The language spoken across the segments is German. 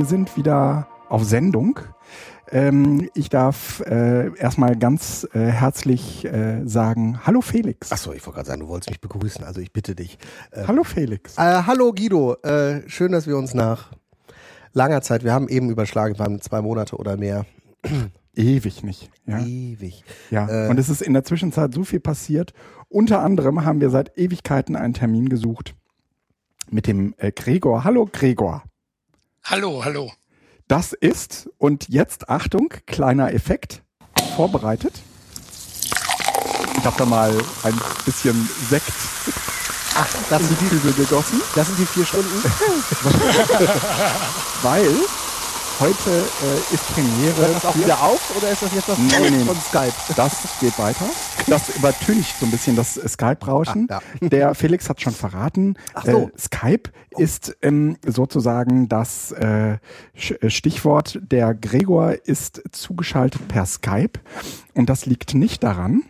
Wir sind wieder auf Sendung. Ähm, ich darf äh, erstmal ganz äh, herzlich äh, sagen, hallo Felix. Achso, ich wollte gerade sagen, du wolltest mich begrüßen, also ich bitte dich. Ähm, hallo Felix. Äh, hallo Guido, äh, schön, dass wir uns nach langer Zeit, wir haben eben überschlagen, waren zwei Monate oder mehr. Ewig nicht. Ja? Ewig. Ja, äh, und es ist in der Zwischenzeit so viel passiert. Unter anderem haben wir seit Ewigkeiten einen Termin gesucht mit dem Gregor. Hallo Gregor. Hallo, hallo. Das ist, und jetzt Achtung, kleiner Effekt, vorbereitet. Ich habe da mal ein bisschen Sekt Ach, das sind die Kübel gegossen. Das sind die vier Stunden. Weil heute äh, ist Premiere. Hört das auch wieder auf oder ist das jetzt das nee, nee, von Skype? Das geht weiter. Das übertönigt so ein bisschen das Skype-Rauschen. Ja. Der Felix hat schon verraten. Ach so. Äh, Skype ist ähm, sozusagen das äh, Stichwort. Der Gregor ist zugeschaltet per Skype. Und das liegt nicht daran,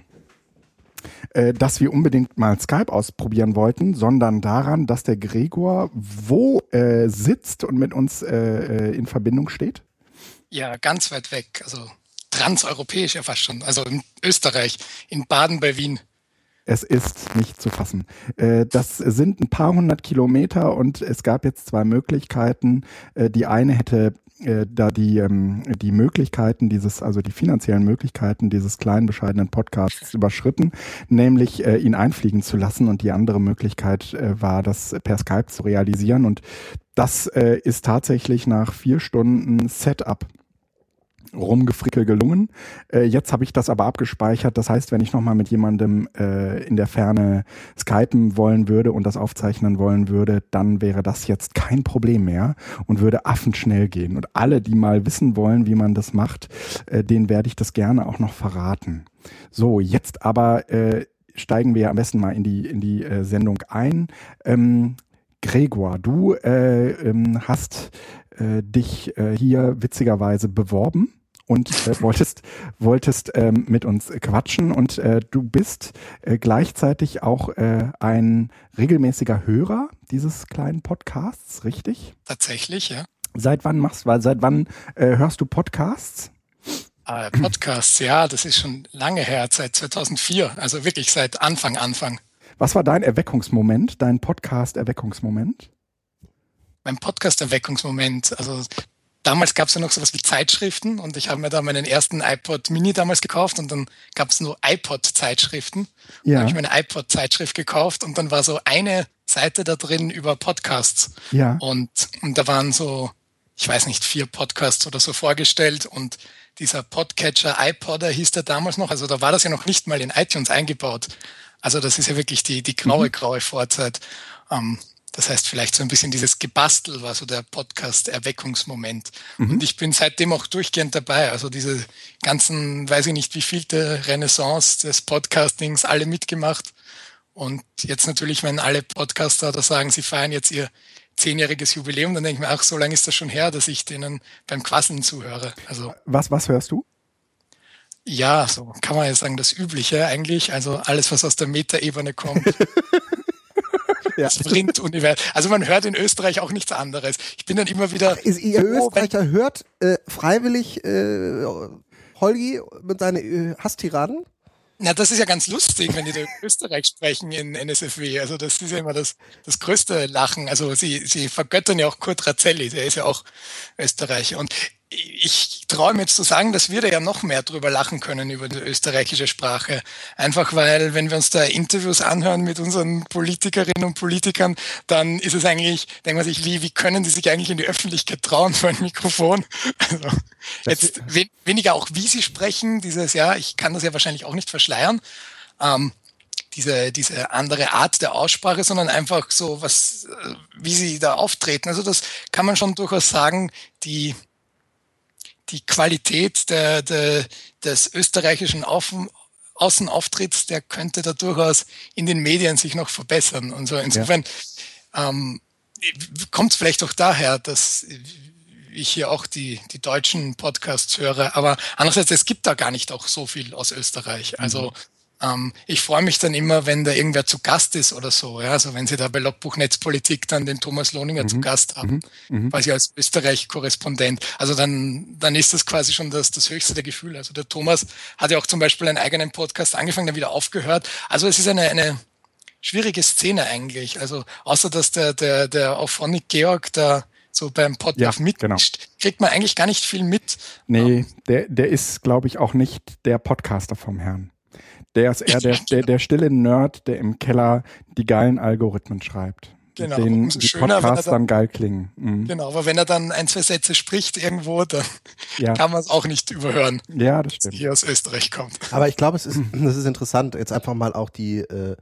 äh, dass wir unbedingt mal Skype ausprobieren wollten, sondern daran, dass der Gregor wo äh, sitzt und mit uns äh, äh, in Verbindung steht? Ja, ganz weit weg, also transeuropäisch ja fast schon, also in Österreich, in Baden bei Wien. Es ist nicht zu fassen. Äh, das sind ein paar hundert Kilometer und es gab jetzt zwei Möglichkeiten. Die eine hätte äh, da die, ähm, die Möglichkeiten dieses, also die finanziellen Möglichkeiten dieses kleinen, bescheidenen Podcasts überschritten, nämlich äh, ihn einfliegen zu lassen. Und die andere Möglichkeit äh, war, das per Skype zu realisieren. Und das äh, ist tatsächlich nach vier Stunden Setup Rumgefrickel gelungen. Äh, jetzt habe ich das aber abgespeichert. Das heißt, wenn ich nochmal mit jemandem äh, in der Ferne skypen wollen würde und das aufzeichnen wollen würde, dann wäre das jetzt kein Problem mehr und würde affenschnell gehen. Und alle, die mal wissen wollen, wie man das macht, äh, denen werde ich das gerne auch noch verraten. So, jetzt aber äh, steigen wir am besten mal in die, in die äh, Sendung ein. Ähm, Gregor, du äh, ähm, hast äh, dich äh, hier witzigerweise beworben und äh, wolltest, wolltest ähm, mit uns quatschen und äh, du bist äh, gleichzeitig auch äh, ein regelmäßiger Hörer dieses kleinen Podcasts, richtig? Tatsächlich, ja. Seit wann machst du, seit wann äh, hörst du Podcasts? Äh, Podcasts, ja, das ist schon lange her, seit 2004, also wirklich seit Anfang, Anfang. Was war dein Erweckungsmoment, dein Podcast-Erweckungsmoment? Mein Podcast-Erweckungsmoment, also damals gab es ja noch sowas wie Zeitschriften und ich habe mir da meinen ersten iPod Mini damals gekauft und dann gab es nur iPod-Zeitschriften. Ja. Da habe ich meine iPod-Zeitschrift gekauft und dann war so eine Seite da drin über Podcasts. Ja. Und, und da waren so, ich weiß nicht, vier Podcasts oder so vorgestellt und dieser Podcatcher iPodder hieß der damals noch, also da war das ja noch nicht mal in iTunes eingebaut. Also das ist ja wirklich die, die graue, mhm. graue Vorzeit. Ähm, das heißt, vielleicht so ein bisschen dieses Gebastel war so der Podcast-Erweckungsmoment. Mhm. Und ich bin seitdem auch durchgehend dabei. Also diese ganzen, weiß ich nicht, wie vielte Renaissance des Podcastings alle mitgemacht. Und jetzt natürlich, wenn alle Podcaster da sagen, sie feiern jetzt ihr zehnjähriges Jubiläum, dann denke ich mir, ach, so lange ist das schon her, dass ich denen beim Quasseln zuhöre. Also was, was hörst du? Ja, so kann man ja sagen, das Übliche eigentlich. Also alles, was aus der Metaebene kommt. ja. Sprint-Universum. Also man hört in Österreich auch nichts anderes. Ich bin dann immer wieder. Ach, ist, ihr oh, Österreicher hört äh, freiwillig äh, Holgi mit seinen äh, Hasstiraden? Na, das ist ja ganz lustig, wenn die da Österreich sprechen in NSFW. Also das ist ja immer das, das größte Lachen. Also sie, sie vergöttern ja auch Kurt Razzelli, der ist ja auch Österreicher. Und ich traue mir jetzt zu sagen, dass wir da ja noch mehr drüber lachen können über die österreichische Sprache. Einfach weil, wenn wir uns da Interviews anhören mit unseren Politikerinnen und Politikern, dann ist es eigentlich, denkt man sich, wie, wie können die sich eigentlich in die Öffentlichkeit trauen vor ein Mikrofon? Also, jetzt we weniger auch, wie sie sprechen, dieses, ja, ich kann das ja wahrscheinlich auch nicht verschleiern. Ähm, diese, diese andere Art der Aussprache, sondern einfach so was, äh, wie sie da auftreten. Also das kann man schon durchaus sagen, die, die Qualität der, der, des österreichischen Außen, Außenauftritts, der könnte da durchaus in den Medien sich noch verbessern. Und so insofern ja. ähm, kommt es vielleicht auch daher, dass ich hier auch die, die deutschen Podcasts höre. Aber andererseits, es gibt da gar nicht auch so viel aus Österreich. Also ähm, ich freue mich dann immer, wenn da irgendwer zu Gast ist oder so. Ja? Also wenn Sie da bei Logbuch Netzpolitik dann den Thomas Lohninger mhm. zu Gast haben, mhm. mhm. quasi als Österreich-Korrespondent. Also dann, dann ist das quasi schon das, das höchste der Gefühle. Also der Thomas hat ja auch zum Beispiel einen eigenen Podcast angefangen, dann wieder aufgehört. Also es ist eine, eine schwierige Szene eigentlich. Also außer dass der, der, der Auphonic Georg da so beim Podcast ja, mitmischt, genau. kriegt man eigentlich gar nicht viel mit. Nee, der, der ist, glaube ich, auch nicht der Podcaster vom Herrn. Der ist eher der, der, der stille Nerd, der im Keller die geilen Algorithmen schreibt. Genau, den die schöner, Podcasts dann, dann, geil klingen. Mhm. Genau, aber wenn er dann ein, zwei Sätze spricht irgendwo, dann ja. kann man es auch nicht überhören. Ja, das stimmt. Hier aus Österreich kommt. Aber ich glaube, es ist, es ist interessant, jetzt einfach mal auch die äh,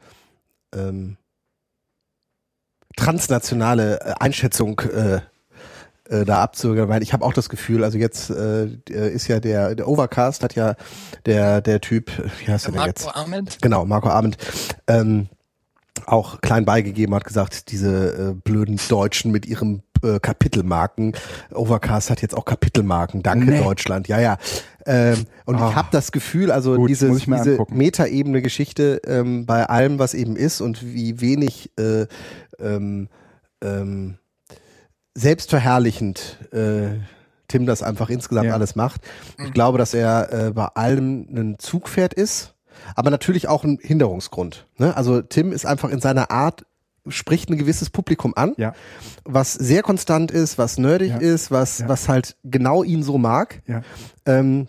ähm, transnationale äh, Einschätzung äh, äh, da abzugehen, weil ich habe auch das Gefühl, also jetzt äh, ist ja der, der Overcast hat ja der, der Typ, wie heißt der, der denn jetzt? Marco Arment. Genau, Marco Arment, ähm, auch klein beigegeben, hat gesagt, diese äh, blöden Deutschen mit ihrem äh, Kapitelmarken. Overcast hat jetzt auch Kapitelmarken. Danke nee. Deutschland. Ja, ja. Ähm, und oh. ich ah. habe das Gefühl, also Gut, diese, diese Metaebene Geschichte ähm, bei allem, was eben ist und wie wenig äh, ähm, ähm, selbstverherrlichend äh, Tim das einfach insgesamt ja. alles macht. Ich mhm. glaube, dass er äh, bei allem ein Zugpferd ist, aber natürlich auch ein Hinderungsgrund. Ne? Also Tim ist einfach in seiner Art spricht ein gewisses Publikum an, ja. was sehr konstant ist, was nerdig ja. ist, was, ja. was halt genau ihn so mag. Ähm,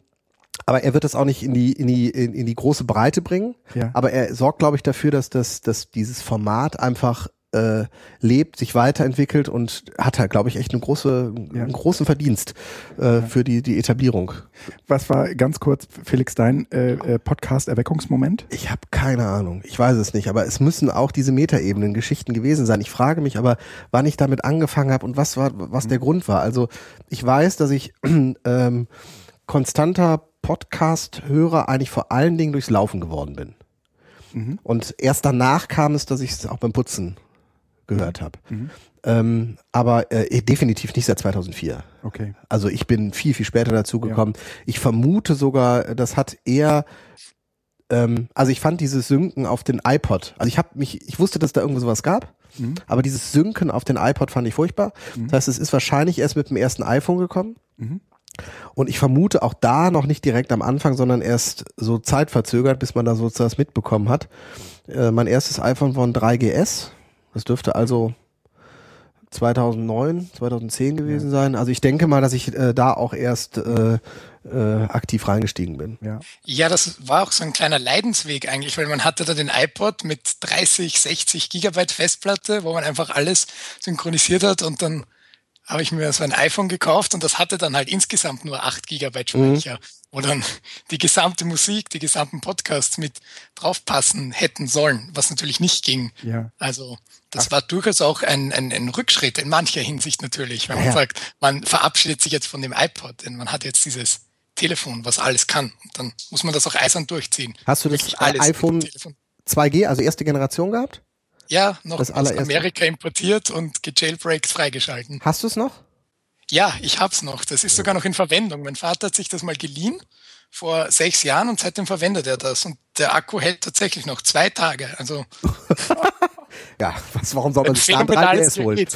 aber er wird das auch nicht in die, in die, in, in die große Breite bringen. Aber er sorgt, glaube ich, dafür, dass, das, dass dieses Format einfach äh, lebt, sich weiterentwickelt und hat halt, glaube ich, echt eine große, ja. einen großen Verdienst äh, ja. für die, die Etablierung. Was war ganz kurz, Felix, dein äh, äh Podcast-Erweckungsmoment? Ich habe keine Ahnung. Ich weiß es nicht, aber es müssen auch diese Metaebenen, Geschichten gewesen sein. Ich frage mich aber, wann ich damit angefangen habe und was war, was der mhm. Grund war. Also ich weiß, dass ich ähm, konstanter Podcast-Hörer eigentlich vor allen Dingen durchs Laufen geworden bin. Mhm. Und erst danach kam es, dass ich es auch beim Putzen gehört habe. Mhm. Ähm, aber äh, definitiv nicht seit 2004. Okay. Also ich bin viel, viel später dazu gekommen. Ja. Ich vermute sogar, das hat eher ähm, also ich fand dieses Synken auf den iPod, also ich habe mich, ich wusste, dass da irgendwo sowas gab, mhm. aber dieses Synken auf den iPod fand ich furchtbar. Mhm. Das heißt, es ist wahrscheinlich erst mit dem ersten iPhone gekommen. Mhm. Und ich vermute auch da noch nicht direkt am Anfang, sondern erst so zeitverzögert, bis man da so das mitbekommen hat. Äh, mein erstes iPhone war ein 3GS, das dürfte also 2009, 2010 gewesen ja. sein. Also ich denke mal, dass ich äh, da auch erst äh, äh, aktiv reingestiegen bin. Ja. ja, das war auch so ein kleiner Leidensweg eigentlich, weil man hatte da den iPod mit 30, 60 Gigabyte Festplatte, wo man einfach alles synchronisiert hat und dann habe ich mir so ein iPhone gekauft und das hatte dann halt insgesamt nur 8 Gigabyte Speicher, mhm. Wo dann die gesamte Musik, die gesamten Podcasts mit draufpassen hätten sollen, was natürlich nicht ging. Ja. Also das Ach. war durchaus auch ein, ein, ein Rückschritt in mancher Hinsicht natürlich, wenn man ja. sagt, man verabschiedet sich jetzt von dem iPod, denn man hat jetzt dieses Telefon, was alles kann. Und dann muss man das auch eisern durchziehen. Hast du das iPhone 2G, also erste Generation gehabt? Ja, noch das aus Amerika importiert und gejailbreakt freigeschalten. Hast du es noch? Ja, ich hab's noch. Das ist sogar noch in Verwendung. Mein Vater hat sich das mal geliehen vor sechs Jahren und seitdem verwendet er das. Und der Akku hält tatsächlich noch zwei Tage. Also ja, was, warum soll man sich dann 3GS holen?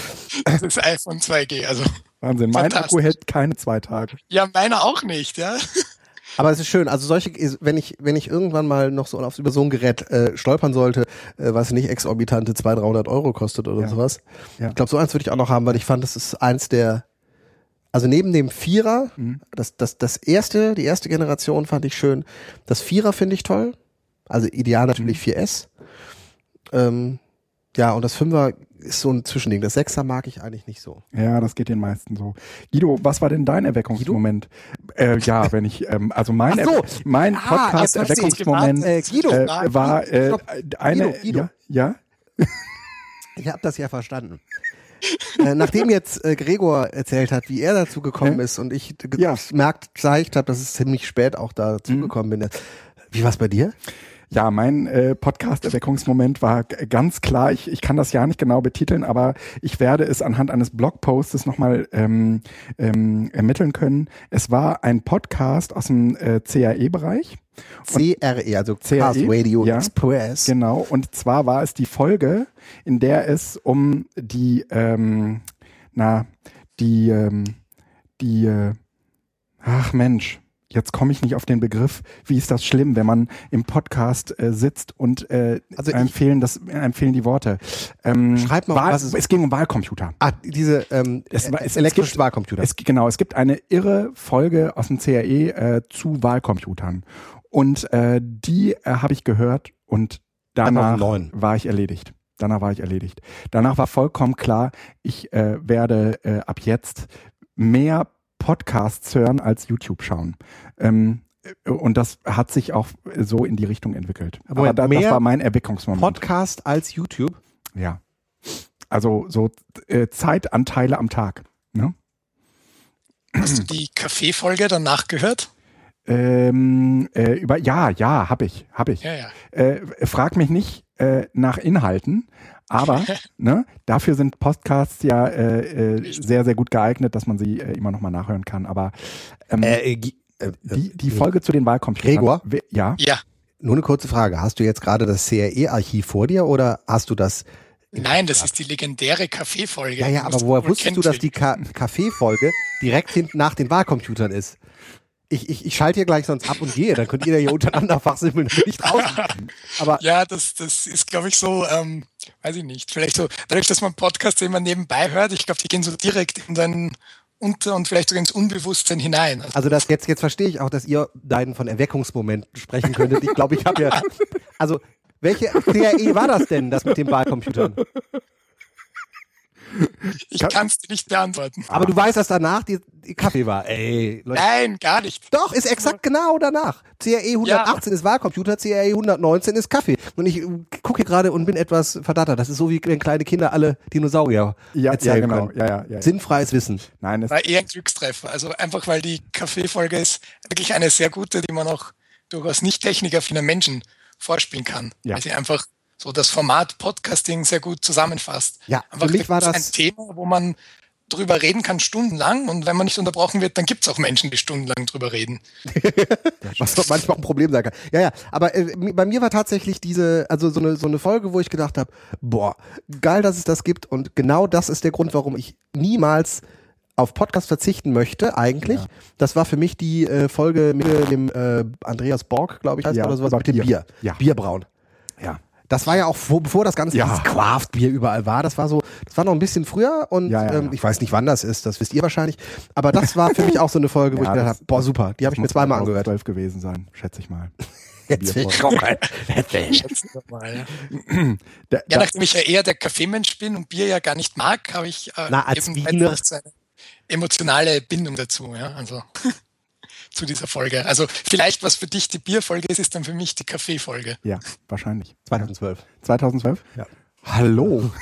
Das iPhone 2G. Also Wahnsinn. Mein Akku hält keine zwei Tage. Ja, meiner auch nicht. Ja. Aber es ist schön, also solche, wenn ich, wenn ich irgendwann mal noch so auf, über so ein Gerät äh, stolpern sollte, äh, was nicht exorbitante 200, 300 Euro kostet oder ja. sowas. Ja. Ich glaube, so eins würde ich auch noch haben, weil ich fand, das ist eins der, also neben dem Vierer, mhm. das, das, das erste, die erste Generation fand ich schön. Das Vierer finde ich toll. Also ideal natürlich mhm. 4S. Ähm, ja, und das Fünfer ist so ein Zwischending. Das Sechser mag ich eigentlich nicht so. Ja, das geht den meisten so. Guido, was war denn dein Erweckungsmoment? Äh, ja, wenn ich, ähm, also mein, so. mein ah, Podcast-Erweckungsmoment äh, äh, war äh, eine, Guido, Guido. ja, ja? Ich habe das ja verstanden. Äh, nachdem jetzt äh, Gregor erzählt hat, wie er dazu gekommen ist und ich ja. gemerkt, gezeigt habe, dass es ziemlich spät auch dazu mhm. gekommen bin. Wie war es bei dir? Ja, mein äh, Podcast-Erweckungsmoment war ganz klar, ich, ich kann das ja nicht genau betiteln, aber ich werde es anhand eines Blogposts nochmal ähm, ähm, ermitteln können. Es war ein Podcast aus dem äh, CAE-Bereich. CRE, also CRE, Radio ja, Express. Genau, und zwar war es die Folge, in der es um die, ähm, na, die, ähm, die, äh, ach Mensch, jetzt komme ich nicht auf den Begriff. Wie ist das schlimm, wenn man im Podcast äh, sitzt und äh, Also empfehlen das empfehlen die Worte. Ähm, Schreib mal, Wahl, was es- es ging um Wahlcomputer. Ah, diese ähm, Es es- elektrische gibt- Wahlcomputer. Es, genau, es gibt eine irre Folge aus dem CRE äh, zu Wahlcomputern. Und äh, die äh, habe ich gehört und danach 2009. war ich erledigt. Danach war ich erledigt. Danach war vollkommen klar, ich äh, werde äh, ab jetzt mehr Podcasts hören als YouTube schauen. Ähm, äh, und das hat sich auch so in die Richtung entwickelt. Aber Moment, da, das war mein Erweckungsmoment. Podcast als YouTube. ja. Also so äh, Zeitanteile am Tag. Ne? Hast du die Kaffeefolge danach gehört? Ähm, äh, über ja, ja, habe ich, habe ich. Ja, ja. Äh, frag mich nicht äh, nach Inhalten, aber ne, dafür sind Podcasts ja äh, äh, sehr, sehr gut geeignet, dass man sie äh, immer noch mal nachhören kann. Aber ähm, Äh, Gi- äh, die, die Folge zu den Wahlcomputern. Gregor? Ja, Ja, Nur eine kurze Frage. Hast du jetzt gerade das CRE-Archiv vor dir oder hast du das? nein, das ist die legendäre Kaffeefolge. Ja, ja, aber woher wusstest du, dass die Ka Kaffeefolge direkt hinten nach den Wahlcomputern ist? Ich, ich, ich schalte hier gleich sonst ab und gehe, dann könnt ihr hier untereinander fachsimmeln, dann bin ich draußen. Aber Ja, das, das ist, glaube ich, so, ähm, weiß ich nicht. Vielleicht so, dadurch, dass man Podcasts immer nebenbei hört, ich glaube, die gehen so direkt in dein Unter- und vielleicht sogar ins Unbewusstsein hinein. Also, Also das jetzt, jetzt verstehe ich auch, dass ihr beiden von Erweckungsmomenten sprechen könntet. Ich glaube, ich habe ja. Also, welche CRE war das denn, das mit den Wahlcomputern? Ich kann es dir nicht beantworten. Aber du weißt, dass danach die, die Kaffee war. Ey, Leute. Nein, gar nicht. Doch, ist exakt genau danach. CRE 118 ist Wahlcomputer, CRE 119 ist Kaffee. Und ich äh, gucke gerade und bin etwas verdattert. Das ist so, wie wenn kleine Kinder alle Dinosaurier ja, ja, erzählen genau. können. Ja, ja, ja. Sinnfreies Wissen. Nein, es, War eher ein Glückstreffer. Also einfach, weil die Kaffeefolge ist wirklich eine sehr gute, die man auch durchaus nicht technikaffinen Menschen vorspielen kann. Ja. Weil sie einfach so das Format Podcasting sehr gut zusammenfasst. Ja, Einfach für mich war das das- ein Thema, wo man drüber reden kann stundenlang und wenn man nicht unterbrochen wird, dann gibt es auch Menschen, die stundenlang drüber reden. Was doch manchmal auch ein Problem sein kann. Ja, ja, aber äh, bei mir war tatsächlich diese, also so eine, so eine Folge, wo ich gedacht habe, boah, geil, dass es das gibt und genau das ist der Grund, warum ich niemals auf Podcast verzichten möchte, eigentlich. Das war für mich die äh, Folge mit dem äh, Andreas Borg, glaube ich, heißt Ja, er oder sowas, mit dem Bier. Bier. Ja. Bierbrauen. ja. Das war ja auch vor, bevor das ganze Ja. Craft-Bier überall war. Das war so, das war noch ein bisschen früher und Ja, ja, ähm, ja. ich weiß nicht, wann das ist, das wisst ihr wahrscheinlich. Aber das war für mich auch so eine Folge, wo Ja, ich gedacht habe, boah, super, die habe ich mir zweimal 2012 angehört. gewesen sein, schätze ich mal. Jetzt Bier fällt mir auch ein. Schätzen wir mal, ja. Da, Ja, nachdem ich ja eher der Kaffeemensch bin und Bier ja gar nicht mag, habe ich äh, Na, als eben Wiener- eine emotionale Bindung dazu, ja, also zu dieser Folge. Also vielleicht, was für dich die Bierfolge ist, ist dann für mich die Kaffeefolge. ja, wahrscheinlich. 2012. 2012? Ja. Hallo.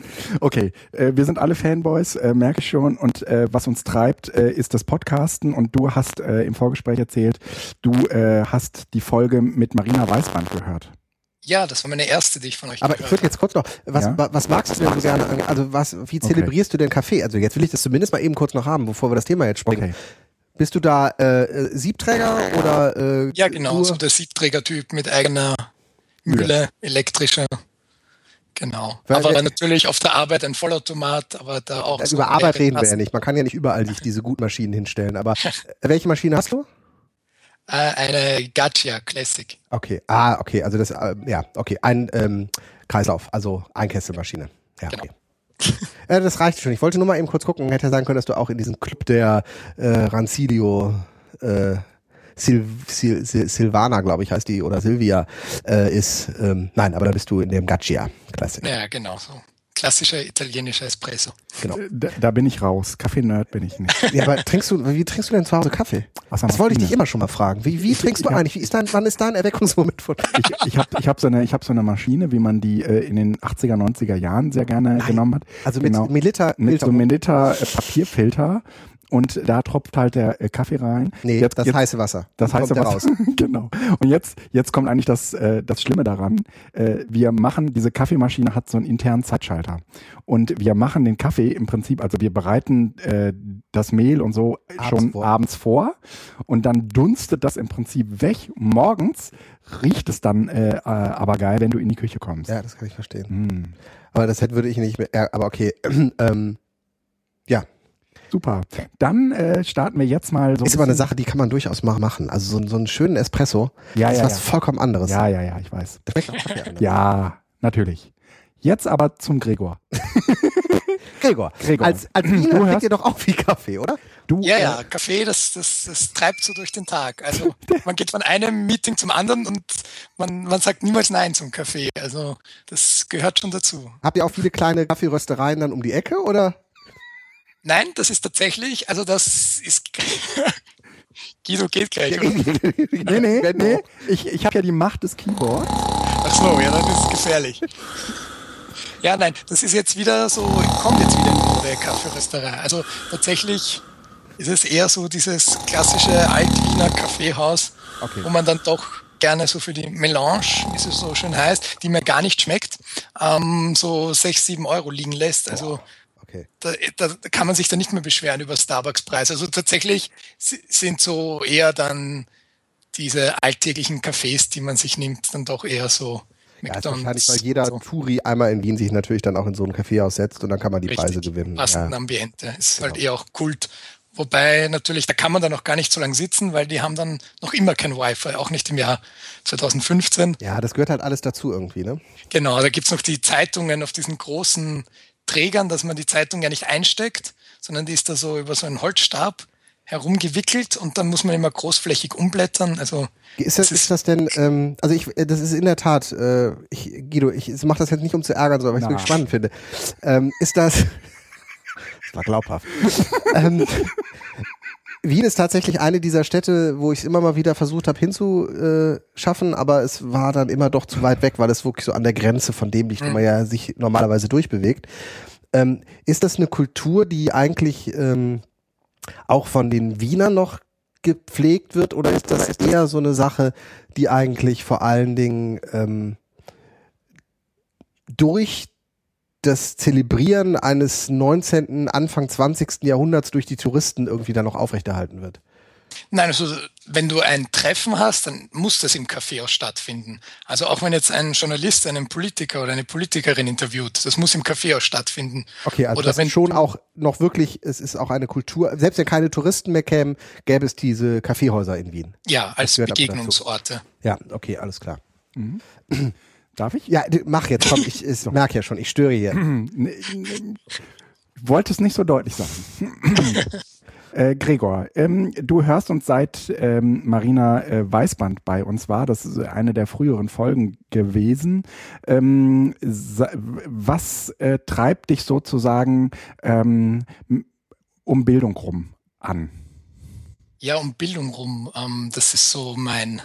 okay, äh, wir sind alle Fanboys, äh, merke ich schon. Und äh, was uns treibt, äh, ist das Podcasten. Und du hast äh, im Vorgespräch erzählt, du äh, hast die Folge mit Marina Weißband gehört. Ja, das war meine erste, die ich von euch Aber ich würde jetzt kurz noch, was, Ja? wa- was magst du denn so gerne, also was, wie zelebrierst du denn Kaffee? Also jetzt will ich das zumindest mal eben kurz noch haben, bevor wir das Thema jetzt springen. Okay. Bist du da äh, äh, Siebträger oder äh, Ja, genau, Uhr? so der Siebträgertyp mit eigener Mühle, elektrischer. Genau. Weil aber wir- natürlich auf der Arbeit ein Vollautomat, aber da auch. Also so über Arbeit reden wir ja nicht. Man kann ja nicht überall sich diese Gutmaschinen hinstellen. Aber äh, welche Maschine hast du? Äh, eine Gaccia Classic. Okay. Ah, okay. Also das, äh, ja, okay. Ein ähm, Kreislauf, also Einkesselmaschine. Ja, Genau. okay. äh, das reicht schon. Ich wollte nur mal eben kurz gucken. Hätte sagen können, dass du auch in diesem Club der äh, Rancilio äh, Sil Sil Sil Silvana, glaube ich, heißt die, oder Silvia äh, ist. Ähm, nein, aber da bist du in dem Gaccia Classic. Ja, genau so. Klassischer italienischer Espresso. Genau. Äh, Da, da bin ich raus. Kaffee-Nerd bin ich nicht. Ja, aber trinkst du, wie trinkst du denn zu Hause Kaffee? Der Das wollte ich Maschine. dich immer schon mal fragen. Wie, wie trinkst du ja. eigentlich? Wie ist dein, wann ist dein Erweckungsmoment von? Ich, ich habe ich hab so, eine, ich hab so eine Maschine, wie man die äh, in den 80er, 90er Jahren sehr gerne genommen hat. Also mit Genau. Milita, mit so einem Milita äh, Papierfilter und da tropft halt der äh, Kaffee rein. Nee, jetzt, das jetzt, heiße Wasser. Das heiße Wasser. Raus. genau. Und jetzt, jetzt kommt eigentlich das, äh, das Schlimme daran. Äh, wir machen, diese Kaffeemaschine hat so einen internen Zeitschalter. Und wir machen den Kaffee im Prinzip, also wir bereiten äh, das Mehl und so abends schon vor. abends vor. Und dann dunstet das im Prinzip weg. Morgens riecht es dann äh, äh, aber geil, wenn du in die Küche kommst. Ja, das kann ich verstehen. Mm. Aber das hätte würde ich nicht mehr. Ja, aber okay. ähm, Super. Dann äh, starten wir jetzt mal so. Ist aber eine Sache, die kann man durchaus mal machen. Also so, so einen schönen Espresso ja, ist ja, was ja. vollkommen anderes. Ja, ja, ja, ich weiß. ja, natürlich. Jetzt aber zum Gregor. Gregor, Gregor. als, als Wiener trinkt ihr doch auch viel Kaffee, oder? Du, ja, ja, äh, Kaffee, das, das, das treibt so durch den Tag. Also man geht von einem Meeting zum anderen und man, man sagt niemals Nein zum Kaffee. Also das gehört schon dazu. Habt ihr auch viele kleine Kaffeeröstereien dann um die Ecke, oder? Nein, das ist tatsächlich, also das ist. Guido geht gleich. nee, nee, nee. Ich, ich habe ja die Macht des Keyboards. Ach so, ja, dann ist es gefährlich. Ja, nein, das ist jetzt wieder so, kommt jetzt wieder in der Kaffeerösterei. Also tatsächlich ist es eher so dieses klassische Alt-Wiener Kaffeehaus, okay. wo man dann doch gerne so für die Melange, wie es so schön heißt, die mir gar nicht schmeckt, ähm, so sechs, sieben Euro liegen lässt. Also okay. Da, da kann man sich dann nicht mehr beschweren über Starbucks-Preis. Also tatsächlich sind so eher dann diese alltäglichen Cafés, die man sich nimmt, dann doch eher so ja, ist wahrscheinlich, weil jeder so. Touri einmal in Wien sich natürlich dann auch in so ein Café aussetzt und dann kann man die Richtig. Preise gewinnen. Passenden ja. Ambiente. Ist genau. halt eher auch Kult. Wobei natürlich, da kann man dann noch gar nicht so lange sitzen, weil die haben dann noch immer kein Wi-Fi, auch nicht im Jahr 2015. Ja, das gehört halt alles dazu irgendwie, ne? Genau, da gibt's noch die Zeitungen auf diesen großen Trägern, dass man die Zeitung ja nicht einsteckt, sondern die ist da so über so einen Holzstab herumgewickelt und dann muss man immer großflächig umblättern. Also ist das, ist, ist das denn? Ähm, also ich, das ist in der Tat, äh, ich, Guido, ich mache das jetzt nicht um zu ärgern, sondern weil ich es wirklich spannend finde. Ähm, ist das? das war glaubhaft. ähm, Wien ist tatsächlich eine dieser Städte, wo ich es immer mal wieder versucht habe hinzuschaffen, aber es war dann immer doch zu weit weg, weil es wirklich so an der Grenze von dem liegt, wo man ja sich normalerweise durchbewegt. Ähm, ist das eine Kultur, die eigentlich ähm, auch von den Wienern noch gepflegt wird oder ist das eher so eine Sache, die eigentlich vor allen Dingen ähm, durch das Zelebrieren eines 19., Anfang 20. Jahrhunderts durch die Touristen irgendwie dann noch aufrechterhalten wird? Nein, also wenn du ein Treffen hast, dann muss das im Café auch stattfinden. Also auch wenn jetzt ein Journalist einen Politiker oder eine Politikerin interviewt, das muss im Café auch stattfinden. Okay, also oder das wenn schon auch noch wirklich, es ist auch eine Kultur, selbst wenn keine Touristen mehr kämen, gäbe es diese Kaffeehäuser in Wien. Ja, als Begegnungsorte. Ja, okay, alles klar. Mhm. Darf ich? Ja, mach jetzt, komm, ich, ich merke ja schon, ich störe hier. Wollte es nicht so deutlich sagen. Äh, Gregor, ähm, du hörst uns seit ähm, Marina äh, Weißband bei uns war. Das ist eine der früheren Folgen gewesen. Ähm, was äh, treibt dich sozusagen ähm, um Bildung rum an? Ja, um Bildung rum. Ähm, das ist so mein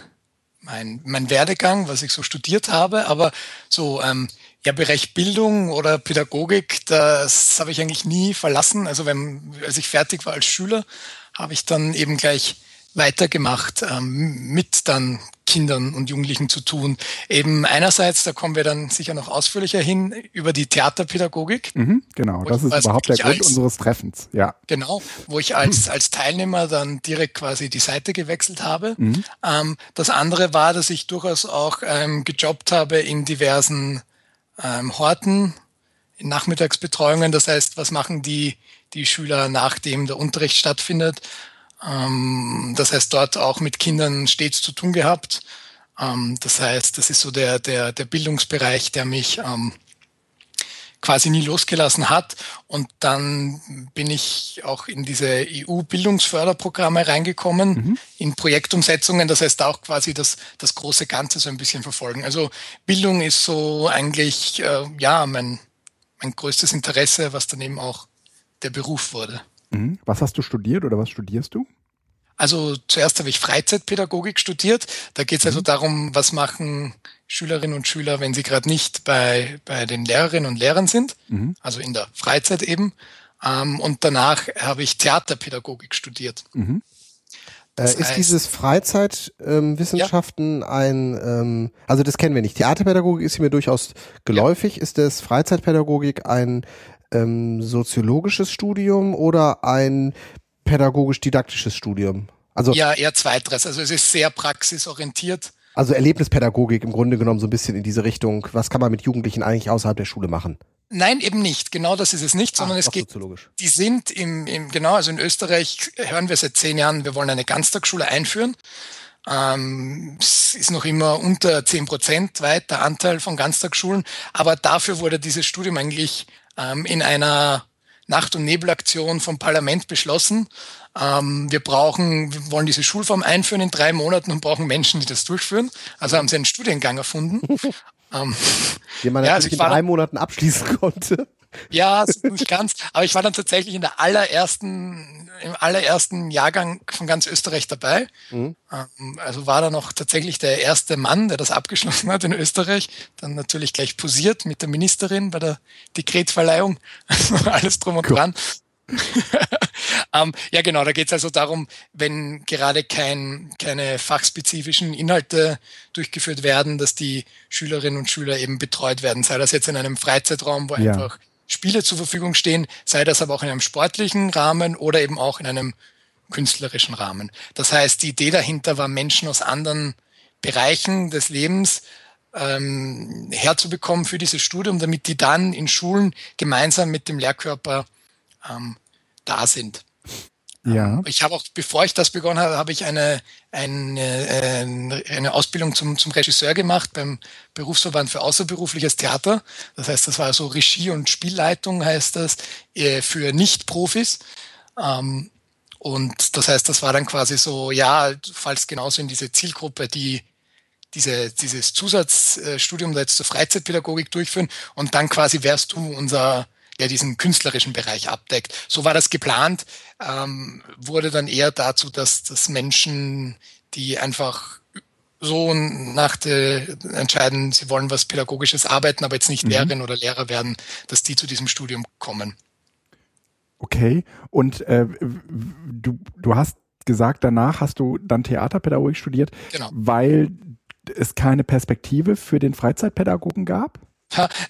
mein, mein Werdegang, was ich so studiert habe, aber so ähm, ja Bereich Bildung oder Pädagogik, das habe ich eigentlich nie verlassen. Also wenn als ich fertig war als Schüler, habe ich dann eben gleich weitergemacht, ähm, mit dann Kindern und Jugendlichen zu tun. Eben einerseits, da kommen wir dann sicher noch ausführlicher hin, über die Theaterpädagogik. Mhm, genau, das ist überhaupt der Grund als, unseres Treffens, ja. Genau, wo ich als, als Teilnehmer dann direkt quasi die Seite gewechselt habe. Mhm. Ähm, das andere war, dass ich durchaus auch ähm, gejobbt habe in diversen ähm, Horten, in Nachmittagsbetreuungen. Das heißt, was machen die, die Schüler, nachdem der Unterricht stattfindet? Ähm, das heißt, dort auch mit Kindern stets zu tun gehabt. Ähm, das heißt, das ist so der, der, der Bildungsbereich, der mich ähm, quasi nie losgelassen hat. Und dann bin ich auch in diese EU-Bildungsförderprogramme reingekommen, mhm. in Projektumsetzungen. Das heißt auch quasi das, das große Ganze so ein bisschen verfolgen. Also Bildung ist so eigentlich, äh, ja, mein, mein größtes Interesse, was dann eben auch der Beruf wurde. Mhm. Was hast du studiert oder was studierst du? Also zuerst habe ich Freizeitpädagogik studiert. Da geht es also mhm. darum, was machen Schülerinnen und Schüler, wenn sie gerade nicht bei, bei den Lehrerinnen und Lehrern sind, mhm. also in der Freizeit eben. Ähm, und danach habe ich Theaterpädagogik studiert. Mhm. Äh, ist heißt, dieses Freizeitwissenschaften ähm, ja. ein, ähm, also das kennen wir nicht. Theaterpädagogik ist mir durchaus geläufig. Ja. Ist das Freizeitpädagogik ein ähm, soziologisches Studium oder ein pädagogisch-didaktisches Studium? Also ja, eher zweiteres. Also es ist sehr praxisorientiert. Also Erlebnispädagogik im Grunde genommen so ein bisschen in diese Richtung. Was kann man mit Jugendlichen eigentlich außerhalb der Schule machen? Nein, eben nicht. Genau das ist es nicht, sondern Ach, es geht. Die sind im, im, genau, also in Österreich hören wir seit zehn Jahren, wir wollen eine Ganztagsschule einführen. Ähm, es ist noch immer unter zehn Prozent weit der Anteil von Ganztagsschulen, aber dafür wurde dieses Studium eigentlich ähm, in einer Nacht- und Nebelaktion vom Parlament beschlossen. Ähm, wir brauchen, wir wollen diese Schulform einführen in drei Monaten und brauchen Menschen, die das durchführen. Also haben sie einen Studiengang erfunden. Ähm, Den man ja, also in drei Monaten abschließen konnte. Ja, nicht ganz. Aber ich war dann tatsächlich in der allerersten, im allerersten Jahrgang von ganz Österreich dabei. Mhm. Ähm, also war da noch tatsächlich der erste Mann, der das abgeschlossen hat in Österreich. Dann natürlich gleich posiert mit der Ministerin bei der Dekretverleihung. Alles drum und cool. dran. ähm, ja, genau, da geht es also darum, wenn gerade kein, keine fachspezifischen Inhalte durchgeführt werden, dass die Schülerinnen und Schüler eben betreut werden, sei das jetzt in einem Freizeitraum, wo ja. einfach Spiele zur Verfügung stehen, sei das aber auch in einem sportlichen Rahmen oder eben auch in einem künstlerischen Rahmen. Das heißt, die Idee dahinter war, Menschen aus anderen Bereichen des Lebens ähm, herzubekommen für dieses Studium, damit die dann in Schulen gemeinsam mit dem Lehrkörper ähm, da sind. Ja. Ich habe auch, bevor ich das begonnen habe, habe ich eine, eine, eine Ausbildung zum, zum Regisseur gemacht beim Berufsverband für außerberufliches Theater. Das heißt, das war so Regie- und Spielleitung heißt das äh, für Nicht-Profis. Ähm, und das heißt, das war dann quasi so, ja, falls genauso in diese Zielgruppe, die diese, dieses Zusatzstudium da jetzt zur Freizeitpädagogik durchführen und dann quasi wärst du unser der diesen künstlerischen Bereich abdeckt. So war das geplant, ähm, wurde dann eher dazu, dass, dass Menschen, die einfach so nach der entscheiden, sie wollen was Pädagogisches arbeiten, aber jetzt nicht mhm. Lehrerin oder Lehrer werden, dass die zu diesem Studium kommen. Okay, und äh, du, du hast gesagt, danach hast du dann Theaterpädagogik studiert, genau. weil es keine Perspektive für den Freizeitpädagogen gab?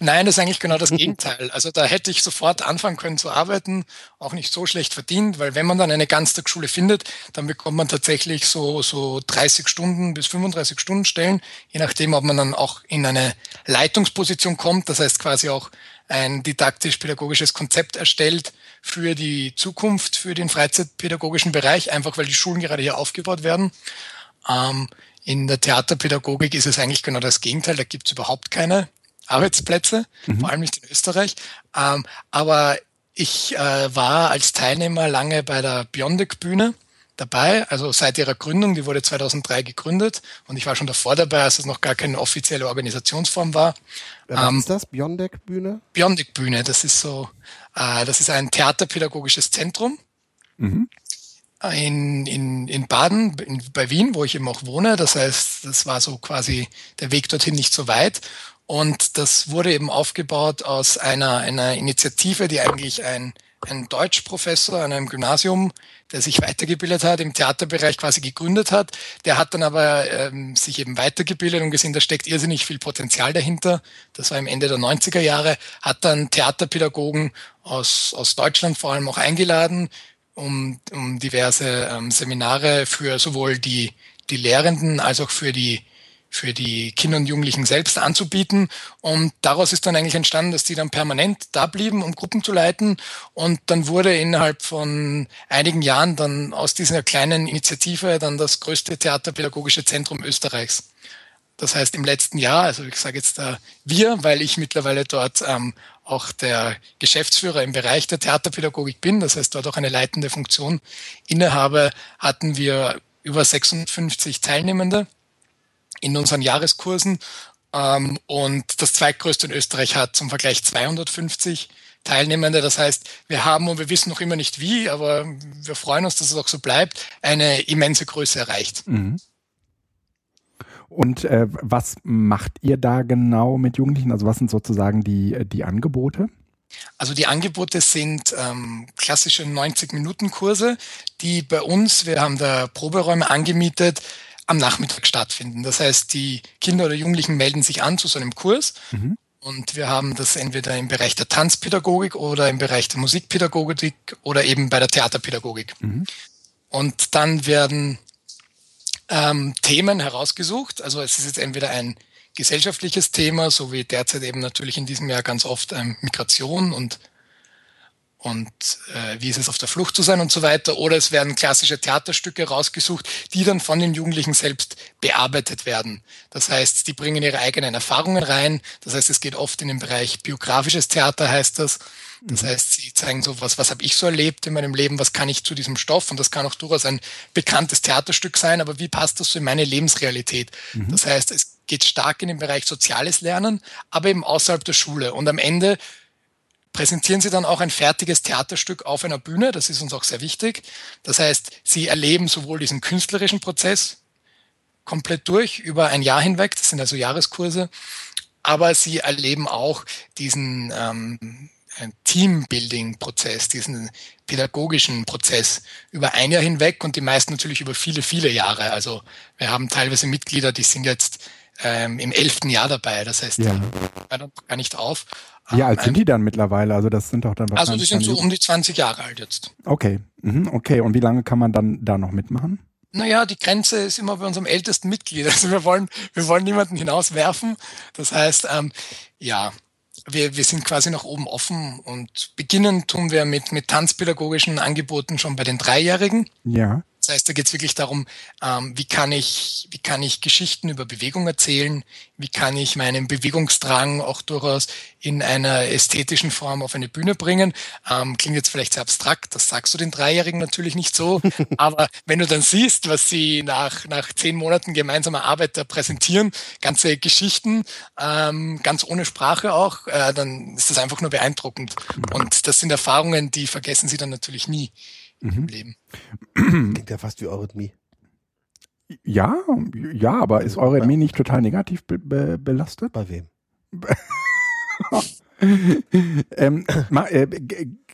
Nein, das ist eigentlich genau das Gegenteil. Also da hätte ich sofort anfangen können zu arbeiten, auch nicht so schlecht verdient, weil wenn man dann eine Ganztagsschule findet, dann bekommt man tatsächlich so, so 30 Stunden bis 35 Stunden Stellen, je nachdem, ob man dann auch in eine Leitungsposition kommt, das heißt quasi auch ein didaktisch-pädagogisches Konzept erstellt für die Zukunft, für den Freizeitpädagogischen Bereich, einfach weil die Schulen gerade hier aufgebaut werden. Ähm, in der Theaterpädagogik ist es eigentlich genau das Gegenteil, da gibt es überhaupt keine Arbeitsplätze, mhm. vor allem nicht in Österreich. Ähm, aber ich äh, war als Teilnehmer lange bei der Biondec-Bühne dabei, also seit ihrer Gründung, die wurde 2003 gegründet und ich war schon davor dabei, als es noch gar keine offizielle Organisationsform war. Was ähm, ist das, Biondec-Bühne? Biondec-Bühne, das ist so, äh, das ist ein theaterpädagogisches Zentrum. Mhm. In, in, in Baden, in, bei Wien, wo ich eben auch wohne. Das heißt, das war so quasi der Weg dorthin nicht so weit. Und das wurde eben aufgebaut aus einer, einer Initiative, die eigentlich ein, ein Deutschprofessor an einem Gymnasium, der sich weitergebildet hat, im Theaterbereich quasi gegründet hat. Der hat dann aber ähm, sich eben weitergebildet und gesehen, da steckt irrsinnig viel Potenzial dahinter. Das war im Ende der 90er Jahre, hat dann Theaterpädagogen aus, aus Deutschland vor allem auch eingeladen, um, um diverse ähm, Seminare für sowohl die, die Lehrenden als auch für die für die Kinder und Jugendlichen selbst anzubieten. Und daraus ist dann eigentlich entstanden, dass die dann permanent da blieben, um Gruppen zu leiten. Und dann wurde innerhalb von einigen Jahren dann aus dieser kleinen Initiative dann das größte Theaterpädagogische Zentrum Österreichs. Das heißt, im letzten Jahr, also ich sage jetzt da wir, weil ich mittlerweile dort ähm, auch der Geschäftsführer im Bereich der Theaterpädagogik bin, das heißt dort auch eine leitende Funktion innehabe, hatten wir über 56 Teilnehmende in unseren Jahreskursen. Ähm, und das zweitgrößte in Österreich hat zum Vergleich 250 Teilnehmende. Das heißt, wir haben, und wir wissen noch immer nicht wie, aber wir freuen uns, dass es auch so bleibt, eine immense Größe erreicht. Mhm. Und äh, was macht ihr da genau mit Jugendlichen? Also was sind sozusagen die, die Angebote? Also die Angebote sind ähm, klassische 90-Minuten-Kurse, die bei uns, wir haben da Proberäume angemietet, am Nachmittag stattfinden. Das heißt, die Kinder oder Jugendlichen melden sich an zu so einem Kurs mhm. und wir haben das entweder im Bereich der Tanzpädagogik oder im Bereich der Musikpädagogik oder eben bei der Theaterpädagogik. Mhm. Und dann werden ähm, Themen herausgesucht. Also es ist jetzt entweder ein gesellschaftliches Thema, so wie derzeit eben natürlich in diesem Jahr ganz oft ähm, Migration und und äh, wie ist es auf der Flucht zu sein und so weiter. Oder es werden klassische Theaterstücke rausgesucht, die dann von den Jugendlichen selbst bearbeitet werden. Das heißt, die bringen ihre eigenen Erfahrungen rein. Das heißt, es geht oft in den Bereich biografisches Theater, heißt das. Das mhm. heißt, sie zeigen so, was, was habe ich so erlebt in meinem Leben, was kann ich zu diesem Stoff und das kann auch durchaus ein bekanntes Theaterstück sein, aber wie passt das so in meine Lebensrealität? Mhm. Das heißt, es geht stark in den Bereich soziales Lernen, aber eben außerhalb der Schule. Und am Ende präsentieren Sie dann auch ein fertiges Theaterstück auf einer Bühne. Das ist uns auch sehr wichtig. Das heißt, Sie erleben sowohl diesen künstlerischen Prozess komplett durch über ein Jahr hinweg. Das sind also Jahreskurse. Aber Sie erleben auch diesen ähm, Teambuilding-Prozess, diesen pädagogischen Prozess über ein Jahr hinweg und die meisten natürlich über viele, viele Jahre. Also wir haben teilweise Mitglieder, die sind jetzt ähm, im elften Jahr dabei. Das heißt, ja. die hören gar nicht auf. Wie alt sind die dann mittlerweile? Also das sind doch dann wahrscheinlich. Also die sind so um die 20 Jahre alt jetzt. Okay, mhm, okay. Und wie lange kann man dann da noch mitmachen? Naja, die Grenze ist immer bei unserem ältesten Mitglied. Also wir wollen, wir wollen niemanden hinauswerfen. Das heißt, ähm, ja, wir, wir sind quasi nach oben offen und beginnen tun wir mit, mit tanzpädagogischen Angeboten schon bei den Dreijährigen. Ja. Das heißt, da geht es wirklich darum, ähm, wie kann ich, wie kann ich Geschichten über Bewegung erzählen, wie kann ich meinen Bewegungsdrang auch durchaus in einer ästhetischen Form auf eine Bühne bringen. Ähm, klingt jetzt vielleicht sehr abstrakt, das sagst du den Dreijährigen natürlich nicht so, aber wenn du dann siehst, was sie nach, nach zehn Monaten gemeinsamer Arbeit da präsentieren, ganze Geschichten, ähm, ganz ohne Sprache auch, äh, dann ist das einfach nur beeindruckend. Und das sind Erfahrungen, die vergessen sie dann natürlich nie mhm. im Leben. Klingt ja fast wie Eurythmie. Ja, ja, aber ist Eurythmie nicht total negativ be be belastet? Bei wem? ähm, ma, äh,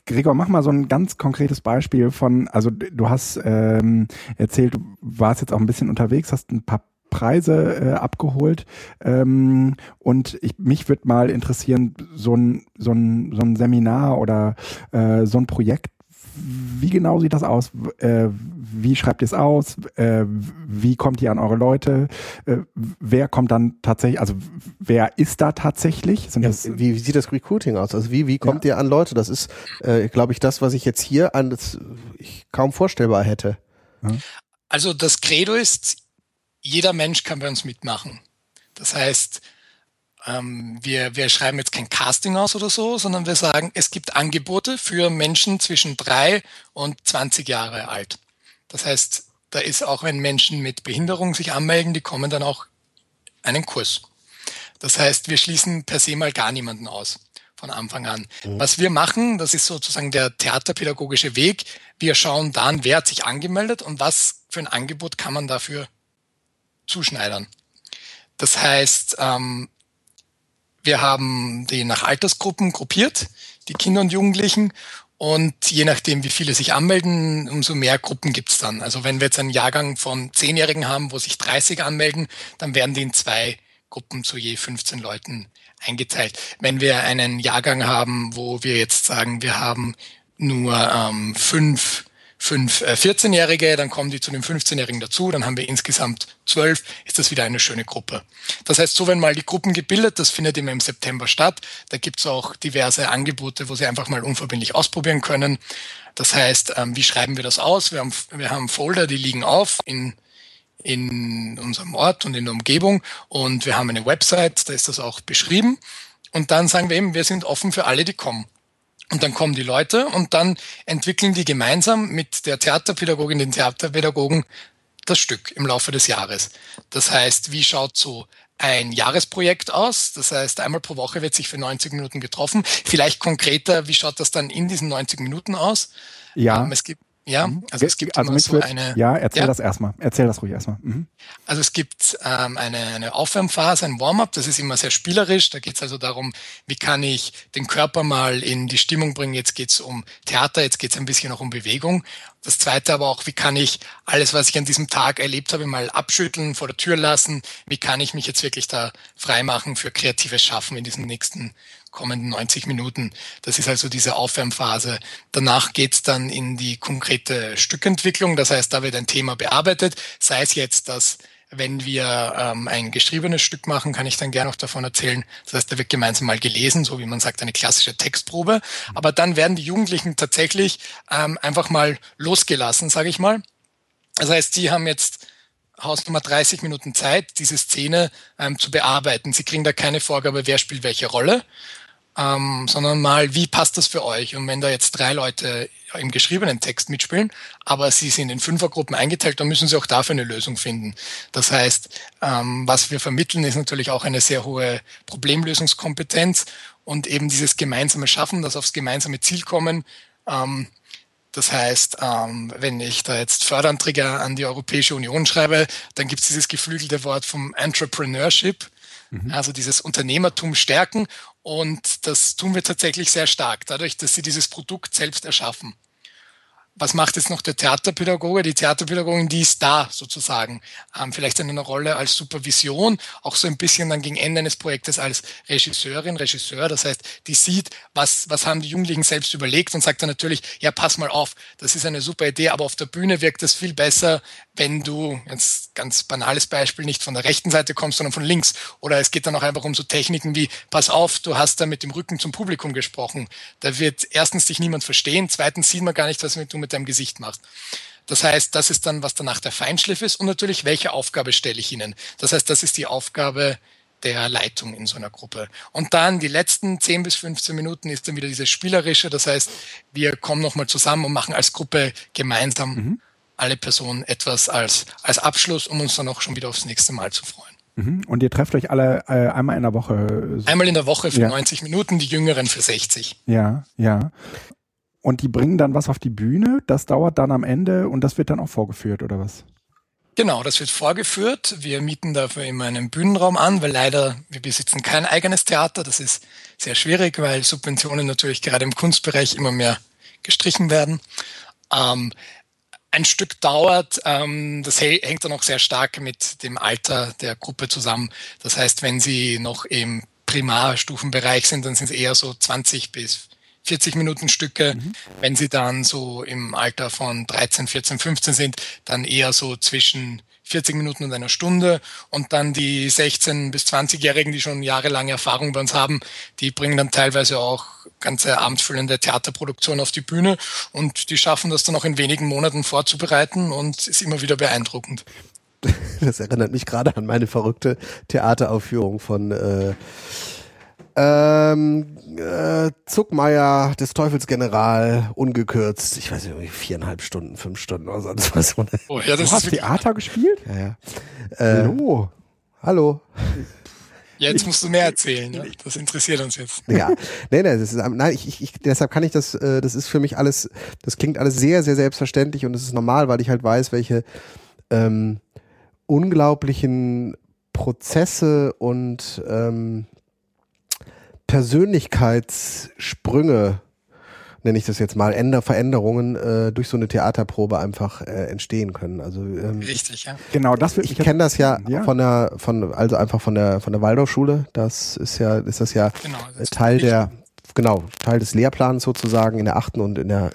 Gregor, mach mal so ein ganz konkretes Beispiel von, also du hast ähm, erzählt, du warst jetzt auch ein bisschen unterwegs, hast ein paar Preise äh, abgeholt ähm, und ich, mich würde mal interessieren, so ein, so, ein, so ein Seminar oder äh, so ein Projekt, wie genau sieht das aus? Äh, wie schreibt ihr es aus? Äh, wie kommt ihr an eure Leute? Äh, wer kommt dann tatsächlich, also wer ist da tatsächlich? Ja, wie, wie, sieht das Recruiting aus? Also wie, wie kommt ja. ihr an Leute? Das ist, äh, glaube ich, das, was ich jetzt hier an das ich kaum vorstellbar hätte. Also das Credo ist, jeder Mensch kann bei uns mitmachen. Das heißt, ähm, wir, wir schreiben jetzt kein Casting aus oder so, sondern wir sagen, es gibt Angebote für Menschen zwischen drei und 20 Jahre alt. Das heißt, da ist auch, wenn Menschen mit Behinderung sich anmelden, die kommen dann auch einen Kurs. Das heißt, wir schließen per se mal gar niemanden aus von Anfang an. Mhm. Was wir machen, das ist sozusagen der theaterpädagogische Weg. Wir schauen dann, wer hat sich angemeldet und was für ein Angebot kann man dafür zuschneidern. Das heißt, ähm, wir haben die nach Altersgruppen gruppiert, die Kinder und Jugendlichen. Und je nachdem, wie viele sich anmelden, umso mehr Gruppen gibt's dann. Also wenn wir jetzt einen Jahrgang von Zehnjährigen haben, wo sich 30 anmelden, dann werden die in zwei Gruppen zu je 15 Leuten eingeteilt. Wenn wir einen Jahrgang haben, wo wir jetzt sagen, wir haben nur ähm, fünf fünf äh, 14-Jährige, dann kommen die zu den 15-Jährigen dazu, dann haben wir insgesamt zwölf, ist das wieder eine schöne Gruppe. Das heißt, so werden mal die Gruppen gebildet, das findet immer im September statt. Da gibt's auch diverse Angebote, wo sie einfach mal unverbindlich ausprobieren können. Das heißt, ähm, wie schreiben wir das aus? Wir haben, wir haben Folder, die liegen auf in in unserem Ort und in der Umgebung und wir haben eine Website, da ist das auch beschrieben. Und dann sagen wir eben, wir sind offen für alle, die kommen. Und dann kommen die Leute und dann entwickeln die gemeinsam mit der Theaterpädagogin, den Theaterpädagogen das Stück im Laufe des Jahres. Das heißt, wie schaut so ein Jahresprojekt aus? Das heißt, einmal pro Woche wird sich für 90 Minuten getroffen. Vielleicht konkreter, wie schaut das dann in diesen 90 Minuten aus? Ja. Ähm, es gibt Ja, mhm. also es gibt also immer so eine. Ja, erzähl ja. das erstmal. Erzähl das ruhig erstmal. Mhm. Also es gibt ähm, eine, eine Aufwärmphase, ein Warm-up, das ist immer sehr spielerisch. Da geht es also darum, wie kann ich den Körper mal in die Stimmung bringen. Jetzt geht es um Theater, jetzt geht es ein bisschen auch um Bewegung. Das zweite aber auch, wie kann ich alles, was ich an diesem Tag erlebt habe, mal abschütteln, vor der Tür lassen? Wie kann ich mich jetzt wirklich da freimachen für kreatives Schaffen in diesen nächsten kommenden 90 Minuten. Das ist also diese Aufwärmphase. Danach geht's dann in die konkrete Stückentwicklung. Das heißt, da wird ein Thema bearbeitet, sei es jetzt, dass wenn wir ähm, ein geschriebenes Stück machen, kann ich dann gerne noch davon erzählen. Das heißt, da wird gemeinsam mal gelesen, so wie man sagt, eine klassische Textprobe. Aber dann werden die Jugendlichen tatsächlich ähm, einfach mal losgelassen, sage ich mal. Das heißt, die haben jetzt Hausnummer 30 Minuten Zeit, diese Szene ähm, zu bearbeiten. Sie kriegen da keine Vorgabe, wer spielt welche Rolle, ähm, sondern mal, wie passt das für euch? Und wenn da jetzt drei Leute im geschriebenen Text mitspielen, aber sie sind in Fünfergruppen eingeteilt, dann müssen sie auch dafür eine Lösung finden. Das heißt, ähm, was wir vermitteln, ist natürlich auch eine sehr hohe Problemlösungskompetenz und eben dieses gemeinsame Schaffen, das aufs gemeinsame Ziel kommen. Ähm, das heißt, ähm, wenn ich da jetzt Förderanträge an die Europäische Union schreibe, dann gibt es dieses geflügelte Wort vom Entrepreneurship, mhm. also dieses Unternehmertum stärken und das tun wir tatsächlich sehr stark, dadurch, dass sie dieses Produkt selbst erschaffen was macht jetzt noch der Theaterpädagoge? Die Theaterpädagogin, die ist da sozusagen, ähm, vielleicht in einer Rolle als Supervision, auch so ein bisschen dann gegen Ende eines Projektes als Regisseurin, Regisseur. Das heißt, die sieht, was, was haben die Jugendlichen selbst überlegt und sagt dann natürlich, ja, pass mal auf, das ist eine super Idee, aber auf der Bühne wirkt das viel besser, wenn du, jetzt ganz banales Beispiel, nicht von der rechten Seite kommst, sondern von links. Oder es geht dann auch einfach um so Techniken wie, pass auf, du hast da mit dem Rücken zum Publikum gesprochen. Da wird erstens dich niemand verstehen, zweitens sieht man gar nicht, was du mit deinem Gesicht machst. Das heißt, das ist dann, was danach der Feinschliff ist und natürlich, welche Aufgabe stelle ich Ihnen. Das heißt, das ist die Aufgabe der Leitung in so einer Gruppe. Und dann die letzten 10 bis 15 Minuten ist dann wieder dieses Spielerische. Das heißt, wir kommen nochmal zusammen und machen als Gruppe gemeinsam mhm alle Personen etwas als, als Abschluss, um uns dann auch schon wieder aufs nächste Mal zu freuen. Mhm. Und ihr trefft euch alle äh, einmal in der Woche? Einmal in der Woche für ja. 90 Minuten, die Jüngeren für 60. Ja, ja. Und die bringen dann was auf die Bühne, das dauert dann am Ende und das wird dann auch vorgeführt, oder was? Genau, das wird vorgeführt. Wir mieten dafür immer einen Bühnenraum an, weil leider wir besitzen kein eigenes Theater. Das ist sehr schwierig, weil Subventionen natürlich gerade im Kunstbereich immer mehr gestrichen werden. Ähm, ein Stück dauert. Ähm, das hängt dann auch sehr stark mit dem Alter der Gruppe zusammen. Das heißt, wenn Sie noch im Primarstufenbereich sind, dann sind es eher so 20 bis 40 Minuten Stücke. Mhm. Wenn Sie dann so im Alter von 13, 14, 15 sind, dann eher so zwischen 40 Minuten und einer Stunde. Und dann die 16- bis 20-Jährigen, die schon jahrelange Erfahrung bei uns haben, die bringen dann teilweise auch ganze abendfüllende Theaterproduktion auf die Bühne und die schaffen das dann auch in wenigen Monaten vorzubereiten und ist immer wieder beeindruckend. Das erinnert mich gerade an meine verrückte Theateraufführung von äh, ähm, äh, Zuckmeier des Teufelsgeneral, ungekürzt. Ich weiß nicht, viereinhalb Stunden, fünf Stunden oder so. Oh, ja, das du hast Theater gespielt? Ja, ja. Äh, hallo. Hallo. Jetzt musst du mehr erzählen, ne? Das interessiert uns jetzt. Ja, nee, nee, das ist, nein, ich, ich, deshalb kann ich das, äh, das ist für mich alles, das klingt alles sehr, sehr selbstverständlich und es ist normal, weil ich halt weiß, welche ähm, unglaublichen Prozesse und ähm, Persönlichkeitssprünge, nenne ich das jetzt mal, Änder Veränderungen äh, durch so eine Theaterprobe einfach äh, entstehen können. Also ähm, richtig, ja. Genau, das ich kenne das ja, ja, von der von also einfach von der von der Waldorfschule. Das ist ja ist das ja genau, das Teil der genau Teil des Lehrplans sozusagen in der achten und in der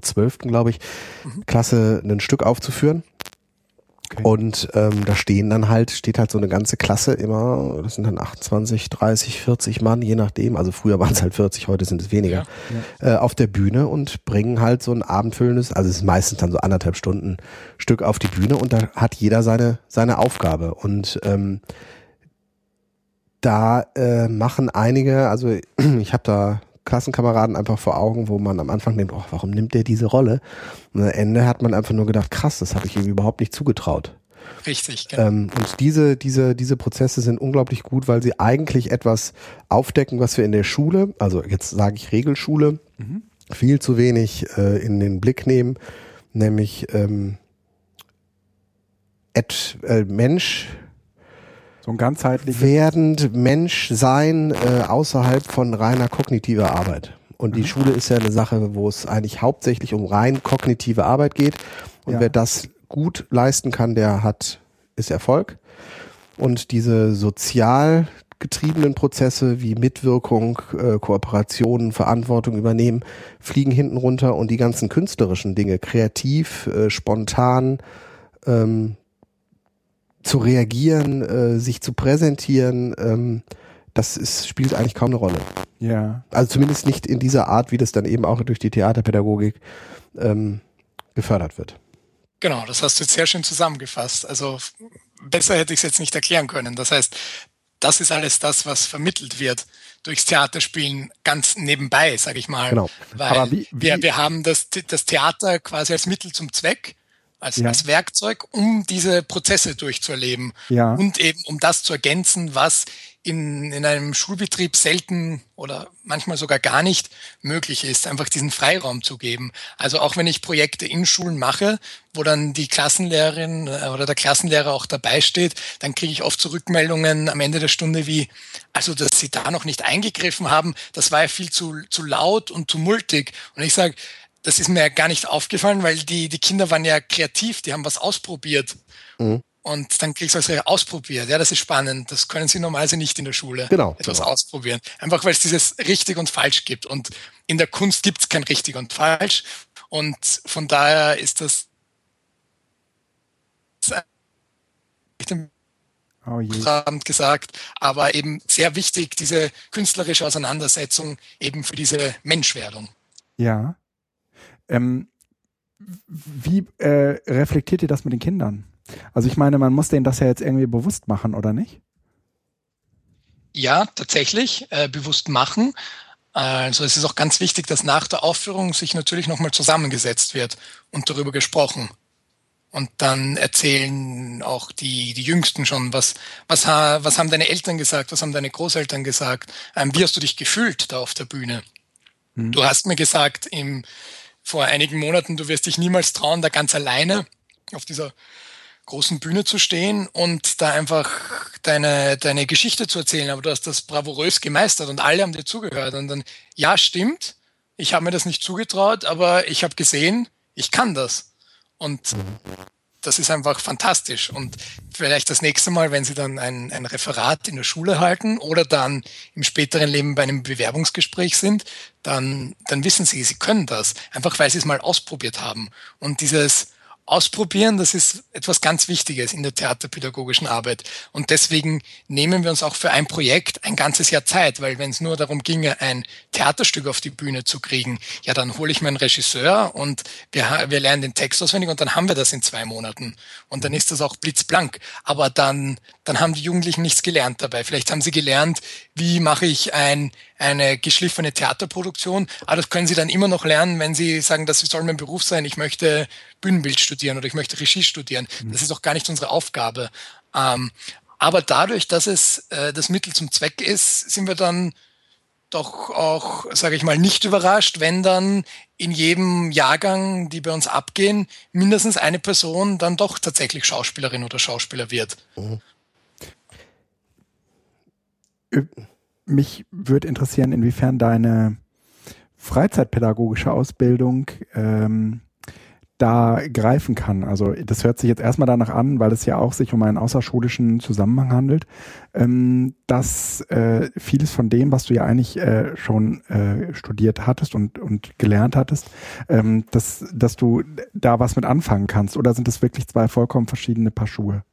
zwölften glaube ich mhm. Klasse ein Stück aufzuführen. Okay. Und ähm, da stehen dann halt, steht halt so eine ganze Klasse immer, das sind dann 28, 30, 40 Mann, je nachdem. Also früher waren es halt 40, heute sind es weniger, ja, ja. Äh, auf der Bühne und bringen halt so ein abendfüllendes, also es ist meistens dann so anderthalb Stunden Stück auf die Bühne und da hat jeder seine, seine Aufgabe. Und ähm, da äh, machen einige, also ich habe da Klassenkameraden einfach vor Augen, wo man am Anfang denkt, oh, warum nimmt der diese Rolle? Und am Ende hat man einfach nur gedacht, krass, das habe ich ihm überhaupt nicht zugetraut. Richtig. Genau. Ähm, und diese, diese, diese Prozesse sind unglaublich gut, weil sie eigentlich etwas aufdecken, was wir in der Schule, also jetzt sage ich Regelschule, mhm. viel zu wenig äh, in den Blick nehmen. nämlich ähm, et, äh, Mensch so ein ganzheitlich werdend Mensch sein äh, außerhalb von reiner kognitiver Arbeit. Und die mhm. Schule ist ja eine Sache, wo es eigentlich hauptsächlich um rein kognitive Arbeit geht. Und ja. wer das gut leisten kann, der hat, ist Erfolg. Und diese sozial getriebenen Prozesse wie Mitwirkung, äh, Kooperationen, Verantwortung übernehmen, fliegen hinten runter und die ganzen künstlerischen Dinge, kreativ, äh, spontan, ähm, zu reagieren, äh, sich zu präsentieren, ähm, das ist, spielt eigentlich kaum eine Rolle. Ja. Also zumindest nicht in dieser Art, wie das dann eben auch durch die Theaterpädagogik ähm, gefördert wird. Genau, das hast du jetzt sehr schön zusammengefasst. Also besser hätte ich es jetzt nicht erklären können. Das heißt, das ist alles das, was vermittelt wird durchs Theaterspielen ganz nebenbei, sage ich mal. Genau. Weil wie, wie wir, wir haben das, das Theater quasi als Mittel zum Zweck als, ja. als Werkzeug, um diese Prozesse durchzuerleben ja. und eben um das zu ergänzen, was in, in einem Schulbetrieb selten oder manchmal sogar gar nicht möglich ist, einfach diesen Freiraum zu geben. Also auch wenn ich Projekte in Schulen mache, wo dann die Klassenlehrerin äh, oder der Klassenlehrer auch dabei steht, dann kriege ich oft Zurückmeldungen am Ende der Stunde wie, also dass sie da noch nicht eingegriffen haben, das war ja viel zu, zu laut und tumultig. Und ich sage, das ist mir ja gar nicht aufgefallen, weil die, die Kinder waren ja kreativ, die haben was ausprobiert. Mhm. Und dann kriegst du also ausprobiert. Ja, das ist spannend. Das können sie normalerweise nicht in der Schule. Genau. Etwas genau. ausprobieren. Einfach weil es dieses richtig und falsch gibt. Und in der Kunst gibt es kein richtig und falsch. Und von daher ist das oh gesagt, aber eben sehr wichtig, diese künstlerische Auseinandersetzung eben für diese Menschwerdung. Ja. Ähm, wie äh, reflektiert ihr das mit den Kindern? Also ich meine, man muss denen das ja jetzt irgendwie bewusst machen, oder nicht? Ja, tatsächlich, äh, bewusst machen. Also es ist auch ganz wichtig, dass nach der Aufführung sich natürlich nochmal zusammengesetzt wird und darüber gesprochen. Und dann erzählen auch die, die Jüngsten schon, was, was, was haben deine Eltern gesagt, was haben deine Großeltern gesagt, ähm, wie hast du dich gefühlt da auf der Bühne? Hm. Du hast mir gesagt im, vor einigen Monaten, du wirst dich niemals trauen, da ganz alleine auf dieser großen Bühne zu stehen und da einfach deine, deine Geschichte zu erzählen, aber du hast das bravourös gemeistert und alle haben dir zugehört. Und dann, ja, stimmt, ich habe mir das nicht zugetraut, aber ich habe gesehen, ich kann das. Und das ist einfach fantastisch. Und vielleicht das nächste Mal, wenn Sie dann ein, ein Referat in der Schule halten oder dann im späteren Leben bei einem Bewerbungsgespräch sind, dann, dann wissen Sie, Sie können das. Einfach weil Sie es mal ausprobiert haben. Und dieses, Ausprobieren, das ist etwas ganz Wichtiges in der theaterpädagogischen Arbeit. Und deswegen nehmen wir uns auch für ein Projekt ein ganzes Jahr Zeit, weil wenn es nur darum ginge, ein Theaterstück auf die Bühne zu kriegen, ja, dann hole ich mir einen Regisseur und wir, wir lernen den Text auswendig und dann haben wir das in zwei Monaten. Und dann ist das auch blitzblank. Aber dann, dann haben die Jugendlichen nichts gelernt dabei. Vielleicht haben sie gelernt, wie mache ich ein, eine geschliffene Theaterproduktion. Aber das können sie dann immer noch lernen, wenn sie sagen, das soll mein Beruf sein. Ich möchte Bühnenbild studieren oder ich möchte Regie studieren. Mhm. Das ist auch gar nicht unsere Aufgabe. Ähm, aber dadurch, dass es äh, das Mittel zum Zweck ist, sind wir dann doch auch, sage ich mal, nicht überrascht, wenn dann in jedem Jahrgang, die bei uns abgehen, mindestens eine Person dann doch tatsächlich Schauspielerin oder Schauspieler wird. Mhm. Mich würde interessieren, inwiefern deine freizeitpädagogische Ausbildung ähm, da greifen kann. Also das hört sich jetzt erstmal danach an, weil es ja auch sich um einen außerschulischen Zusammenhang handelt, ähm, dass äh, vieles von dem, was du ja eigentlich äh, schon äh, studiert hattest und, und gelernt hattest, ähm, dass, dass du da was mit anfangen kannst. Oder sind das wirklich zwei vollkommen verschiedene Paar Schuhe?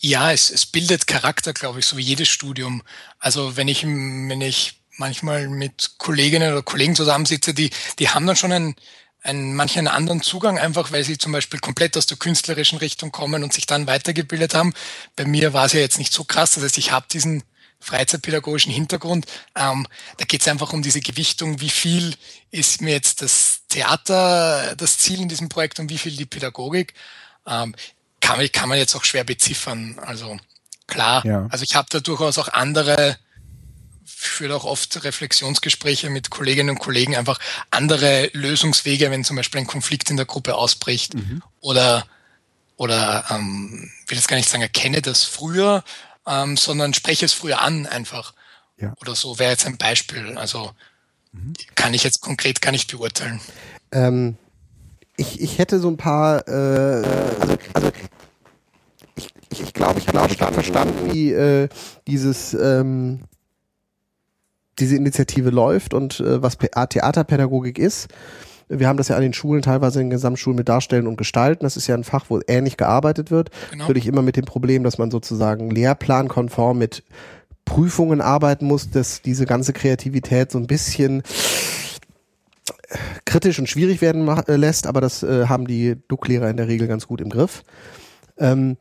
Ja, es, es bildet Charakter, glaube ich, so wie jedes Studium. Also wenn ich, wenn ich manchmal mit Kolleginnen oder Kollegen zusammensitze, die, die haben dann schon ein, einen manchen anderen Zugang, einfach weil sie zum Beispiel komplett aus der künstlerischen Richtung kommen und sich dann weitergebildet haben. Bei mir war es ja jetzt nicht so krass. Das heißt, ich habe diesen freizeitpädagogischen Hintergrund. Ähm, da geht es einfach um diese Gewichtung, wie viel ist mir jetzt das Theater das Ziel in diesem Projekt und wie viel die Pädagogik. Ähm, kann, kann man jetzt auch schwer beziffern. Also klar, ja. also ich habe da durchaus auch andere führt auch oft Reflexionsgespräche mit Kolleginnen und Kollegen, einfach andere Lösungswege, wenn zum Beispiel ein Konflikt in der Gruppe ausbricht mhm. oder oder ähm, will jetzt gar nicht sagen, erkenne das früher, ähm, sondern spreche es früher an einfach. Ja. Oder so wäre jetzt ein Beispiel. Also mhm. kann ich jetzt konkret gar nicht beurteilen. Ähm, ich, ich hätte so ein paar, äh, also, also ich, ich, glaube, ich glaube, ich habe verstanden, wie äh, dieses ähm, diese Initiative läuft und äh, was Theaterpädagogik ist. Wir haben das ja an den Schulen, teilweise in den Gesamtschulen mit Darstellen und Gestalten. Das ist ja ein Fach, wo ähnlich gearbeitet wird. Genau. Natürlich immer mit dem Problem, dass man sozusagen lehrplankonform mit Prüfungen arbeiten muss, dass diese ganze Kreativität so ein bisschen kritisch und schwierig werden äh, lässt, aber das äh, haben die Duck-Lehrer in der Regel ganz gut im Griff. Ähm,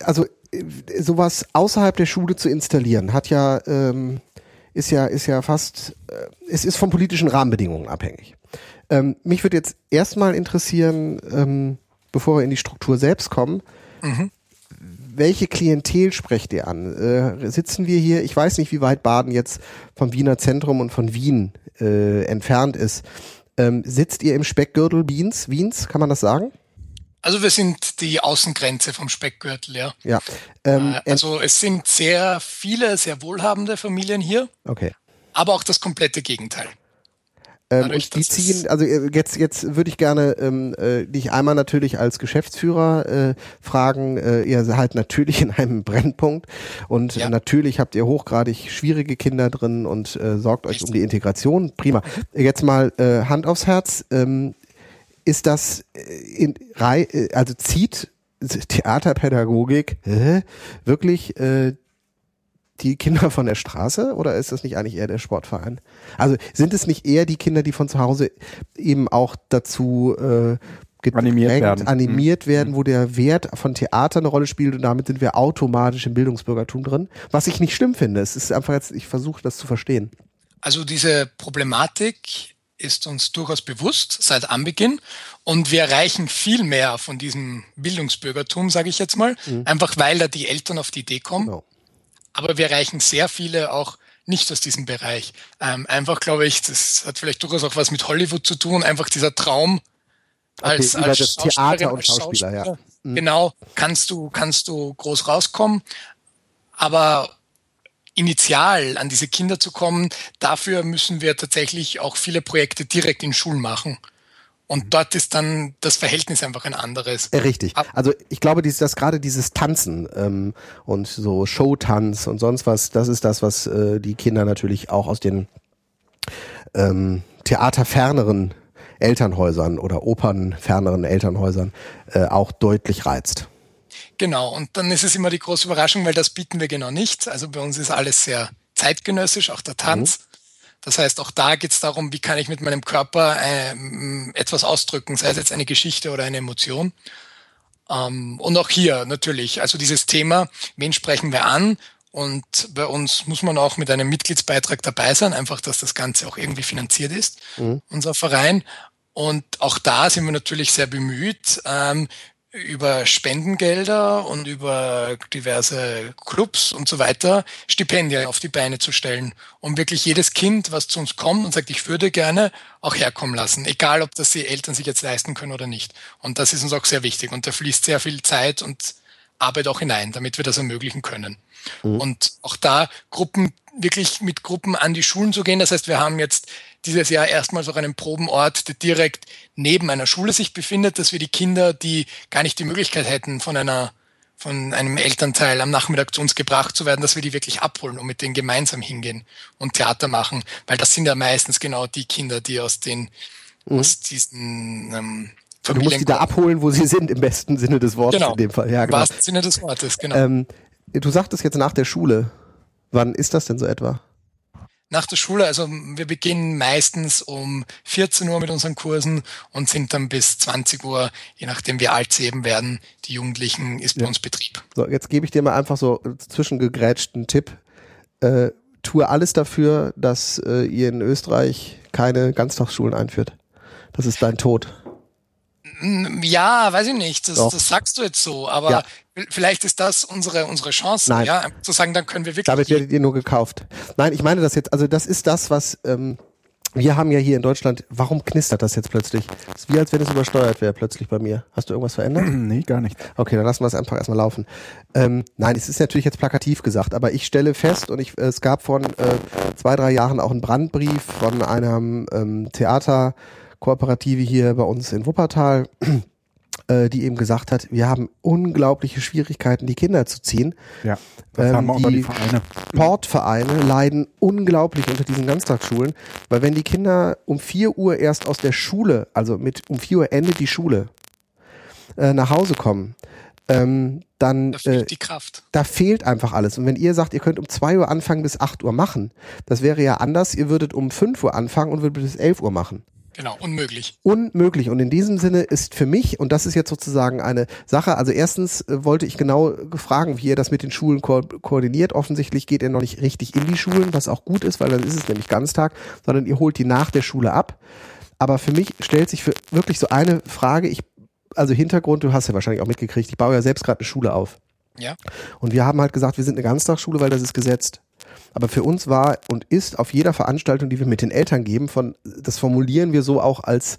also äh, sowas außerhalb der Schule zu installieren, hat ja ähm, ist ja, ist ja fast, äh, es ist von politischen Rahmenbedingungen abhängig. Ähm, mich würde jetzt erstmal interessieren, ähm, bevor wir in die Struktur selbst kommen, mhm. welche Klientel sprecht ihr an? Äh, sitzen wir hier, ich weiß nicht, wie weit Baden jetzt vom Wiener Zentrum und von Wien äh, entfernt ist. Ähm, sitzt ihr im Speckgürtel Wiens, Wiens, kann man das sagen? Also wir sind die Außengrenze vom Speckgürtel, ja. Ja. Ähm, äh, also es sind sehr viele, sehr wohlhabende Familien hier. Okay. Aber auch das komplette Gegenteil. Ähm, Dadurch, und die ziehen, also äh, jetzt, jetzt würde ich gerne ähm, äh, dich einmal natürlich als Geschäftsführer äh, fragen. Äh, ihr seid natürlich in einem Brennpunkt und ja. natürlich habt ihr hochgradig schwierige Kinder drin und äh, sorgt euch Richtig. um die Integration. Prima. Jetzt mal äh, Hand aufs Herz. Ähm, ist das äh, in äh, also zieht Theaterpädagogik äh, wirklich äh, die Kinder von der Straße oder ist das nicht eigentlich eher der Sportverein? Also sind es nicht eher die Kinder, die von zu Hause eben auch dazu äh, animiert werden, animiert mhm. werden, wo der Wert von Theater eine Rolle spielt und damit sind wir automatisch im Bildungsbürgertum drin, was ich nicht schlimm finde. Es ist einfach jetzt, ich versuche das zu verstehen. Also diese Problematik ist uns durchaus bewusst seit Anbeginn und wir erreichen viel mehr von diesem Bildungsbürgertum, sage ich jetzt mal, mhm. einfach weil da die Eltern auf die Idee kommen. Genau. Aber wir erreichen sehr viele auch nicht aus diesem Bereich. Ähm, einfach glaube ich, das hat vielleicht durchaus auch was mit Hollywood zu tun, einfach dieser Traum als, okay, als das Theater und Schauspieler, Schauspieler ja. Mhm. Genau, kannst du, kannst du groß rauskommen. Aber initial an diese Kinder zu kommen, dafür müssen wir tatsächlich auch viele Projekte direkt in Schulen machen. Und mhm. dort ist dann das Verhältnis einfach ein anderes. Richtig. Also ich glaube, dass das gerade dieses Tanzen ähm, und so Showtanz und sonst was, das ist das, was äh, die Kinder natürlich auch aus den ähm, theaterferneren Elternhäusern oder opernferneren Elternhäusern äh, auch deutlich reizt. Genau, und dann ist es immer die große Überraschung, weil das bieten wir genau nicht. Also bei uns ist alles sehr zeitgenössisch, auch der Tanz. Mhm. Das heißt, auch da geht es darum, wie kann ich mit meinem Körper ähm, etwas ausdrücken, sei es jetzt eine Geschichte oder eine Emotion. Ähm, und auch hier natürlich, also dieses Thema, wen sprechen wir an? Und bei uns muss man auch mit einem Mitgliedsbeitrag dabei sein, einfach, dass das Ganze auch irgendwie finanziert ist, mhm. unser Verein. Und auch da sind wir natürlich sehr bemüht, ähm, über Spendengelder und über diverse Clubs und so weiter Stipendien auf die Beine zu stellen, um wirklich jedes Kind, was zu uns kommt und sagt, ich würde gerne, auch herkommen lassen, egal ob das die Eltern sich jetzt leisten können oder nicht. Und das ist uns auch sehr wichtig und da fließt sehr viel Zeit und Arbeit auch hinein, damit wir das ermöglichen können. Mhm. Und auch da Gruppen, wirklich mit Gruppen an die Schulen zu gehen. Das heißt, wir haben jetzt dieses Jahr erstmals auch einen Probenort, der direkt neben einer Schule sich befindet, dass wir die Kinder, die gar nicht die Möglichkeit hätten, von einer von einem Elternteil am Nachmittag zu uns gebracht zu werden, dass wir die wirklich abholen und mit denen gemeinsam hingehen und Theater machen, weil das sind ja meistens genau die Kinder, die aus den mhm. aus diesen ähm, Du musst die da abholen, wo sie sind, im besten Sinne des Wortes genau. in dem Fall. Ja, genau. Im wahrsten Sinne des Wortes, genau. Ähm, du sagtest jetzt nach der Schule. Wann ist das denn so etwa? Nach der Schule, also wir beginnen meistens um 14 Uhr mit unseren Kursen und sind dann bis 20 Uhr, je nachdem wie alt sie eben werden, die Jugendlichen, ist bei ja. uns Betrieb. So, jetzt gebe ich dir mal einfach so zwischengegrätschten Tipp. Äh, tue alles dafür, dass äh, ihr in Österreich keine Ganztagsschulen einführt. Das ist dein Tod. Ja, weiß ich nicht. Das, das sagst du jetzt so, aber ja. vielleicht ist das unsere unsere Chance, Nein. ja, zu sagen, dann können wir wirklich. Damit werdet ihr nur gekauft. Nein, ich meine das jetzt. Also das ist das, was ähm, wir haben ja hier in Deutschland. Warum knistert das jetzt plötzlich? Das ist wie als wenn es übersteuert wäre plötzlich bei mir. Hast du irgendwas verändert? nee, gar nicht. Okay, dann lassen wir es einfach erstmal laufen. Ähm, nein, es ist natürlich jetzt plakativ gesagt, aber ich stelle fest und ich, es gab vor äh, zwei drei Jahren auch einen Brandbrief von einem ähm, Theater Kooperative hier bei uns in Wuppertal, äh, die eben gesagt hat, wir haben unglaubliche Schwierigkeiten, die Kinder zu ziehen. Ja, das ähm, haben auch die, die Vereine. Sportvereine leiden unglaublich unter diesen Ganztagsschulen, weil wenn die Kinder um vier Uhr erst aus der Schule, also mit um vier Uhr endet die Schule, äh, nach Hause kommen, ähm, dann da fehlt äh, die Kraft. Da fehlt einfach alles. Und wenn ihr sagt, ihr könnt um zwei Uhr anfangen bis acht Uhr machen, das wäre ja anders. Ihr würdet um fünf Uhr anfangen und würdet bis elf Uhr machen. Genau, unmöglich. Unmöglich. Und in diesem Sinne ist für mich, und das ist jetzt sozusagen eine Sache, also erstens äh, wollte ich genau fragen, wie ihr das mit den Schulen ko koordiniert. Offensichtlich geht ihr noch nicht richtig in die Schulen, was auch gut ist, weil dann ist es nämlich Ganztag, sondern ihr holt die nach der Schule ab. Aber für mich stellt sich für wirklich so eine Frage, ich, also Hintergrund, du hast ja wahrscheinlich auch mitgekriegt, ich baue ja selbst gerade eine Schule auf. Ja. Und wir haben halt gesagt, wir sind eine Ganztagsschule, weil das ist gesetzt. Aber für uns war und ist auf jeder Veranstaltung, die wir mit den Eltern geben, von das formulieren wir so auch als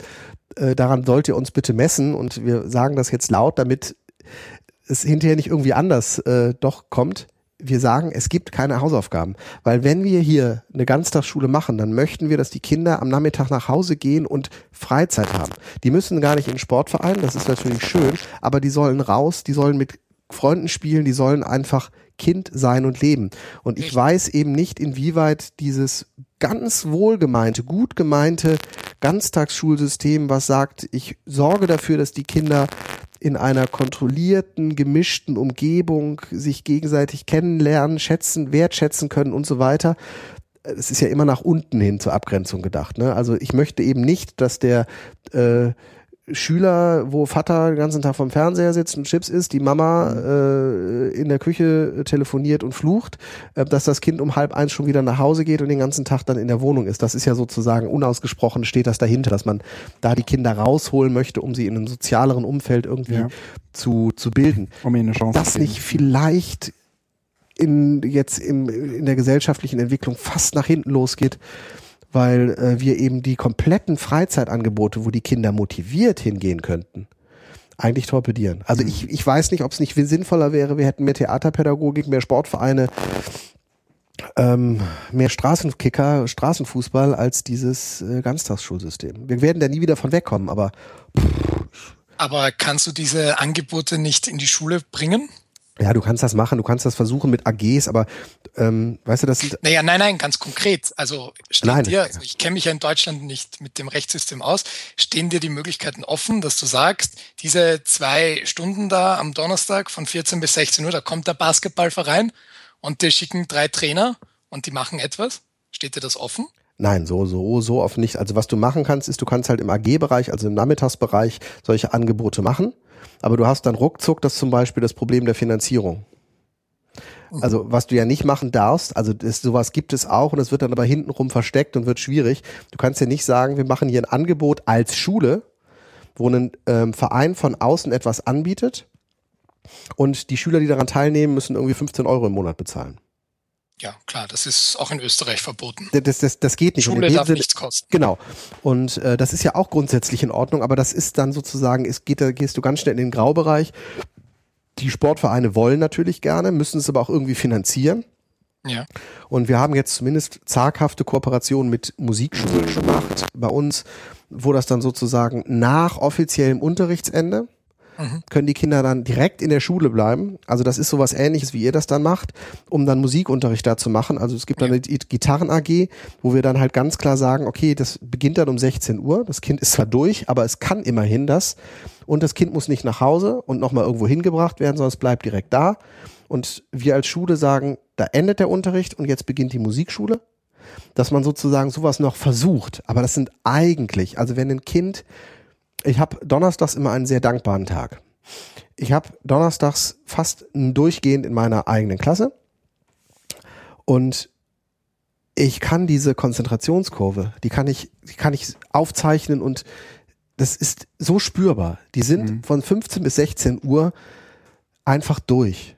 äh, daran sollt ihr uns bitte messen und wir sagen das jetzt laut, damit es hinterher nicht irgendwie anders äh, doch kommt. Wir sagen, es gibt keine Hausaufgaben, weil wenn wir hier eine Ganztagsschule machen, dann möchten wir, dass die Kinder am Nachmittag nach Hause gehen und Freizeit haben. Die müssen gar nicht in den Sportverein, das ist natürlich schön, aber die sollen raus, die sollen mit Freunden spielen, die sollen einfach Kind sein und leben. Und ich weiß eben nicht, inwieweit dieses ganz wohlgemeinte, gut gemeinte Ganztagsschulsystem, was sagt, ich sorge dafür, dass die Kinder in einer kontrollierten, gemischten Umgebung sich gegenseitig kennenlernen, schätzen, wertschätzen können und so weiter. Es ist ja immer nach unten hin zur Abgrenzung gedacht. Ne? Also ich möchte eben nicht, dass der äh, Schüler, wo Vater den ganzen Tag vom Fernseher sitzt und Chips isst, die Mama äh, in der Küche telefoniert und flucht, äh, dass das Kind um halb eins schon wieder nach Hause geht und den ganzen Tag dann in der Wohnung ist. Das ist ja sozusagen unausgesprochen, steht das dahinter, dass man da die Kinder rausholen möchte, um sie in einem sozialeren Umfeld irgendwie ja. zu, zu bilden. Um ihnen eine Chance das nicht vielleicht in jetzt im, in der gesellschaftlichen Entwicklung fast nach hinten losgeht weil äh, wir eben die kompletten Freizeitangebote, wo die Kinder motiviert hingehen könnten, eigentlich torpedieren. Also mhm. ich, ich weiß nicht, ob es nicht sinnvoller wäre, wir hätten mehr Theaterpädagogik, mehr Sportvereine, ähm, mehr Straßenkicker, Straßenfußball als dieses äh, Ganztagsschulsystem. Wir werden da nie wieder von wegkommen, aber pff. aber kannst du diese Angebote nicht in die Schule bringen? Ja, du kannst das machen, du kannst das versuchen mit AGs, aber ähm, weißt du, das sind. Naja, nein, nein, ganz konkret. Also steht nein, dir, also ich kenne mich ja in Deutschland nicht mit dem Rechtssystem aus, stehen dir die Möglichkeiten offen, dass du sagst, diese zwei Stunden da am Donnerstag von 14 bis 16 Uhr, da kommt der Basketballverein und die schicken drei Trainer und die machen etwas? Steht dir das offen? Nein, so, so, so oft nicht. Also was du machen kannst, ist, du kannst halt im AG-Bereich, also im Nachmittagsbereich, solche Angebote machen aber du hast dann ruckzuck das zum Beispiel das Problem der Finanzierung. Also was du ja nicht machen darfst, also das, sowas gibt es auch und es wird dann aber hintenrum versteckt und wird schwierig. Du kannst ja nicht sagen, wir machen hier ein Angebot als Schule, wo ein ähm, Verein von außen etwas anbietet und die Schüler, die daran teilnehmen, müssen irgendwie 15 Euro im Monat bezahlen. Ja, klar, das ist auch in Österreich verboten. Das, das, das geht nicht. Schule darf Sinne, nichts kosten. Genau. Und äh, das ist ja auch grundsätzlich in Ordnung, aber das ist dann sozusagen, es geht, da gehst du ganz schnell in den Graubereich. Die Sportvereine wollen natürlich gerne, müssen es aber auch irgendwie finanzieren. Ja. Und wir haben jetzt zumindest zaghafte Kooperationen mit Musikschulen gemacht bei uns, wo das dann sozusagen nach offiziellem Unterrichtsende mhm. können die Kinder dann direkt in der Schule bleiben. Also das ist sowas ähnliches, wie ihr das dann macht, um dann Musikunterricht da zu machen. Also es gibt dann ja. eine Gitarren AG, wo wir dann halt ganz klar sagen, okay, das beginnt dann um 16 Uhr. Das Kind ist zwar durch, aber es kann immerhin das. Und das Kind muss nicht nach Hause und nochmal irgendwo hingebracht werden, sondern es bleibt direkt da. Und wir als Schule sagen, da endet der Unterricht und jetzt beginnt die Musikschule dass man sozusagen sowas noch versucht. Aber das sind eigentlich, also wenn ein Kind ich habe donnerstags immer einen sehr dankbaren Tag. Ich habe donnerstags fast durchgehend in meiner eigenen Klasse und ich kann diese Konzentrationskurve, die kann ich, die kann ich aufzeichnen und das ist so spürbar. Die sind mhm. von 15 bis 16 Uhr einfach durch.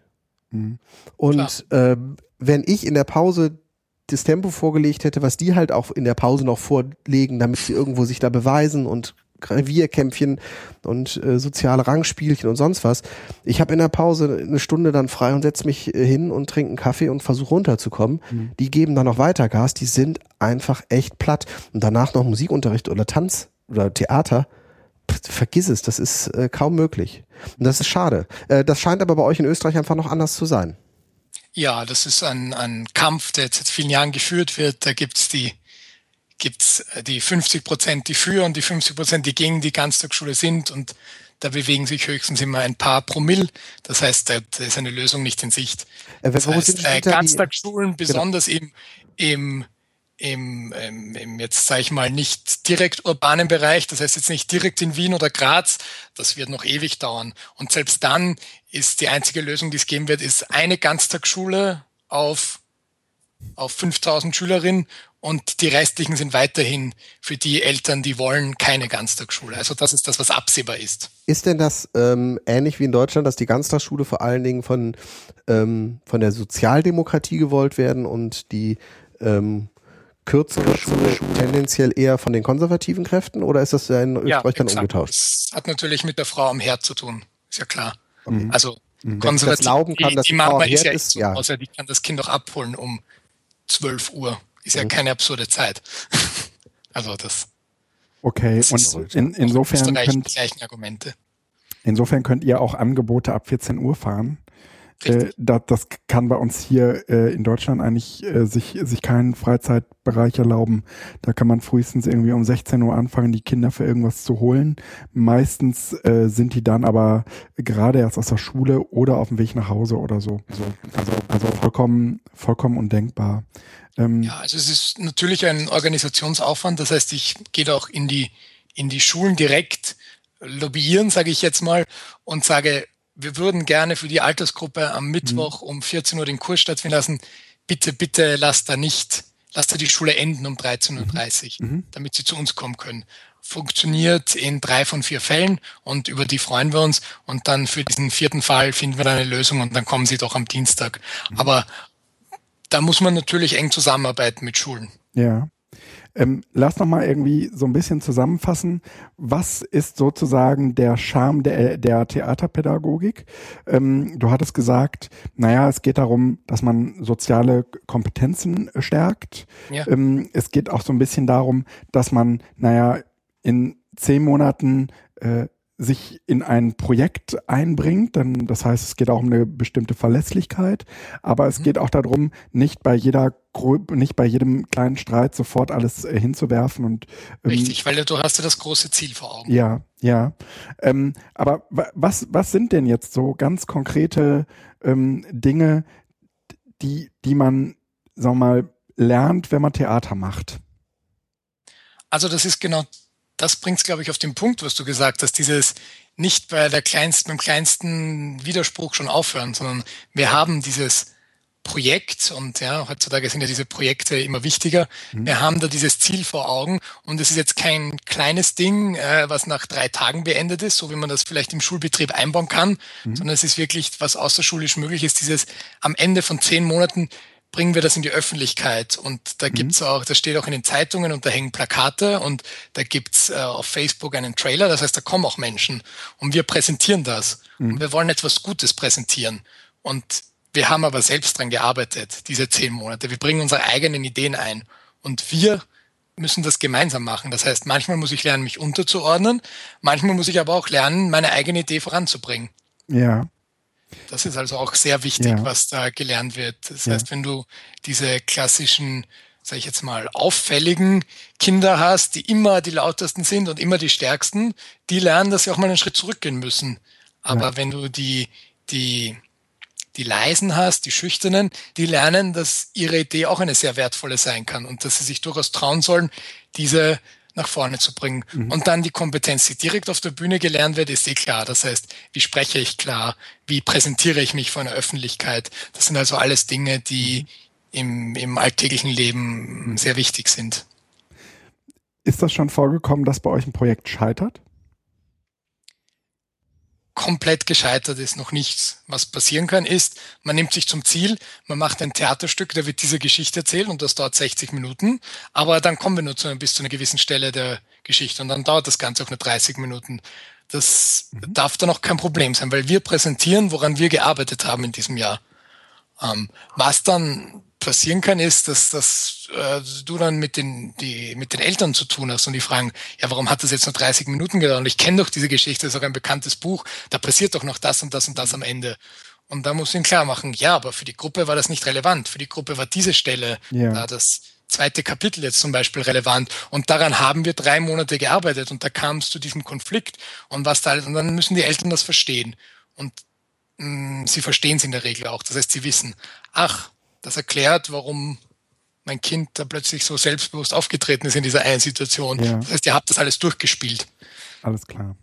Mhm. Und äh, wenn ich in der Pause das Tempo vorgelegt hätte, was die halt auch in der Pause noch vorlegen, damit sie irgendwo sich da beweisen und Revierkämpfchen und äh, soziale Rangspielchen und sonst was. Ich habe in der Pause eine Stunde dann frei und setze mich äh, hin und trinke einen Kaffee und versuche runterzukommen. Mhm. Die geben dann noch weiter Gas, die sind einfach echt platt. Und danach noch Musikunterricht oder Tanz oder Theater. Pff, vergiss es, das ist äh, kaum möglich. Und das ist schade. Äh, das scheint aber bei euch in Österreich einfach noch anders zu sein. Ja, das ist ein, ein Kampf, der jetzt seit vielen Jahren geführt wird. Da gibt's die gibt's äh, die 50 Prozent, die für und die 50 Prozent, die gegen die Ganztagsschule sind. Und da bewegen sich höchstens immer ein paar Promille. Das heißt, da, ist eine Lösung nicht in Sicht. Äh, das heißt, äh, Ganztagsschulen, genau. besonders genau. im, im im, im, im jetzt sage ich mal nicht direkt urbanen Bereich, das heißt jetzt nicht direkt in Wien oder Graz, das wird noch ewig dauern. Und selbst dann ist die einzige Lösung, die es geben wird, ist eine Ganztagsschule auf auf 5000 Schülerinnen und die restlichen sind weiterhin für die Eltern, die wollen, keine Ganztagsschule. Also das ist das, was absehbar ist. Ist denn das ähm, ähnlich wie in Deutschland, dass die Ganztagsschule vor allen Dingen von, ähm, von der Sozialdemokratie gewollt werden und die ähm, kürzere Schule tendenziell eher von den konservativen Kräften oder ist das in Österreich ja, dann umgetauscht? Das hat natürlich mit der Frau am Herd zu tun, ist ja klar. Mhm. Also mhm. konservativ, glauben kann, dass die, die Mama ist ja, ist, ja. außer die kann das Kind auch abholen um 12 Uhr. Ist ja mhm. keine absurde Zeit. also das. Okay, das und in, insofern könnt, gleichen Argumente. insofern könnt ihr auch Angebote ab 14 Uhr fahren. Äh, das, das kann bei uns hier äh, in Deutschland eigentlich äh, sich, sich keinen Freizeitbereich erlauben. Da kann man frühestens irgendwie um 16 Uhr anfangen, die Kinder für irgendwas zu holen. Meistens äh, sind die dann aber gerade erst aus der Schule oder auf dem Weg nach Hause oder so. Also, also, also vollkommen, vollkommen undenkbar. Ähm, ja, also es ist natürlich ein Organisationsaufwand. Das heißt, ich gehe auch in die, in die Schulen direkt lobbyieren, sage ich jetzt mal, und sage, wir würden gerne für die Altersgruppe am Mittwoch mhm. um 14 Uhr den Kurs stattfinden lassen. Bitte, bitte lasst da nicht, lasst da die Schule enden um 13.30 Uhr, mhm. damit sie zu uns kommen können. Funktioniert in drei von vier Fällen und über die freuen wir uns. Und dann für diesen vierten Fall finden wir dann eine Lösung und dann kommen sie doch am Dienstag. Mhm. Aber da muss man natürlich eng zusammenarbeiten mit Schulen. Ja. Ähm, lass noch mal irgendwie so ein bisschen zusammenfassen. Was ist sozusagen der Charme der, der Theaterpädagogik? Ähm, du hattest gesagt, naja, es geht darum, dass man soziale Kompetenzen stärkt. Ja. Ähm, es geht auch so ein bisschen darum, dass man, naja, in zehn Monaten äh, sich in ein Projekt einbringt, dann das heißt, es geht auch um eine bestimmte Verlässlichkeit, aber es mhm. geht auch darum, nicht bei jeder nicht bei jedem kleinen Streit sofort alles äh, hinzuwerfen und ähm, richtig, weil du hast ja das große Ziel vor Augen. Ja, ja. Ähm, aber was was sind denn jetzt so ganz konkrete ähm, Dinge, die die man, sag mal, lernt, wenn man Theater macht? Also das ist genau das bringt es, glaube ich, auf den Punkt, was du gesagt hast, dieses nicht bei der kleinsten, beim kleinsten Widerspruch schon aufhören, sondern wir haben dieses Projekt und ja, heutzutage sind ja diese Projekte immer wichtiger. Mhm. Wir haben da dieses Ziel vor Augen und es ist jetzt kein kleines Ding, äh, was nach drei Tagen beendet ist, so wie man das vielleicht im Schulbetrieb einbauen kann, mhm. sondern es ist wirklich, was außerschulisch möglich ist, dieses am Ende von zehn Monaten bringen wir das in die Öffentlichkeit. Und da mhm. gibt's auch, das steht auch in den Zeitungen und da hängen Plakate und da gibt's äh, auf Facebook einen Trailer. Das heißt, da kommen auch Menschen und wir präsentieren das. Mhm. Und wir wollen etwas Gutes präsentieren. Und wir haben aber selbst dran gearbeitet, diese zehn Monate. Wir bringen unsere eigenen Ideen ein. Und wir müssen das gemeinsam machen. Das heißt, manchmal muss ich lernen, mich unterzuordnen. Manchmal muss ich aber auch lernen, meine eigene Idee voranzubringen. Ja. Das ist also auch sehr wichtig, ja. was da gelernt wird. Das ja. heißt, wenn du diese klassischen, sage ich jetzt mal, auffälligen Kinder hast, die immer die lautesten sind und immer die stärksten, die lernen, dass sie auch mal einen Schritt zurückgehen müssen. Aber ja. wenn du die, die, die leisen hast, die schüchternen, die lernen, dass ihre Idee auch eine sehr wertvolle sein kann und dass sie sich durchaus trauen sollen, diese nach vorne zu bringen. Mhm. Und dann die Kompetenz, die direkt auf der Bühne gelernt wird, ist eh klar. Das heißt, wie spreche ich klar? Wie präsentiere ich mich vor einer Öffentlichkeit? Das sind also alles Dinge, die im, im alltäglichen Leben mhm. sehr wichtig sind. Ist das schon vorgekommen, dass bei euch ein Projekt scheitert? Komplett gescheitert ist, noch nichts. Was passieren kann, ist, man nimmt sich zum Ziel, man macht ein Theaterstück, da wird diese Geschichte erzählt und das dauert 60 Minuten, aber dann kommen wir nur zu, bis zu einer gewissen Stelle der Geschichte und dann dauert das Ganze auch nur 30 Minuten. Das mhm. darf dann auch kein Problem sein, weil wir präsentieren, woran wir gearbeitet haben in diesem Jahr. Ähm, was dann passieren kann, ist, dass, dass äh, du dann mit den, die, mit den Eltern zu tun hast und die fragen, ja, warum hat das jetzt nur 30 Minuten gedauert? Und ich kenne doch diese Geschichte, das ist auch ein bekanntes Buch, da passiert doch noch das und das und das am Ende. Und da muss ich ihm klar machen, ja, aber für die Gruppe war das nicht relevant. Für die Gruppe war diese Stelle, ja. da das zweite Kapitel jetzt zum Beispiel relevant. Und daran haben wir drei Monate gearbeitet und da kam es zu diesem Konflikt und was da, und dann müssen die Eltern das verstehen. Und mh, mm, sie verstehen es in der Regel auch. Das heißt, sie wissen, ach, das erklärt, warum mein Kind da plötzlich so selbstbewusst aufgetreten ist in dieser einen Situation. Ja. Das heißt, ihr habt das alles durchgespielt. Alles klar.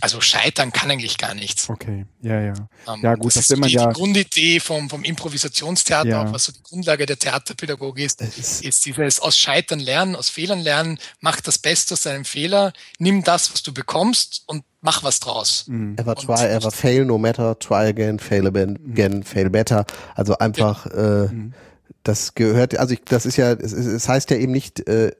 Also scheitern kann eigentlich gar nichts. Okay, ja, ja. Ähm, ja, gut, das, das ist man die, ja. Die Grundidee vom, vom Improvisationstheater, ja. auch was so die Grundlage der Theaterpädagogik ist, ist, ist dieses aus Scheitern lernen, aus Fehlern lernen, mach das Beste aus deinem Fehler, nimm das, was du bekommst und mach was draus. Mhm. Ever try, ever fail, no matter, try again, fail again, mhm. fail better. Also einfach, ja. äh, mhm. das gehört, also ich, das ist ja, es, es heißt ja eben nicht, äh,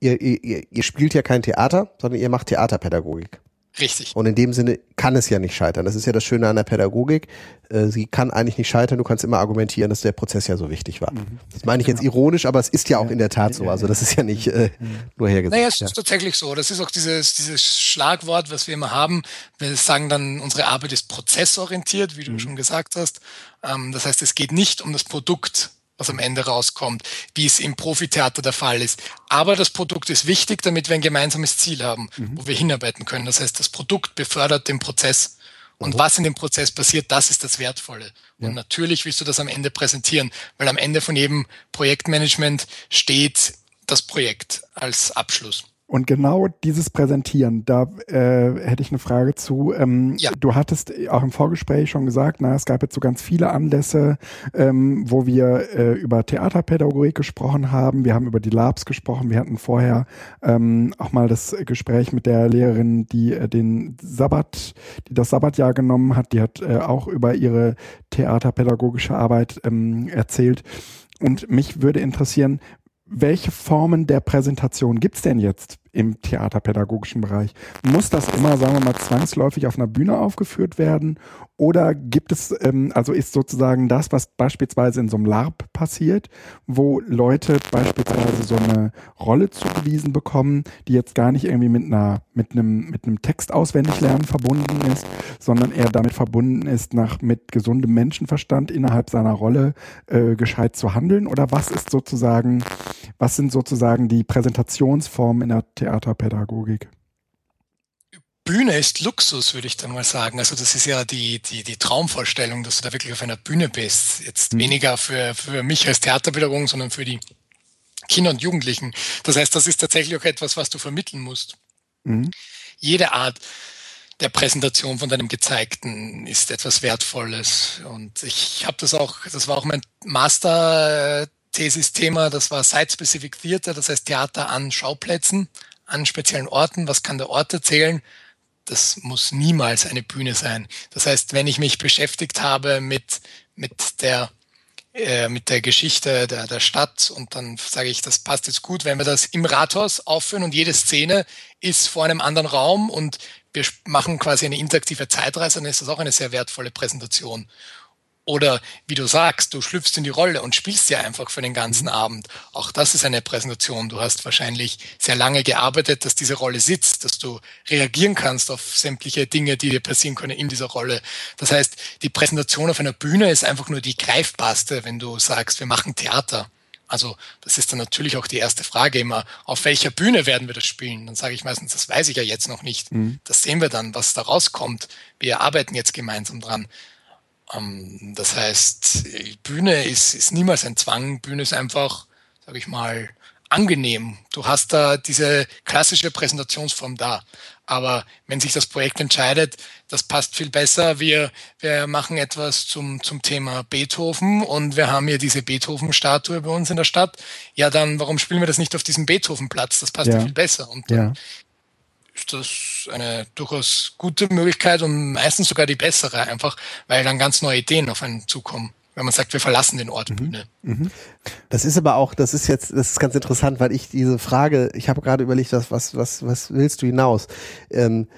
ihr, ihr, ihr spielt ja kein Theater, sondern ihr macht Theaterpädagogik. Richtig. Und in dem Sinne kann es ja nicht scheitern. Das ist ja das Schöne an der Pädagogik. Äh, sie kann eigentlich nicht scheitern. Du kannst immer argumentieren, dass der Prozess ja so wichtig war. Mhm. Das meine ich jetzt genau. ironisch, aber es ist ja auch in der Tat so. Also das ist ja nicht äh, mhm. nur hergesagt. Naja, es ist tatsächlich so. Das ist auch dieses, dieses Schlagwort, was wir immer haben. Wir sagen dann, unsere Arbeit ist prozessorientiert, wie du mhm. schon gesagt hast. Ähm, das heißt, es geht nicht um das Produkt was am Ende rauskommt, wie es im Profitheater der Fall ist. Aber das Produkt ist wichtig, damit wir ein gemeinsames Ziel haben, mhm. wo wir hinarbeiten können. Das heißt, das Produkt befördert den Prozess. Und mhm. was in dem Prozess passiert, das ist das Wertvolle. Ja. Und natürlich willst du das am Ende präsentieren, weil am Ende von jedem Projektmanagement steht das Projekt als Abschluss. Und genau dieses Präsentieren, da äh, hätte ich eine Frage zu. Ähm, ja. Du hattest auch im Vorgespräch schon gesagt, na, es gab jetzt so ganz viele Anlässe, ähm, wo wir äh, über Theaterpädagogik gesprochen haben. Wir haben über die Labs gesprochen. Wir hatten vorher ähm, auch mal das Gespräch mit der Lehrerin, die äh, den Sabbat, die das Sabbatjahr genommen hat. Die hat äh, auch über ihre theaterpädagogische Arbeit ähm, erzählt. Und mich würde interessieren, welche Formen der Präsentation gibt's denn jetzt im theaterpädagogischen Bereich? Muss das immer, sagen wir mal, zwangsläufig auf einer Bühne aufgeführt werden? Oder gibt es, ähm, also ist sozusagen das, was beispielsweise in so einem LARP passiert, wo Leute beispielsweise so eine Rolle zugewiesen bekommen, die jetzt gar nicht irgendwie mit einer, mit einem, mit einem Text auswendig lernen verbunden ist, sondern eher damit verbunden ist, nach, mit gesundem Menschenverstand innerhalb seiner Rolle äh, gescheit zu handeln? Oder was ist sozusagen, was sind sozusagen die Präsentationsformen in der Theaterpädagogik? Bühne ist Luxus, würde ich dann mal sagen. Also das ist ja die, die, die Traumvorstellung, dass du da wirklich auf einer Bühne bist. Jetzt mhm. weniger für, für mich als Theaterpädagogen, sondern für die Kinder und Jugendlichen. Das heißt, das ist tatsächlich auch etwas, was du vermitteln musst. Mhm. Jede Art der Präsentation von deinem Gezeigten ist etwas Wertvolles. Und ich habe das auch, das war auch mein Master-Thesis-Thema, das war Site-Specific Theater, das heißt Theater an Schauplätzen, an speziellen Orten. Was kann der Ort erzählen? das muss niemals eine Bühne sein. Das heißt, wenn ich mich beschäftigt habe mit, mit der äh, mit der Geschichte der, der Stadt und dann sage ich, das passt jetzt gut, wenn wir das im Rathaus aufführen und jede Szene ist vor einem anderen Raum und wir machen quasi eine interaktive Zeitreise, dann ist das auch eine sehr wertvolle Präsentation. Oder wie du sagst, du schlüpfst in die Rolle und spielst ja einfach für den ganzen. Abend. Auch das ist eine Präsentation. Du hast wahrscheinlich sehr lange gearbeitet, dass diese Rolle sitzt, dass du reagieren kannst auf sämtliche Dinge, die dir passieren können in dieser Rolle. Das heißt, die Präsentation auf einer Bühne ist einfach nur die greifbarste, wenn du sagst, wir machen Theater. Also das ist dann natürlich auch die erste Frage immer, auf welcher Bühne werden wir das spielen? Dann sage ich meistens, das weiß ich ja jetzt noch nicht. Mhm. Das sehen wir dann, was da rauskommt. Wir arbeiten jetzt gemeinsam dran. Ähm, das heißt, Bühne ist, ist niemals ein Zwang. Bühne ist einfach, sage ich mal, angenehm. Du hast da diese klassische Präsentationsform da. Aber wenn sich das Projekt entscheidet, das passt viel besser, wir, wir machen etwas zum, zum Thema Beethoven und wir haben hier diese Beethoven-Statue bei uns in der Stadt, ja dann, warum spielen wir das nicht auf diesem Beethoven-Platz? Das passt ja, ja viel besser. Und dann ja ist das eine durchaus gute Möglichkeit und meistens sogar die bessere, einfach weil dann ganz neue Ideen auf einen zukommen wenn man sagt, wir verlassen den Ort mhm. Bühne. Mhm. Das ist aber auch, das ist jetzt, das ist ganz interessant, weil ich diese Frage, ich habe gerade überlegt, was, was, was, was willst du hinaus? Ähm,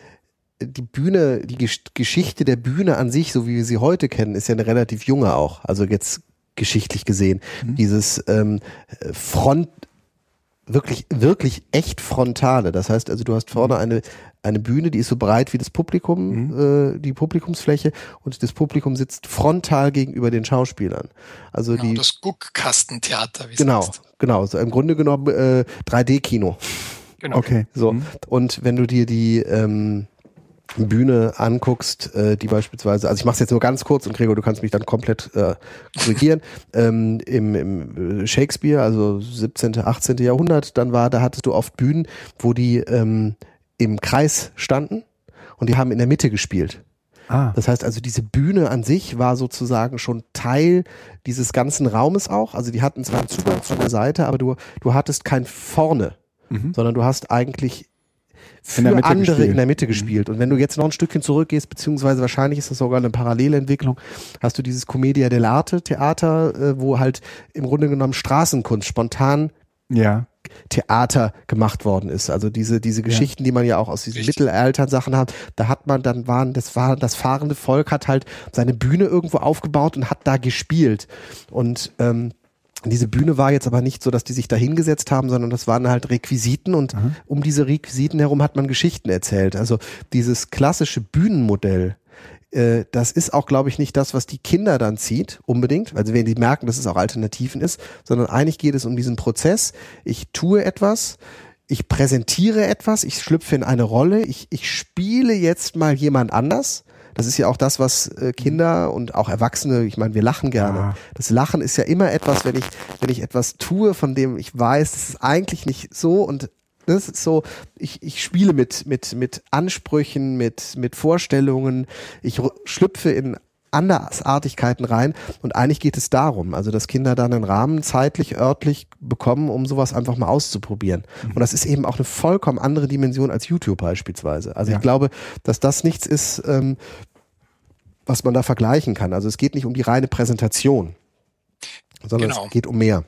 die Bühne, die Geschichte der Bühne an sich, so wie wir sie heute kennen, ist ja eine relativ junge auch. Also jetzt geschichtlich gesehen. Mhm. Dieses ähm, Front, wirklich, wirklich echt frontale. Das heißt also, du hast vorne mhm. eine, eine Bühne, die ist so breit wie das Publikum, mhm. äh, die Publikumsfläche und das Publikum sitzt frontal gegenüber den Schauspielern. Also genau, die das Guckkastentheater. Wie genau, heißt. genau. So im Grunde genommen äh, 3D-Kino. Genau. Okay. So mhm. und wenn du dir die ähm, Bühne anguckst, äh, die beispielsweise, also ich mache es jetzt nur ganz kurz und Gregor, du kannst mich dann komplett äh, korrigieren, ähm, im, im Shakespeare, also 17., 18. Jahrhundert, dann war, da hattest du oft Bühnen, wo die ähm, im Kreis standen und die haben in der Mitte gespielt. Ah. Das heißt also, diese Bühne an sich war sozusagen schon Teil dieses ganzen Raumes auch. Also die hatten zwar einen Zugang zu der Seite, aber du, du hattest kein Vorne, mhm. sondern du hast eigentlich für andere gespielt. in der Mitte mhm. gespielt. Und wenn du jetzt noch ein Stückchen zurückgehst, beziehungsweise wahrscheinlich ist das sogar eine Parallelentwicklung, hast du dieses Commedia dell'arte Theater, äh, wo halt im Grunde genommen Straßenkunst spontan ja. Theater gemacht worden ist. Also diese, diese Geschichten, ja. die man ja auch aus diesen Mittelalter-Sachen hat, da hat man dann waren, das war, das fahrende Volk hat halt seine Bühne irgendwo aufgebaut und hat da gespielt. Und ähm, diese Bühne war jetzt aber nicht so, dass die sich da hingesetzt haben, sondern das waren halt Requisiten und mhm. um diese Requisiten herum hat man Geschichten erzählt. Also dieses klassische Bühnenmodell, äh, das ist auch, glaube ich, nicht das, was die Kinder dann zieht, unbedingt, also wenn die merken, dass es auch Alternativen ist, sondern eigentlich geht es um diesen Prozess. Ich tue etwas, ich präsentiere etwas, ich schlüpfe in eine Rolle, ich, ich spiele jetzt mal jemand anders das ist ja auch das, was äh, Kinder und auch Erwachsene, ich meine, wir lachen gerne. Ja. Das Lachen ist ja immer etwas, wenn ich, wenn ich etwas tue, von dem ich weiß, das ist eigentlich nicht so und das ist so, ich, ich spiele mit, mit, mit Ansprüchen, mit, mit Vorstellungen, ich schlüpfe in Andersartigkeiten rein. Und eigentlich geht es darum, also dass Kinder dann einen Rahmen zeitlich, örtlich bekommen, um sowas einfach mal auszuprobieren. Mhm. Und das ist eben auch eine vollkommen andere Dimension als YouTube beispielsweise. Also ja. ich glaube, dass das nichts ist, ähm, was man da vergleichen kann. Also es geht nicht um die reine Präsentation, sondern genau. es geht um mehr.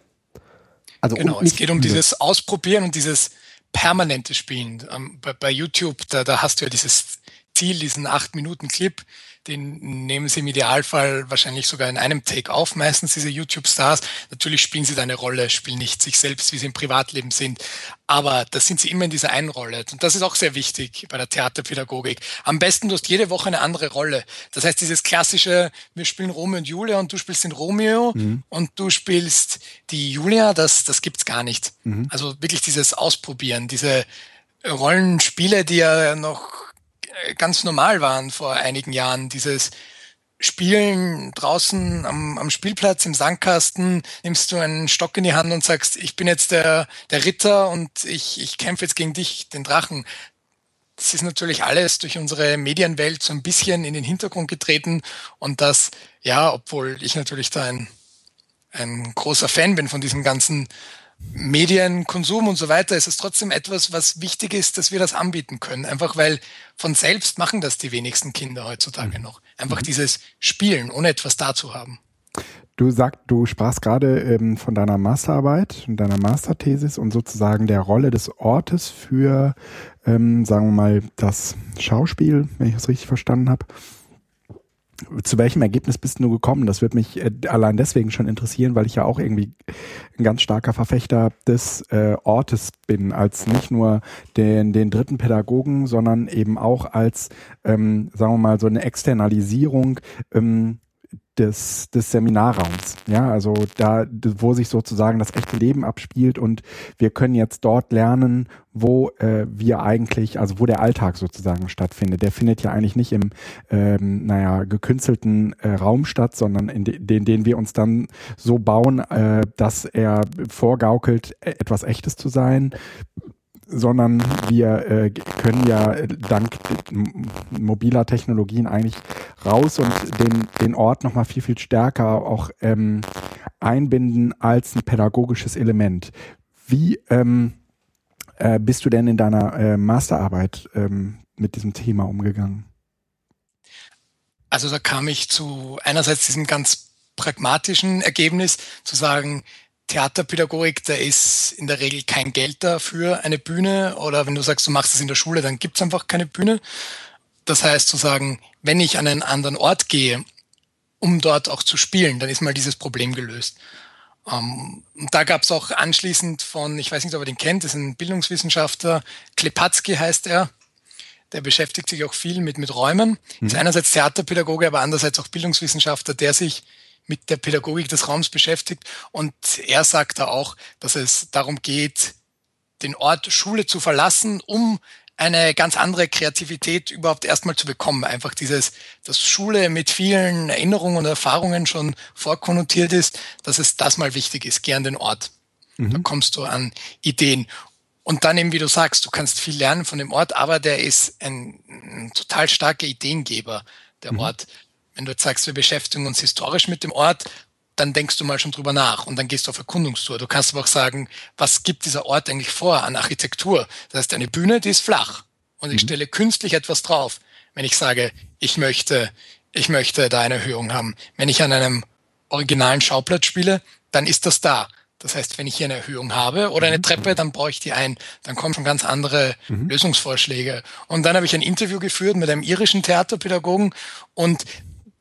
Also genau, um es geht um viele. dieses Ausprobieren und dieses permanente Spielen. Ähm, bei, bei, YouTube, da, da hast du ja dieses Ziel, diesen 8-Minuten-Clip die nehmen sie im Idealfall wahrscheinlich sogar in einem Take auf, meistens diese YouTube-Stars. Natürlich spielen sie da eine Rolle, spielen nicht sich selbst, wie sie im Privatleben sind. Aber das sind sie immer in dieser einen Rolle. Und das ist auch sehr wichtig bei der Theaterpädagogik. Am besten, du hast jede Woche eine andere Rolle. Das heißt, dieses klassische, wir spielen Romeo und Julia und du spielst den Romeo mhm. und du spielst die Julia, das, das gibt's gar nicht. Mhm. Also wirklich dieses Ausprobieren, diese Rollenspiele, die ja noch ganz normal waren vor einigen Jahren. Dieses Spielen draußen am, am Spielplatz im Sandkasten, nimmst du einen Stock in die Hand und sagst, ich bin jetzt der, der Ritter und ich, ich kämpfe jetzt gegen dich, den Drachen. Das ist natürlich alles durch unsere Medienwelt so ein bisschen in den Hintergrund getreten und das, ja, obwohl ich natürlich da ein, ein großer Fan bin von diesem ganzen Medienkonsum und so weiter, ist es trotzdem etwas, was wichtig ist, dass wir das anbieten können. Einfach weil von selbst machen das die wenigsten Kinder heutzutage mhm. noch. Einfach mhm. dieses Spielen, ohne etwas da zu haben. Du sagst, du sprachst gerade ähm, von deiner Masterarbeit und deiner Masterthesis und sozusagen der Rolle des Ortes für, ähm, sagen wir mal, das Schauspiel, wenn ich das richtig verstanden habe zu welchem Ergebnis bist du gekommen? Das wird mich äh, allein deswegen schon interessieren, weil ich ja auch irgendwie ein ganz starker Verfechter des äh, Ortes bin, als nicht nur den, den dritten Pädagogen, sondern eben auch als, ähm, sagen wir mal, so eine Externalisierung ähm, des, des Seminarraums. Ja, also da, wo sich sozusagen das echte Leben abspielt und wir können jetzt dort lernen, wo äh, wir eigentlich, also wo der Alltag sozusagen stattfindet. Der findet ja eigentlich nicht im, ähm, naja, gekünstelten äh, Raum statt, sondern in de, den, den wir uns dann so bauen, äh, dass er vorgaukelt, e-, etwas Echtes zu sein sondern wir äh, können ja dank mobiler Technologien eigentlich raus und den, den Ort nochmal viel, viel stärker auch ähm, einbinden als ein pädagogisches Element. Wie, ähm, äh, bist du denn in deiner äh, Masterarbeit ähm, mit diesem Thema umgegangen? Also da kam ich zu einerseits diesem ganz pragmatischen Ergebnis, zu sagen, Theaterpädagogik, da ist in der Regel kein Geld da für eine Bühne oder wenn du sagst, du machst es in der Schule, dann gibt es einfach keine Bühne. Das heißt zu sagen, wenn ich an einen anderen Ort gehe, um dort auch zu spielen, dann ist mal dieses Problem gelöst. Ähm, und da gab es auch anschließend von, ich weiß nicht, ob ihr den kennt, das ist ein Bildungswissenschaftler, Klepatzky heißt er, der beschäftigt sich auch viel mit, mit Räumen, mhm. ist einerseits Theaterpädagoge, aber andererseits auch Bildungswissenschaftler, der sich mit der Pädagogik des Raums beschäftigt. Und er sagt da auch, dass es darum geht, den Ort Schule zu verlassen, um eine ganz andere Kreativität überhaupt erstmal zu bekommen. Einfach dieses, dass Schule mit vielen Erinnerungen und Erfahrungen schon vorkonnotiert ist, dass es das mal wichtig ist. Geh an den Ort. Mhm. Da kommst du an Ideen. Und dann eben, wie du sagst, du kannst viel lernen von dem Ort, aber der ist ein, ein total starker Ideengeber, der mhm. Ort. Wenn du jetzt sagst, wir beschäftigen uns historisch mit dem Ort, dann denkst du mal schon drüber nach und dann gehst du auf Erkundungstour. Du kannst aber auch sagen, was gibt dieser Ort eigentlich vor an Architektur? Das heißt, eine Bühne, die ist flach und ich mhm. stelle künstlich etwas drauf. Wenn ich sage, ich möchte, ich möchte da eine Erhöhung haben. Wenn ich an einem originalen Schauplatz spiele, dann ist das da. Das heißt, wenn ich hier eine Erhöhung habe oder eine mhm. Treppe, dann baue ich die ein. Dann kommen schon ganz andere mhm. Lösungsvorschläge. Und dann habe ich ein Interview geführt mit einem irischen Theaterpädagogen und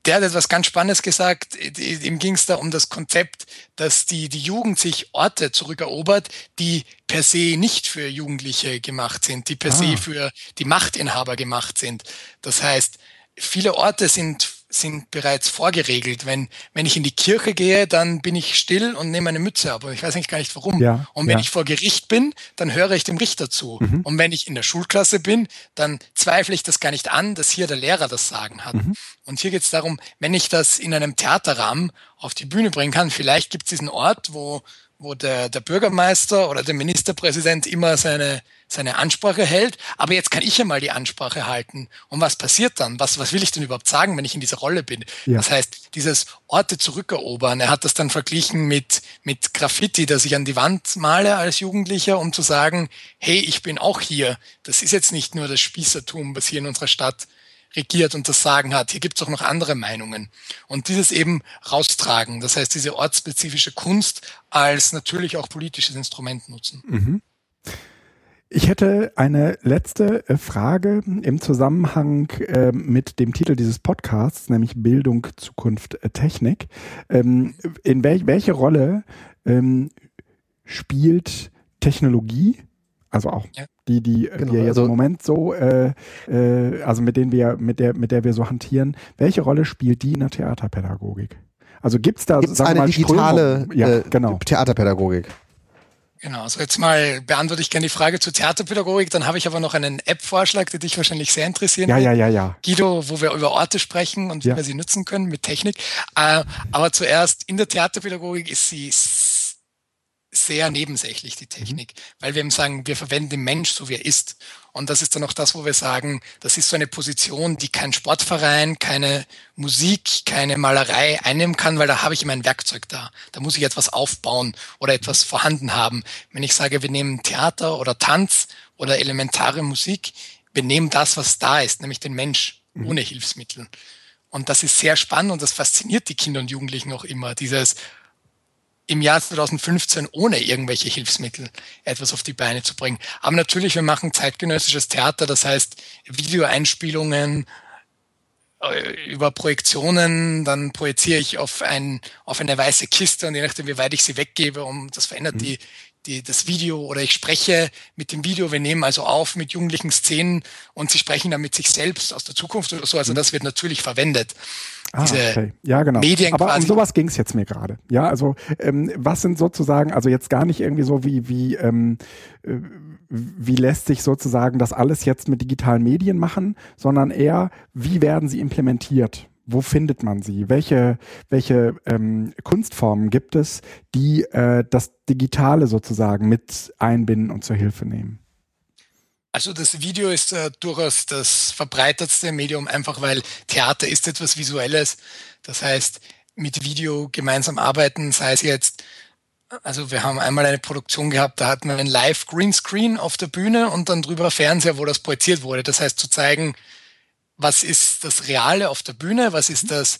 der hat etwas ganz Spannendes gesagt. Ihm ging es da um das Konzept, dass die, die Jugend sich Orte zurückerobert, die per se nicht für Jugendliche gemacht sind, die per ah. se für die Machtinhaber gemacht sind. Das heißt, viele Orte sind sind bereits vorgeregelt. Wenn, wenn ich in die Kirche gehe, dann bin ich still und nehme eine Mütze ab. Und ich weiß eigentlich gar nicht warum. Ja, und wenn ja. ich vor Gericht bin, dann höre ich dem Richter zu. Mhm. Und wenn ich in der Schulklasse bin, dann zweifle ich das gar nicht an, dass hier der Lehrer das Sagen hat. Mhm. Und hier geht es darum, wenn ich das in einem Theaterrahmen auf die Bühne bringen kann, vielleicht gibt es diesen Ort, wo, wo der, der Bürgermeister oder der Ministerpräsident immer seine seine Ansprache hält. Aber jetzt kann ich ja mal die Ansprache halten. Und was passiert dann? Was, was will ich denn überhaupt sagen, wenn ich in dieser Rolle bin? Ja. Das heißt, dieses Orte zurückerobern. Er hat das dann verglichen mit, mit Graffiti, das ich an die Wand male als Jugendlicher, um zu sagen, hey, ich bin auch hier. Das ist jetzt nicht nur das Spießertum, was hier in unserer Stadt regiert und das Sagen hat. Hier gibt es auch noch andere Meinungen. Und dieses eben raustragen, das heißt diese ortsspezifische Kunst als natürlich auch politisches Instrument nutzen. Mhm. Ich hätte eine letzte äh, Frage im Zusammenhang äh, mit dem Titel dieses Podcasts, nämlich Bildung, Zukunft, äh, Technik. Ähm, in wel welche Rolle ähm, spielt Technologie, also auch ja. die, die genau, wir jetzt also, im Moment so, äh, äh, also mit denen wir, mit der, mit der wir so hantieren, welche Rolle spielt die in der Theaterpädagogik? Also gibt's da gibt's sagen eine mal, digitale ja, äh, genau. Theaterpädagogik? Genau, also jetzt mal beantworte ich gerne die Frage zur Theaterpädagogik, dann habe ich aber noch einen App-Vorschlag, der dich wahrscheinlich sehr interessieren ja, wird. Ja, ja, ja. Guido, wo wir über Orte sprechen und wie wir sie nutzen können mit Technik. Äh, aber zuerst, in der Theaterpädagogik ist sie sehr nebensächlich, die Technik, mhm. weil wir eben sagen, wir verwenden den Mensch so, wie er ist. Und das ist dann auch das, wo wir sagen, das ist so eine Position, die kein Sportverein, keine Musik, keine Malerei einnehmen kann, weil da habe ich immer ein Werkzeug da. Da muss ich etwas aufbauen oder etwas vorhanden haben. Wenn ich sage, wir nehmen Theater oder Tanz oder elementare Musik, wir nehmen das, was da ist, nämlich den Mensch mhm. ohne Hilfsmittel. Und das ist sehr spannend und das fasziniert die Kinder und Jugendlichen auch immer. Dieses, im Jahr 2015 ohne irgendwelche Hilfsmittel etwas auf die Beine zu bringen. Aber natürlich, wir machen zeitgenössisches Theater, das heißt Videoeinspielungen äh, über Projektionen, dann projiziere ich auf, ein, auf eine weiße Kiste und je nachdem, wie weit ich sie weggebe, um das verändert mhm. die, die, das Video oder ich spreche mit dem Video, wir nehmen also auf mit jugendlichen Szenen und sie sprechen dann mit sich selbst aus der Zukunft oder so. Also mhm. das wird natürlich verwendet. Ah, okay. Ja, genau. Medien Aber quasi. um sowas ging es jetzt mir gerade. Ja, also ähm, was sind sozusagen, also jetzt gar nicht irgendwie so wie, wie, ähm, äh, wie lässt sich sozusagen das alles jetzt mit digitalen Medien machen, sondern eher, wie werden sie implementiert? Wo findet man sie? Welche, welche ähm, Kunstformen gibt es, die äh, das Digitale sozusagen mit einbinden und zur Hilfe nehmen? Also das Video ist äh, durchaus das verbreitetste Medium, einfach weil Theater ist etwas Visuelles. Das heißt, mit Video gemeinsam arbeiten, sei es jetzt Also wir haben einmal eine Produktion gehabt, da hatten wir einen Live Greenscreen auf der Bühne und dann drüber Fernseher, wo das projiziert wurde. Das heißt zu zeigen, was ist das Reale auf der Bühne, was ist das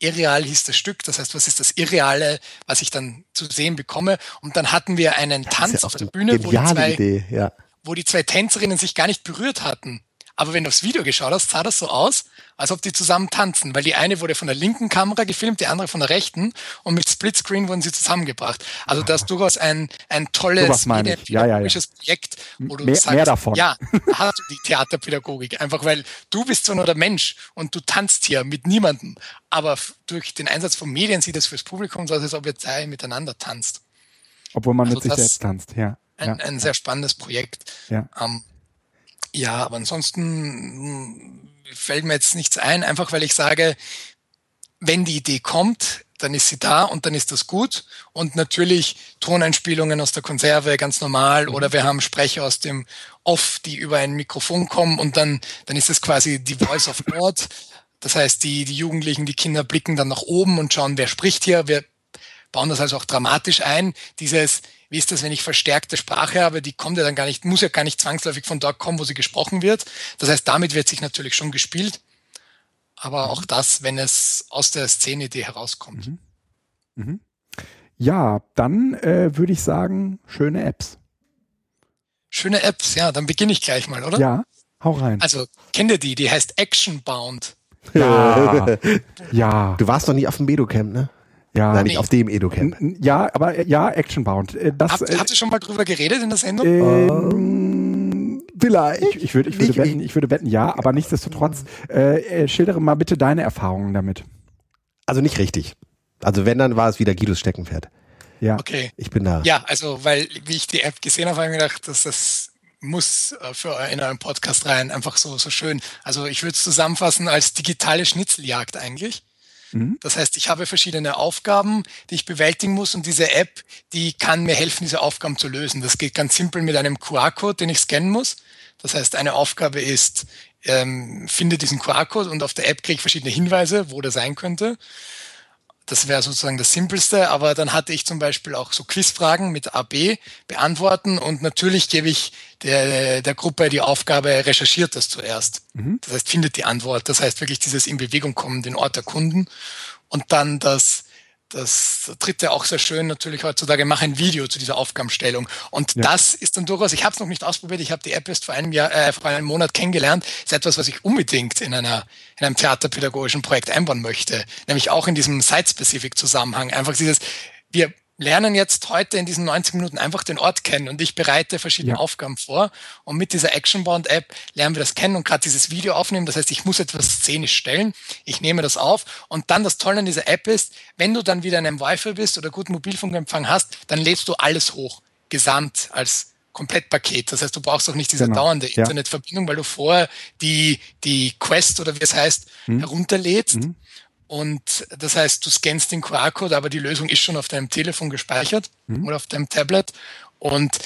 irreal hieß das Stück, das heißt, was ist das Irreale, was ich dann zu sehen bekomme. Und dann hatten wir einen Tanz ja auf der Bühne, wo die, zwei, Idee, ja. Wo die zwei Tänzerinnen sich gar nicht berührt hatten. Aber wenn du aufs Video geschaut hast, sah das so aus, als ob die zusammen tanzen, weil die eine wurde von der linken Kamera gefilmt, die andere von der rechten und mit Splitscreen wurden sie zusammengebracht. Also das ist durchaus ein, ein tolles ja, ja, ja. Projekt, wo du mehr, sagst, mehr davon. ja, hast du die Theaterpädagogik, einfach weil du bist zwar nur der Mensch und du tanzt hier mit niemandem, aber durch den Einsatz von Medien sieht es fürs Publikum so aus, als ob ihr zwei miteinander tanzt. Obwohl man also mit sich selbst tanzt, ja. Ein, ein sehr spannendes Projekt. Ja. Ähm, ja, aber ansonsten hm, fällt mir jetzt nichts ein, einfach weil ich sage, wenn die Idee kommt, dann ist sie da und dann ist das gut. Und natürlich Toneinspielungen aus der Konserve, ganz normal. Mhm. Oder wir haben Sprecher aus dem Off, die über ein Mikrofon kommen und dann, dann ist es quasi die Voice of God. Das heißt, die, die Jugendlichen, die Kinder blicken dann nach oben und schauen, wer spricht hier. Wir bauen das also auch dramatisch ein. Dieses, wie ist das, wenn ich verstärkte Sprache habe, die kommt ja dann gar nicht, muss ja gar nicht zwangsläufig von dort kommen, wo sie gesprochen wird. Das heißt, damit wird sich natürlich schon gespielt. Aber mhm. auch das, wenn es aus der Szenidee herauskommt. Mhm. Mhm. Ja, dann äh, würde ich sagen, schöne Apps. Schöne Apps, ja, dann beginne ich gleich mal, oder? Ja, hau rein. Also, kennt ihr die? Die heißt Actionbound. Ja. ja. Du warst doch nie auf dem Medocamp, ne? Ja. Nein, nicht nee. auf dem Edu-Camp. Ja, aber ja, Actionbound. Äh, das, Habt, äh, habt ihr schon mal drüber geredet in der Sendung? Ähm, vielleicht. Ich, ich, würde, ich, würde wetten, ich würde wetten, ja, aber nichtsdestotrotz, äh, äh, schildere mal bitte deine Erfahrungen damit. Also nicht richtig. Also wenn, dann war es wieder Guidos Steckenpferd. Ja. Okay. Ich bin da. Ja, also, weil, wie ich die App gesehen habe, habe ich mir gedacht, dass das muss für in euren Podcast rein einfach so, so schön. Also ich würde es zusammenfassen als digitale Schnitzeljagd eigentlich. Mhm. Das heißt, ich habe verschiedene Aufgaben, die ich bewältigen muss und diese App, die kann mir helfen, diese Aufgaben zu lösen. Das geht ganz simpel mit einem QR-Code, den ich scannen muss. Das heißt, eine Aufgabe ist, ähm, finde diesen QR-Code und auf der App kriege ich verschiedene Hinweise, wo der sein könnte. Das wäre sozusagen das Simpelste, aber dann hatte ich zum Beispiel auch so Quizfragen mit AB beantworten und natürlich gebe ich der, der Gruppe die Aufgabe, recherchiert das zuerst. Mhm. Das heißt, findet die Antwort. Das heißt wirklich dieses in Bewegung kommen, den Ort erkunden und dann das das dritte auch sehr schön natürlich heutzutage, mach ein Video zu dieser Aufgabenstellung. Und ja. das ist dann durchaus, ich habe es noch nicht ausprobiert, ich habe die App erst vor einem Jahr, äh, vor einem Monat kennengelernt, ist etwas, was ich unbedingt in einer in einem theaterpädagogischen Projekt einbauen möchte. Nämlich auch in diesem Site-Specific-Zusammenhang. Einfach dieses, wir lernen jetzt heute in diesen 90 Minuten einfach den Ort kennen und ich bereite verschiedene ja. Aufgaben vor und mit dieser Actionbound-App lernen wir das kennen und gerade dieses Video aufnehmen. Das heißt, ich muss etwas szenisch stellen, ich nehme das auf und dann das Tolle an dieser App ist, wenn du dann wieder in einem Wi-Fi bist oder guten Mobilfunkempfang hast, dann lädst du alles hoch, gesamt als Komplettpaket. Das heißt, du brauchst auch nicht diese genau. dauernde ja. Internetverbindung, weil du vorher die, die Quest oder wie es heißt, mhm. herunterlädst. Mhm. Und das heißt, du scannst den QR-Code, aber die Lösung ist schon auf deinem Telefon gespeichert mhm. oder auf deinem Tablet. Und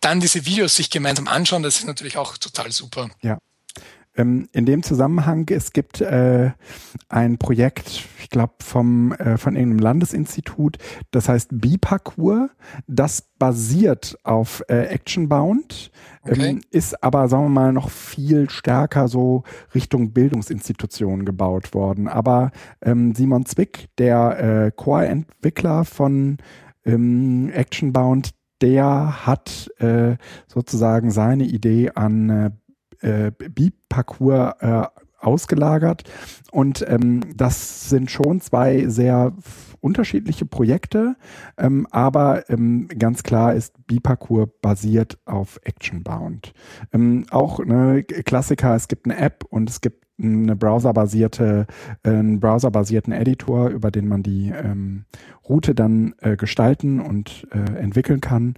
dann diese Videos sich gemeinsam anschauen, das ist natürlich auch total super. Ja. Ähm, in dem Zusammenhang, es gibt äh, ein Projekt, ich glaube, vom äh, von irgendeinem Landesinstitut, das heißt B-Parcours, das basiert auf äh, Actionbound, okay. ähm, ist aber, sagen wir mal, noch viel stärker so Richtung Bildungsinstitutionen gebaut worden. Aber ähm, Simon Zwick, der äh, Core-Entwickler von ähm, Actionbound, der hat äh, sozusagen seine Idee an äh, Bi-Parcours äh, ausgelagert. Und ähm, das sind schon zwei sehr unterschiedliche Projekte, ähm, aber ähm, ganz klar ist Biparcours basiert auf Actionbound. Ähm, auch eine Klassiker, es gibt eine App und es gibt eine browserbasierte, äh, einen browserbasierten Editor, über den man die ähm, Route dann äh, gestalten und äh, entwickeln kann.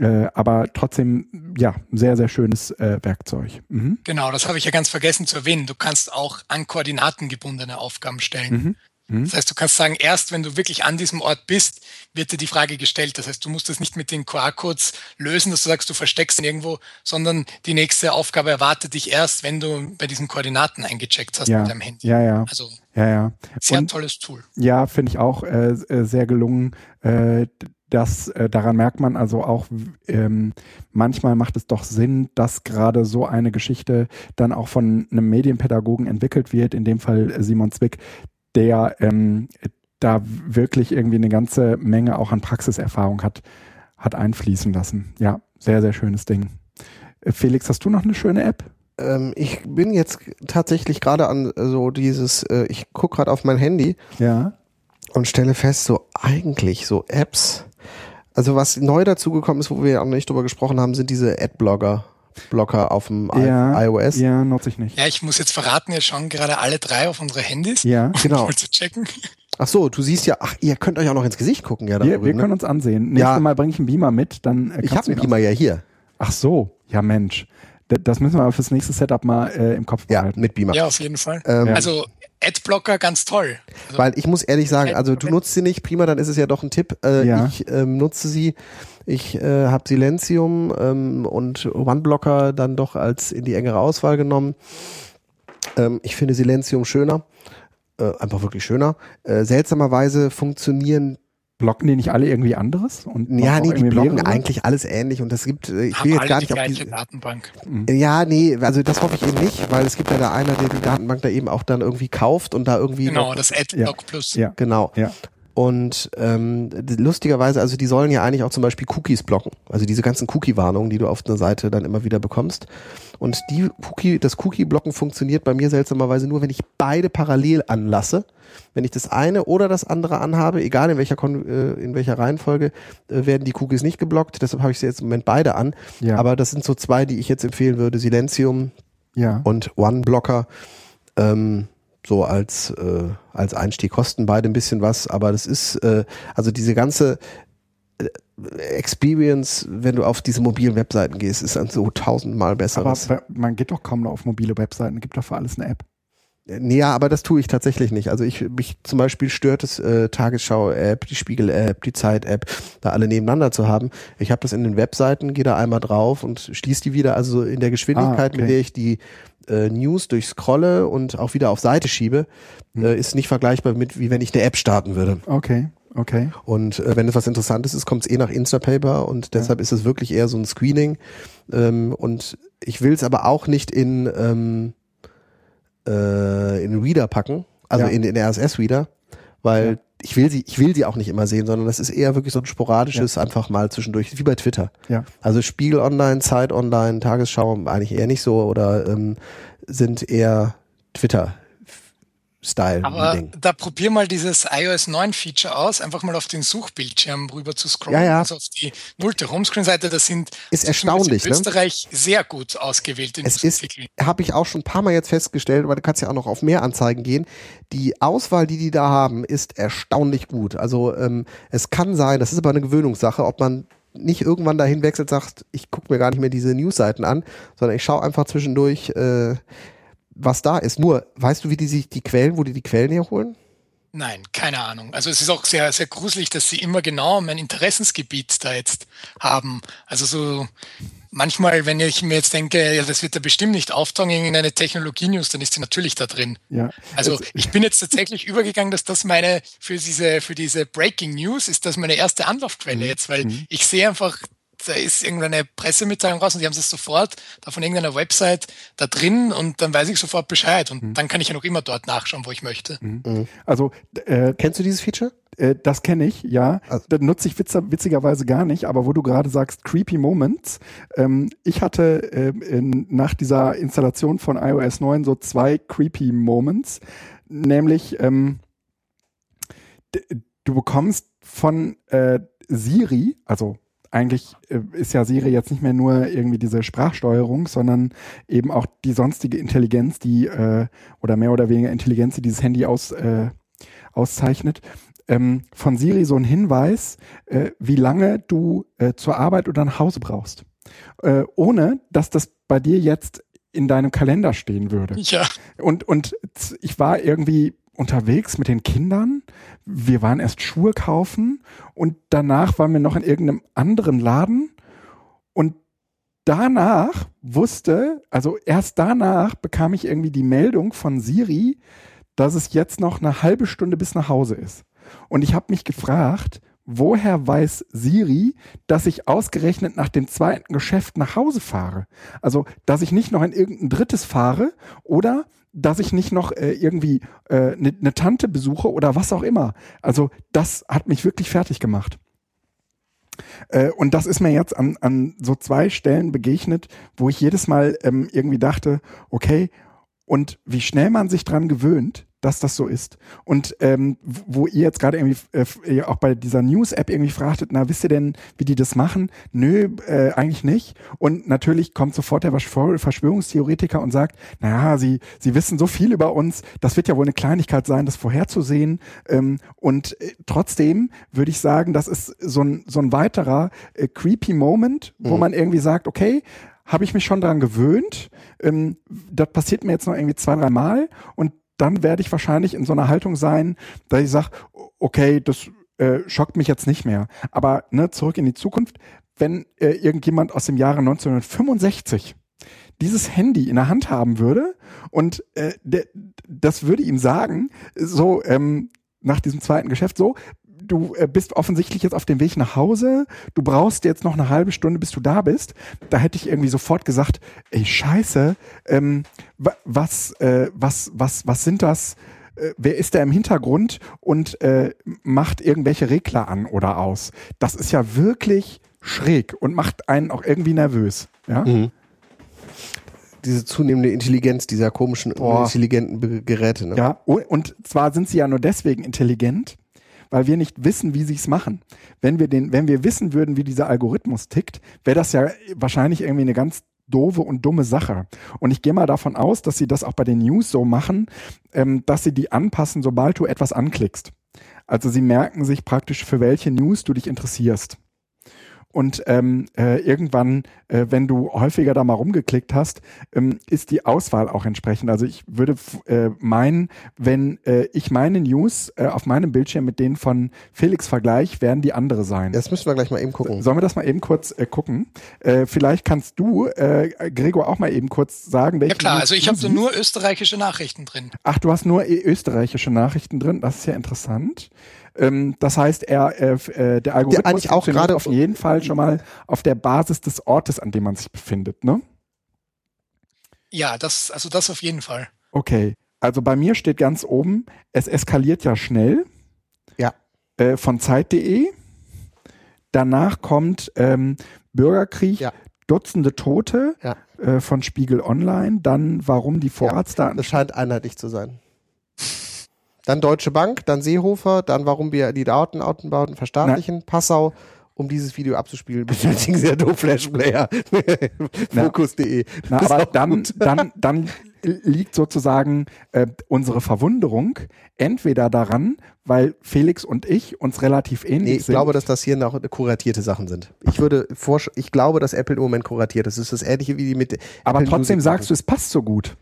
Äh, aber trotzdem, ja, sehr, sehr schönes äh, Werkzeug. Mhm. Genau, das habe ich ja ganz vergessen zu erwähnen. Du kannst auch an Koordinaten gebundene Aufgaben stellen. Mhm. Mhm. Das heißt, du kannst sagen, erst wenn du wirklich an diesem Ort bist, wird dir die Frage gestellt. Das heißt, du musst es nicht mit den QR-Codes lösen, dass du sagst, du versteckst ihn irgendwo, sondern die nächste Aufgabe erwartet dich erst, wenn du bei diesen Koordinaten eingecheckt hast ja. mit deinem Handy. Ja, ja. Also ja, ja. sehr Und, tolles Tool. Ja, finde ich auch äh, äh, sehr gelungen. Äh, das, äh, daran merkt man also auch, ähm, manchmal macht es doch Sinn, dass gerade so eine Geschichte dann auch von einem Medienpädagogen entwickelt wird, in dem Fall Simon Zwick, der ähm, da wirklich irgendwie eine ganze Menge auch an Praxiserfahrung hat, hat einfließen lassen. Ja, sehr, sehr schönes Ding. Äh, Felix, hast du noch eine schöne App? Ähm, ich bin jetzt tatsächlich gerade an so dieses, äh, ich gucke gerade auf mein Handy Ja. und stelle fest, so eigentlich so Apps. Also was neu dazugekommen ist, wo wir auch nicht drüber gesprochen haben, sind diese Adblocker. Blocker auf dem Ja, iOS. Ja, nutze ich nicht. Ja, ich muss jetzt verraten, wir schauen gerade alle drei auf unsere Handys, Ja. Genau. um zu checken. Ach so, du siehst ja, ach, ihr könnt euch auch noch ins Gesicht gucken, ja, da Wir, wir drüben, können ne? uns ansehen. Nächstes Ja. Mal bringe ich einen Beamer mit, dann äh, Ich habe einen Beamer ja hier. Ach so, ja Mensch. Das müssen wir aber fürs nächste Setup mal äh, im Kopf Ja, behalten. mit Beamer. Ja, auf jeden Fall. Ähm, Ja. Also Adblocker ganz toll. Also, Weil ich muss ehrlich sagen, also du nutzt sie nicht, prima, dann ist es ja doch ein Tipp. Äh, Ja. Ich ähm, nutze sie, ich äh, habe Silenzium ähm, und OneBlocker dann doch als in die engere Auswahl genommen. Ähm, ich finde Silenzium schöner, äh, einfach wirklich schöner. Äh, seltsamerweise funktionieren, Blocken die nicht alle irgendwie anderes? Und ja nee, die blocken mehrere? eigentlich alles ähnlich und das gibt, äh, ich haben will jetzt alle gar die nicht auf gleiche diese, Datenbank. ja, nee, also das hoffe ich eben nicht, weil es gibt ja da einer, der die Datenbank da eben auch dann irgendwie kauft und da irgendwie Genau, noch, das Adblock Plus. Ja. genau. Ja. Und ähm, lustigerweise, also die sollen ja eigentlich auch zum Beispiel Cookies blocken. Also diese ganzen Cookie-Warnungen, die du auf einer Seite dann immer wieder bekommst. Und die Cookie, das Cookie-Blocken funktioniert bei mir seltsamerweise nur, wenn ich beide parallel anlasse. Wenn ich das eine oder das andere anhabe, egal in welcher Kon äh, in welcher Reihenfolge, äh, werden die Cookies nicht geblockt. Deshalb habe ich sie jetzt im Moment beide an. Ja. Aber das sind so zwei, die ich jetzt empfehlen würde: Silenzium Ja. und OneBlocker. Ähm, so als äh, als Einstieg kosten beide ein bisschen was, aber das ist äh, also diese ganze äh, Experience, wenn du auf diese mobilen Webseiten gehst, ist ein so tausendmal aber besseres. bei- man geht doch kaum noch auf mobile Webseiten. Gibt doch für alles eine App. Nee, ja, aber das tue ich tatsächlich nicht. Also ich mich zum Beispiel stört es äh, Tagesschau-App, die Spiegel-App, die Zeit-App, da alle nebeneinander zu haben. Ich habe das in den Webseiten, gehe da einmal drauf und schließe die wieder. Also in der Geschwindigkeit, Ah, okay. mit der ich die äh, News durchscrolle und auch wieder auf Seite schiebe, Hm. äh, ist nicht vergleichbar mit, wie wenn ich eine App starten würde. Okay, okay. Und äh, wenn es was Interessantes ist, kommt es eh nach Instapaper und deshalb ist es wirklich eher so ein Screening. Ähm, und ich will es aber auch nicht in, ähm, äh, in Reader packen, also Ja. in den RSS-Reader, weil Ja. ich will sie, ich will sie auch nicht immer sehen, sondern das ist eher wirklich so ein sporadisches, einfach mal zwischendurch, wie bei Twitter. Ja. Also Spiegel Online, Zeit Online, Tagesschau eigentlich eher nicht so oder ähm, sind eher Twitter. Style. Aber da probier mal dieses iOS 9 Feature aus, einfach mal auf den Suchbildschirm rüber zu scrollen. Ja, ja. Also auf die nullte Homescreen-Seite, das sind Ist erstaunlich, in ne? Österreich sehr gut ausgewählte Es ist, habe ich auch schon ein paar Mal jetzt festgestellt, aber du kannst ja auch noch auf mehr Anzeigen gehen. Die Auswahl, die die da haben, ist erstaunlich gut. Also ähm, es kann sein, das ist aber eine Gewöhnungssache, ob man nicht irgendwann dahin wechselt, sagt, ich gucke mir gar nicht mehr diese Newsseiten an, sondern ich schaue einfach zwischendurch, äh, was da ist. Nur, weißt du, wie die sich die Quellen, wo die die Quellen herholen? Nein, keine Ahnung. Also es ist auch sehr, sehr gruselig, dass sie immer genau mein Interessensgebiet da jetzt haben. Also so manchmal, wenn ich mir jetzt denke, ja, das wird da bestimmt nicht auftauchen in eine Technologie-News, dann ist sie natürlich da drin. Ja. Also ich bin jetzt tatsächlich übergegangen, dass das meine für diese für diese Breaking News ist das meine erste Anlaufquelle jetzt, weil ich sehe einfach da ist irgendeine Pressemitteilung raus und die haben es sofort da von irgendeiner Website da drin und dann weiß ich sofort Bescheid und dann kann ich ja noch immer dort nachschauen, wo ich möchte. Also äh, Kennst du dieses Feature? Äh, das kenne ich, ja. Also- das nutze ich witzer, witzigerweise gar nicht, aber wo du gerade sagst, creepy Moments. Ähm, ich hatte äh, in, nach dieser Installation von iOS 9 so zwei creepy Moments. Nämlich, ähm, du bekommst von äh, Siri, also eigentlich äh, ist ja Siri jetzt nicht mehr nur irgendwie diese Sprachsteuerung, sondern eben auch die sonstige Intelligenz, die äh, oder mehr oder weniger Intelligenz, die dieses Handy aus, äh, auszeichnet. Ähm, von Siri so ein Hinweis, äh, wie lange du äh, zur Arbeit oder nach Hause brauchst. Äh, ohne, dass das bei dir jetzt in deinem Kalender stehen würde. Ja, Und, und ich war irgendwie unterwegs mit den Kindern. Wir waren erst Schuhe kaufen und danach waren wir noch in irgendeinem anderen Laden und danach wusste, also erst danach bekam ich irgendwie die Meldung von Siri, dass es jetzt noch eine halbe Stunde bis nach Hause ist. Und ich habe mich gefragt, woher weiß Siri, dass ich ausgerechnet nach dem zweiten Geschäft nach Hause fahre? Also, dass ich nicht noch in irgendein drittes fahre oder dass ich nicht noch äh, irgendwie eine äh, ne, ne Tante besuche oder was auch immer. Also, das hat mich wirklich fertig gemacht. Äh, und das ist mir jetzt an, an so zwei Stellen begegnet, wo ich jedes Mal ähm, irgendwie dachte, okay, und wie schnell man sich dran gewöhnt, dass das so ist. Und ähm, wo ihr jetzt gerade irgendwie äh, auch bei dieser News-App irgendwie fragtet, na, wisst ihr denn, wie die das machen? Nö, äh, eigentlich nicht. Und natürlich kommt sofort der Verschwörungstheoretiker und sagt, naja, sie, sie wissen so viel über uns, das wird ja wohl eine Kleinigkeit sein, das vorherzusehen. Ähm, und äh, trotzdem würde ich sagen, das ist so ein, so ein weiterer äh, creepy Moment, wo mhm. man irgendwie sagt, okay, habe ich mich schon daran gewöhnt. Ähm, das passiert mir jetzt noch irgendwie zwei, drei Mal und dann werde ich wahrscheinlich in so einer Haltung sein, dass ich sage, okay, das äh, schockt mich jetzt nicht mehr. Aber ne, zurück in die Zukunft, wenn äh, irgendjemand aus dem Jahre 1965 dieses Handy in der Hand haben würde und äh, das würde ihm sagen, so ähm, nach diesem zweiten Geschäft, so, du äh, bist offensichtlich jetzt auf dem Weg nach Hause, du brauchst jetzt noch eine halbe Stunde, bis du da bist. Da hätte ich irgendwie sofort gesagt, ey, scheiße, ähm, was, äh, was, was, was sind das? Äh, wer ist da im Hintergrund und äh, macht irgendwelche Regler an oder aus? Das ist ja wirklich schräg und macht einen auch irgendwie nervös. Ja. Mhm diese zunehmende Intelligenz dieser komischen, Boah. intelligenten Geräte. Ne? Ja, und zwar sind sie ja nur deswegen intelligent, weil wir nicht wissen, wie sie es machen. Wenn wir den, wenn wir wissen würden, wie dieser Algorithmus tickt, wäre das ja wahrscheinlich irgendwie eine ganz doofe und dumme Sache. Und ich gehe mal davon aus, dass sie das auch bei den News so machen, ähm, dass sie die anpassen, sobald du etwas anklickst. Also sie merken sich praktisch, für welche News du dich interessierst und ähm, äh, irgendwann, äh, wenn du häufiger da mal rumgeklickt hast, ähm, ist die Auswahl auch entsprechend. Also ich würde äh, meinen, wenn äh, ich meine News äh, auf meinem Bildschirm mit denen von Felix vergleiche, werden die andere sein. Das müssen wir gleich mal eben gucken. Sollen wir das mal eben kurz äh, gucken? Äh, vielleicht kannst du, äh, Gregor, auch mal eben kurz sagen, welche. Ja klar, News also ich habe nur österreichische Nachrichten drin. Ach, du hast nur österreichische Nachrichten drin. Das ist ja interessant. Ähm, das heißt, er, äh, der Algorithmus der eigentlich auch gerade auf jeden Fall schon mal auf der Basis des Ortes, an dem man sich befindet, ne? Ja, das, also das auf jeden Fall. Okay. Also bei mir steht ganz oben, es eskaliert ja schnell. Ja. Äh, von Zeit.de. Danach kommt ähm, Bürgerkrieg, ja. Dutzende Tote ja. äh, von Spiegel Online. Dann, warum die Vorratsdaten. Ja, das scheint einheitlich zu sein dann Deutsche Bank, dann Seehofer, dann warum wir die Datenautenbauten verstaatlichen, Na. Passau, um dieses Video abzuspielen, benötigen Sie ja Flash Player. Fokus.de. Na, aber dann, dann, dann liegt sozusagen äh, unsere Verwunderung entweder daran, weil Felix und ich uns relativ ähnlich nee, ich sind. Ich glaube, dass das hier noch kuratierte Sachen sind. Ich würde ich glaube, dass Apple im Moment kuratiert ist. Das ist das ähnliche wie die mit. Aber Apple trotzdem Music sagst du, es passt so gut.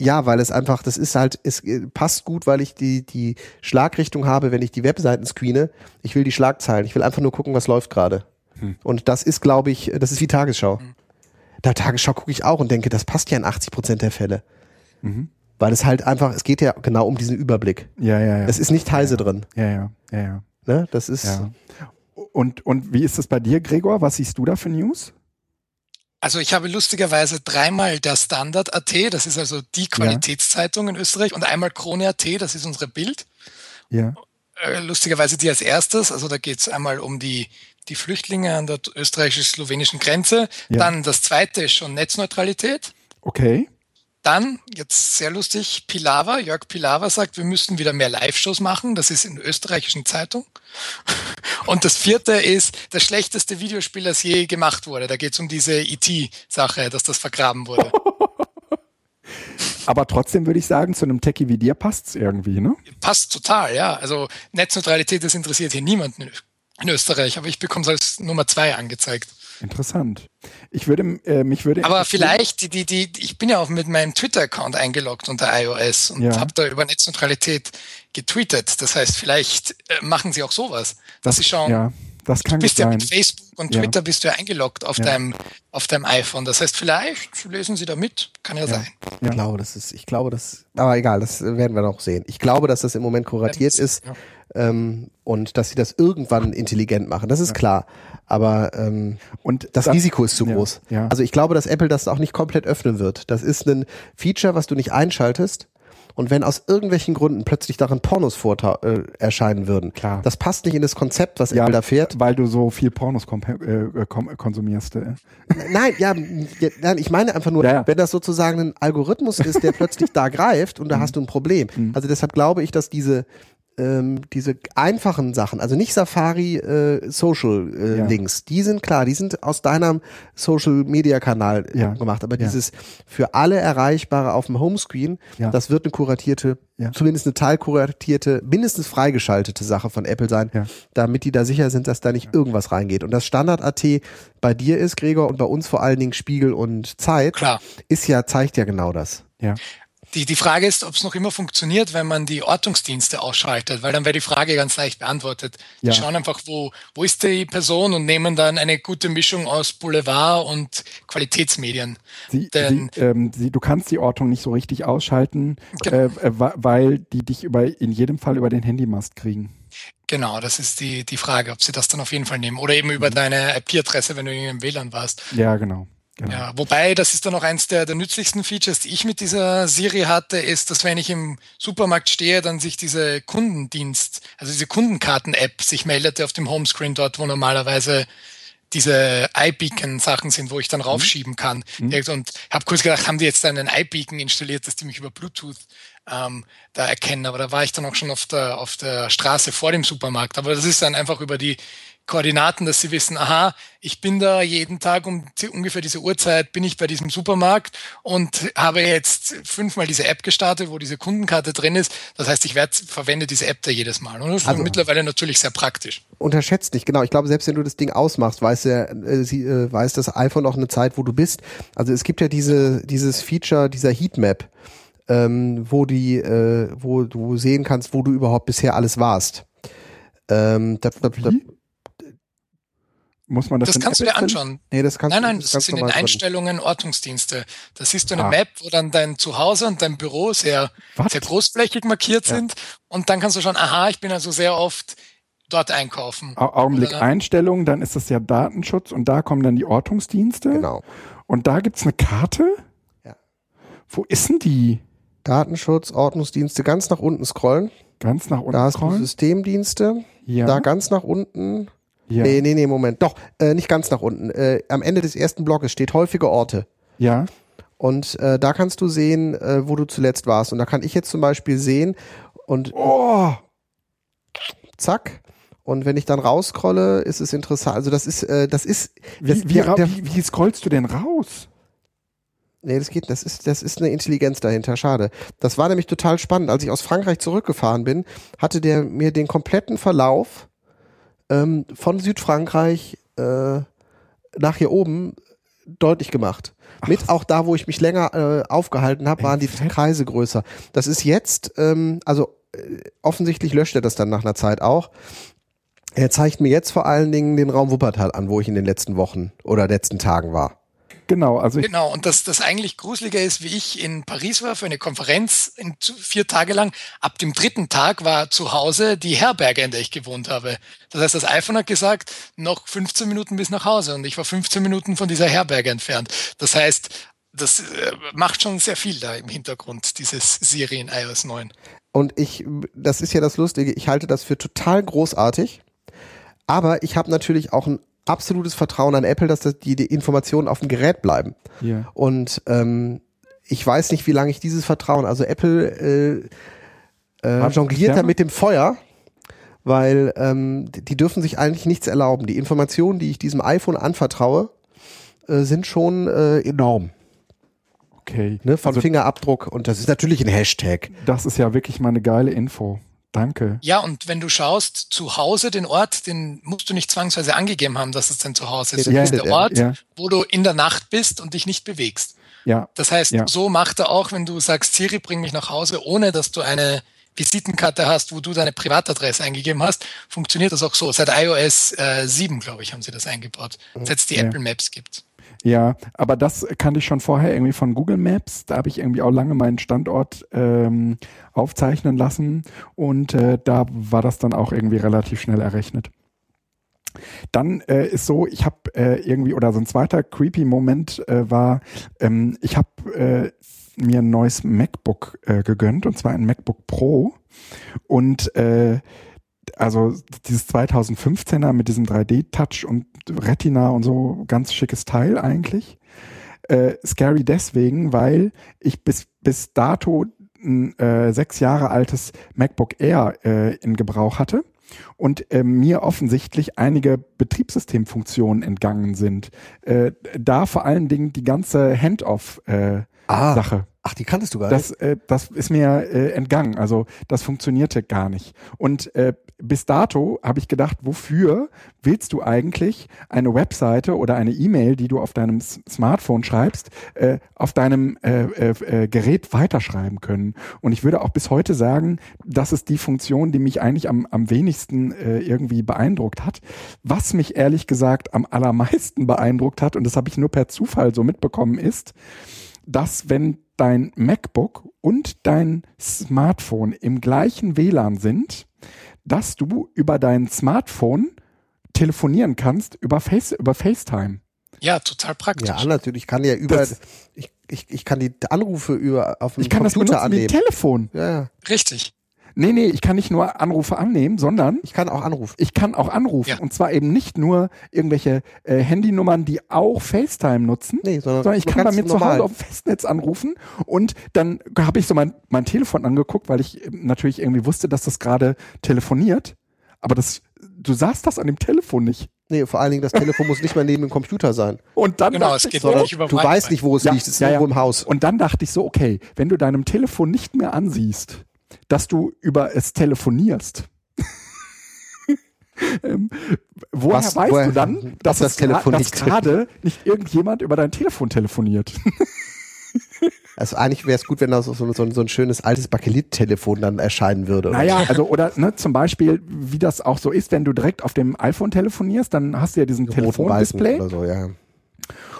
Ja, weil es einfach, das ist halt, es äh, passt gut, weil ich die, die Schlagrichtung habe, wenn ich die Webseiten screene. Ich will die Schlagzeilen. Ich will einfach nur gucken, was läuft gerade. Hm. Und das ist, glaube ich, das ist wie Tagesschau. Hm. Da Tagesschau gucke ich auch und denke, das passt ja in 80 Prozent der Fälle. Mhm. Weil es halt einfach, es geht ja genau um diesen Überblick. Ja, ja, ja. Es ist nicht Heise ja, drin. Ja, ja, ja, ja. Ne? Das ist. Ja. Und, und wie ist es bei dir, Gregor? Was siehst du da für News? Also ich habe lustigerweise dreimal der Standard.at, das ist also die Qualitätszeitung ja. in Österreich, und einmal Krone.at, das ist unsere Bild. Ja. Äh, lustigerweise die als erstes, also da geht es einmal um die, die Flüchtlinge an der österreichisch-slowenischen Grenze. Ja. Dann das zweite ist schon Netzneutralität. Okay. Dann, jetzt sehr lustig, Pilawa, Jörg Pilawa sagt, wir müssten wieder mehr Live-Shows machen. Das ist in der österreichischen Zeitung. Und das vierte ist das schlechteste Videospiel, das je gemacht wurde. Da geht es um diese IT-Sache, dass das vergraben wurde. Aber trotzdem würde ich sagen, zu einem Techie wie dir passt es irgendwie, ne? Passt total, ja. Also Netzneutralität, das interessiert hier niemanden in Österreich, aber ich bekomme es als Nummer zwei angezeigt. Interessant. Ich würde äh, mich würde. Aber vielleicht die die die ich bin ja auch mit meinem Twitter-Account eingeloggt unter iOS und ja. habe da über Netzneutralität getweetet. Das heißt, vielleicht äh, machen sie auch sowas, dass das, sie schauen. Ja, Das kann du bist ja mit Facebook und ja. Twitter bist du ja eingeloggt auf, ja. deinem, auf deinem iPhone. Das heißt, vielleicht lesen sie da mit. Kann ja, ja. sein. Ich glaube, das ist, ich glaube, das, aber egal, das werden wir noch sehen. Ich glaube, dass das im Moment kuratiert ist ähm, und dass sie das irgendwann intelligent machen. Das ist klar. Aber ähm, und das, das Risiko ist zu groß. Also ich glaube, dass Apple das auch nicht komplett öffnen wird. Das ist ein Feature, was du nicht einschaltest und wenn aus irgendwelchen Gründen plötzlich darin Pornos äh, erscheinen würden, Klar. das passt nicht in das Konzept, was ja, Apple da fährt. Weil du so viel Pornos äh, konsumierst. Äh. Nein, ja, nein, ich meine einfach nur, ja, ja. wenn das sozusagen ein Algorithmus ist, der plötzlich da greift und da mhm. hast du ein Problem. Mhm. Also deshalb glaube ich, dass diese ähm, diese einfachen Sachen, also nicht Safari äh, Social äh, ja. Links, die sind klar, die sind aus deinem Social Media Kanal äh, ja. gemacht, aber ja. dieses für alle erreichbare auf dem Homescreen, das wird eine kuratierte, zumindest eine teilkuratierte, mindestens freigeschaltete Sache von Apple sein, damit die da sicher sind, dass da nicht irgendwas reingeht. Und das Standard AT bei dir ist, Gregor, und bei uns vor allen Dingen Spiegel und Zeit, klar. ist ja, zeigt ja genau das. Ja. Die, die Frage ist, ob es noch immer funktioniert, wenn man die Ortungsdienste ausschaltet, weil dann wäre die Frage ganz leicht beantwortet. Die ja. schauen einfach, wo, wo ist die Person und nehmen dann eine gute Mischung aus Boulevard und Qualitätsmedien. Sie, Denn, sie, ähm, sie, du kannst die Ortung nicht so richtig ausschalten, genau. äh, weil die dich über, in jedem Fall über den Handymast kriegen. Genau, das ist die, die Frage, ob sie das dann auf jeden Fall nehmen. Oder eben über mhm. deine IP-Adresse, wenn du in einem WLAN warst. Ja, genau. Genau. Ja, wobei, das ist dann noch eins der, der nützlichsten Features, die ich mit dieser Serie hatte, ist, dass wenn ich im Supermarkt stehe, dann sich diese Kundendienst, also diese Kundenkarten-App sich meldete auf dem Homescreen dort, wo normalerweise diese iBeacon-Sachen sind, wo ich dann mhm. raufschieben kann. Mhm. Und habe kurz gedacht, haben die jetzt einen iBeacon installiert, dass die mich über Bluetooth ähm, da erkennen. Aber da war ich dann auch schon auf der, auf der Straße vor dem Supermarkt. Aber das ist dann einfach über die Koordinaten, dass sie wissen, aha, ich bin da jeden Tag um ungefähr diese Uhrzeit bin ich bei diesem Supermarkt und habe jetzt fünfmal diese App gestartet, wo diese Kundenkarte drin ist. Das heißt, ich werde verwende diese App da jedes Mal. Und das ist also, mittlerweile natürlich sehr praktisch. Unterschätzt nicht, genau. Ich glaube, selbst wenn du das Ding ausmachst, weiß der, äh, sie, äh, weiß das iPhone auch eine Zeit, wo du bist. Also es gibt ja diese, dieses Feature dieser Heatmap, ähm, wo die, äh, wo du sehen kannst, wo du überhaupt bisher alles warst. Ähm, da, da, da, muss man das Das kannst Apple du dir anschauen. Nee, das kannst nein, nein, das, das sind in den Einstellungen Ortungsdienste. Da siehst du eine ah. Map, wo dann dein Zuhause und dein Büro sehr, sehr großflächig markiert ja. sind. Und dann kannst du schon, aha, ich bin also sehr oft dort einkaufen. Augenblick Oder, Einstellungen, dann ist das ja Datenschutz und da kommen dann die Ortungsdienste. Genau. Und da gibt's eine Karte. Ja. Wo ist denn die? Datenschutz, Ordnungsdienste, ganz nach unten scrollen. Ganz nach unten da hast. Du Systemdienste. Ja. Da ganz nach unten ja. Nee, nee, nee, Moment. Doch, äh, nicht ganz nach unten. Äh, am Ende des ersten Blockes steht häufige Orte. Ja. Und äh, da kannst du sehen, äh, wo du zuletzt warst. Und da kann ich jetzt zum Beispiel sehen und oh. zack. Und wenn ich dann rausscrolle, ist es interessant. Also das ist, äh, das ist. Das, wie, wie, der, der, wie, wie scrollst du denn raus? Nee, das geht, das ist, das ist eine Intelligenz dahinter, schade. Das war nämlich total spannend. Als ich aus Frankreich zurückgefahren bin, hatte der mir den kompletten Verlauf ähm, von Südfrankreich äh, nach hier oben deutlich gemacht. Ach. Mit auch da, wo ich mich länger äh, aufgehalten habe, waren die Kreise größer. Das ist jetzt, ähm, also äh, offensichtlich löscht er das dann nach einer Zeit auch. Er zeigt mir jetzt vor allen Dingen den Raum Wuppertal an, wo ich in den letzten Wochen oder letzten Tagen war. Genau, also genau. Und das, das eigentlich Gruselige ist, wie ich in Paris war für eine Konferenz in, vier Tage lang. Ab dem dritten Tag war zu Hause die Herberge, in der ich gewohnt habe. Das heißt, das iPhone hat gesagt, noch 15 Minuten bis nach Hause. Und ich war 15 Minuten von dieser Herberge entfernt. Das heißt, das äh, macht schon sehr viel da im Hintergrund, dieses Siri in iOS 9. Und ich, das ist ja das Lustige, ich halte das für total großartig. Aber ich habe natürlich auch ein absolutes Vertrauen an Apple, dass das die, die Informationen auf dem Gerät bleiben. Ja. Und ähm, ich weiß nicht, wie lange ich dieses Vertrauen, also Apple äh, äh, jongliert da mit dem Feuer, weil ähm, die dürfen sich eigentlich nichts erlauben. Die Informationen, die ich diesem iPhone anvertraue, äh, sind schon äh, enorm. Okay. Ne, von also, Fingerabdruck und das ist natürlich ein Hashtag. Das ist ja wirklich mal eine geile Info. Danke. Ja, und wenn du schaust, zu Hause, den Ort, den musst du nicht zwangsweise angegeben haben, dass es dein Zuhause ist. Ja, das ist der Ort, ja. wo du in der Nacht bist und dich nicht bewegst. Ja. Das heißt, ja. so macht er auch, wenn du sagst, Siri, bring mich nach Hause, ohne dass du eine Visitenkarte hast, wo du deine Privatadresse eingegeben hast, funktioniert das auch so. Seit iOS äh, 7, glaube ich, haben sie das eingebaut, seit es die ja. Apple Maps gibt. Ja, aber das kannte ich schon vorher irgendwie von Google Maps. Da habe ich irgendwie auch lange meinen Standort ähm, aufzeichnen lassen und äh, da war das dann auch irgendwie relativ schnell errechnet. Dann äh, ist so, ich habe äh, irgendwie, oder so ein zweiter creepy Moment äh, war, ähm, ich habe äh, mir ein neues MacBook äh, gegönnt, und zwar ein MacBook Pro. Und äh, also dieses 2015er mit diesem 3D-Touch und Retina und so, ganz schickes Teil eigentlich. Äh, scary deswegen, weil ich bis, bis dato ein äh, sechs Jahre altes MacBook Air äh, in Gebrauch hatte und äh, mir offensichtlich einige Betriebssystemfunktionen entgangen sind. Äh, da vor allen Dingen die ganze Handoff-Sache. Äh, ah. Ach, die kanntest du gar nicht? Das, äh, das ist mir äh, entgangen. Also das funktionierte gar nicht. Und äh, bis dato habe ich gedacht, wofür willst du eigentlich eine Webseite oder eine E-Mail, die du auf deinem S Smartphone schreibst, äh, auf deinem äh, äh, äh, Gerät weiterschreiben können? Und ich würde auch bis heute sagen, das ist die Funktion, die mich eigentlich am, am wenigsten äh, irgendwie beeindruckt hat. Was mich ehrlich gesagt am allermeisten beeindruckt hat, und das habe ich nur per Zufall so mitbekommen, ist, dass wenn dein MacBook und dein Smartphone im gleichen WLAN sind, dass du über dein Smartphone telefonieren kannst über, Face, über FaceTime. Ja, total praktisch. Ja, natürlich. Ich kann ja über, das, ich, ich, ich kann die Anrufe über auf dem ich kann Computer das benutzen annehmen. wie Telefon. Ja, ja. Richtig. Nee, nee, ich kann nicht nur Anrufe annehmen, sondern ich kann auch anrufen. Ich kann auch anrufen. Ja. Und zwar eben nicht nur irgendwelche äh, Handynummern, die auch FaceTime nutzen, nee, sondern, sondern ich kann bei mir normal. zu Hause auf dem Festnetz anrufen und dann habe ich so mein, mein Telefon angeguckt, weil ich natürlich irgendwie wusste, dass das gerade telefoniert. Aber das, du sahst das an dem Telefon nicht. Nee, vor allen Dingen, das Telefon muss nicht mehr neben dem Computer sein. Und dann genau, es geht so, nicht über Du weißt nicht, wo es ja, liegt, es ist ja, irgendwo ja. im Haus. Und dann dachte ich so, okay, wenn du deinem Telefon nicht mehr ansiehst, dass du über es telefonierst. ähm, woher was, weißt woher, du dann, dass, das Telefon dass gerade nicht irgendjemand über dein Telefon telefoniert? Also eigentlich wäre es gut, wenn da so, so, so, ein schönes altes Bakelit-Telefon dann erscheinen würde. Oder? Naja, also oder ne, zum Beispiel, wie das auch so ist, wenn du direkt auf dem iPhone telefonierst, dann hast du ja diesen Telefondisplay. So, ja.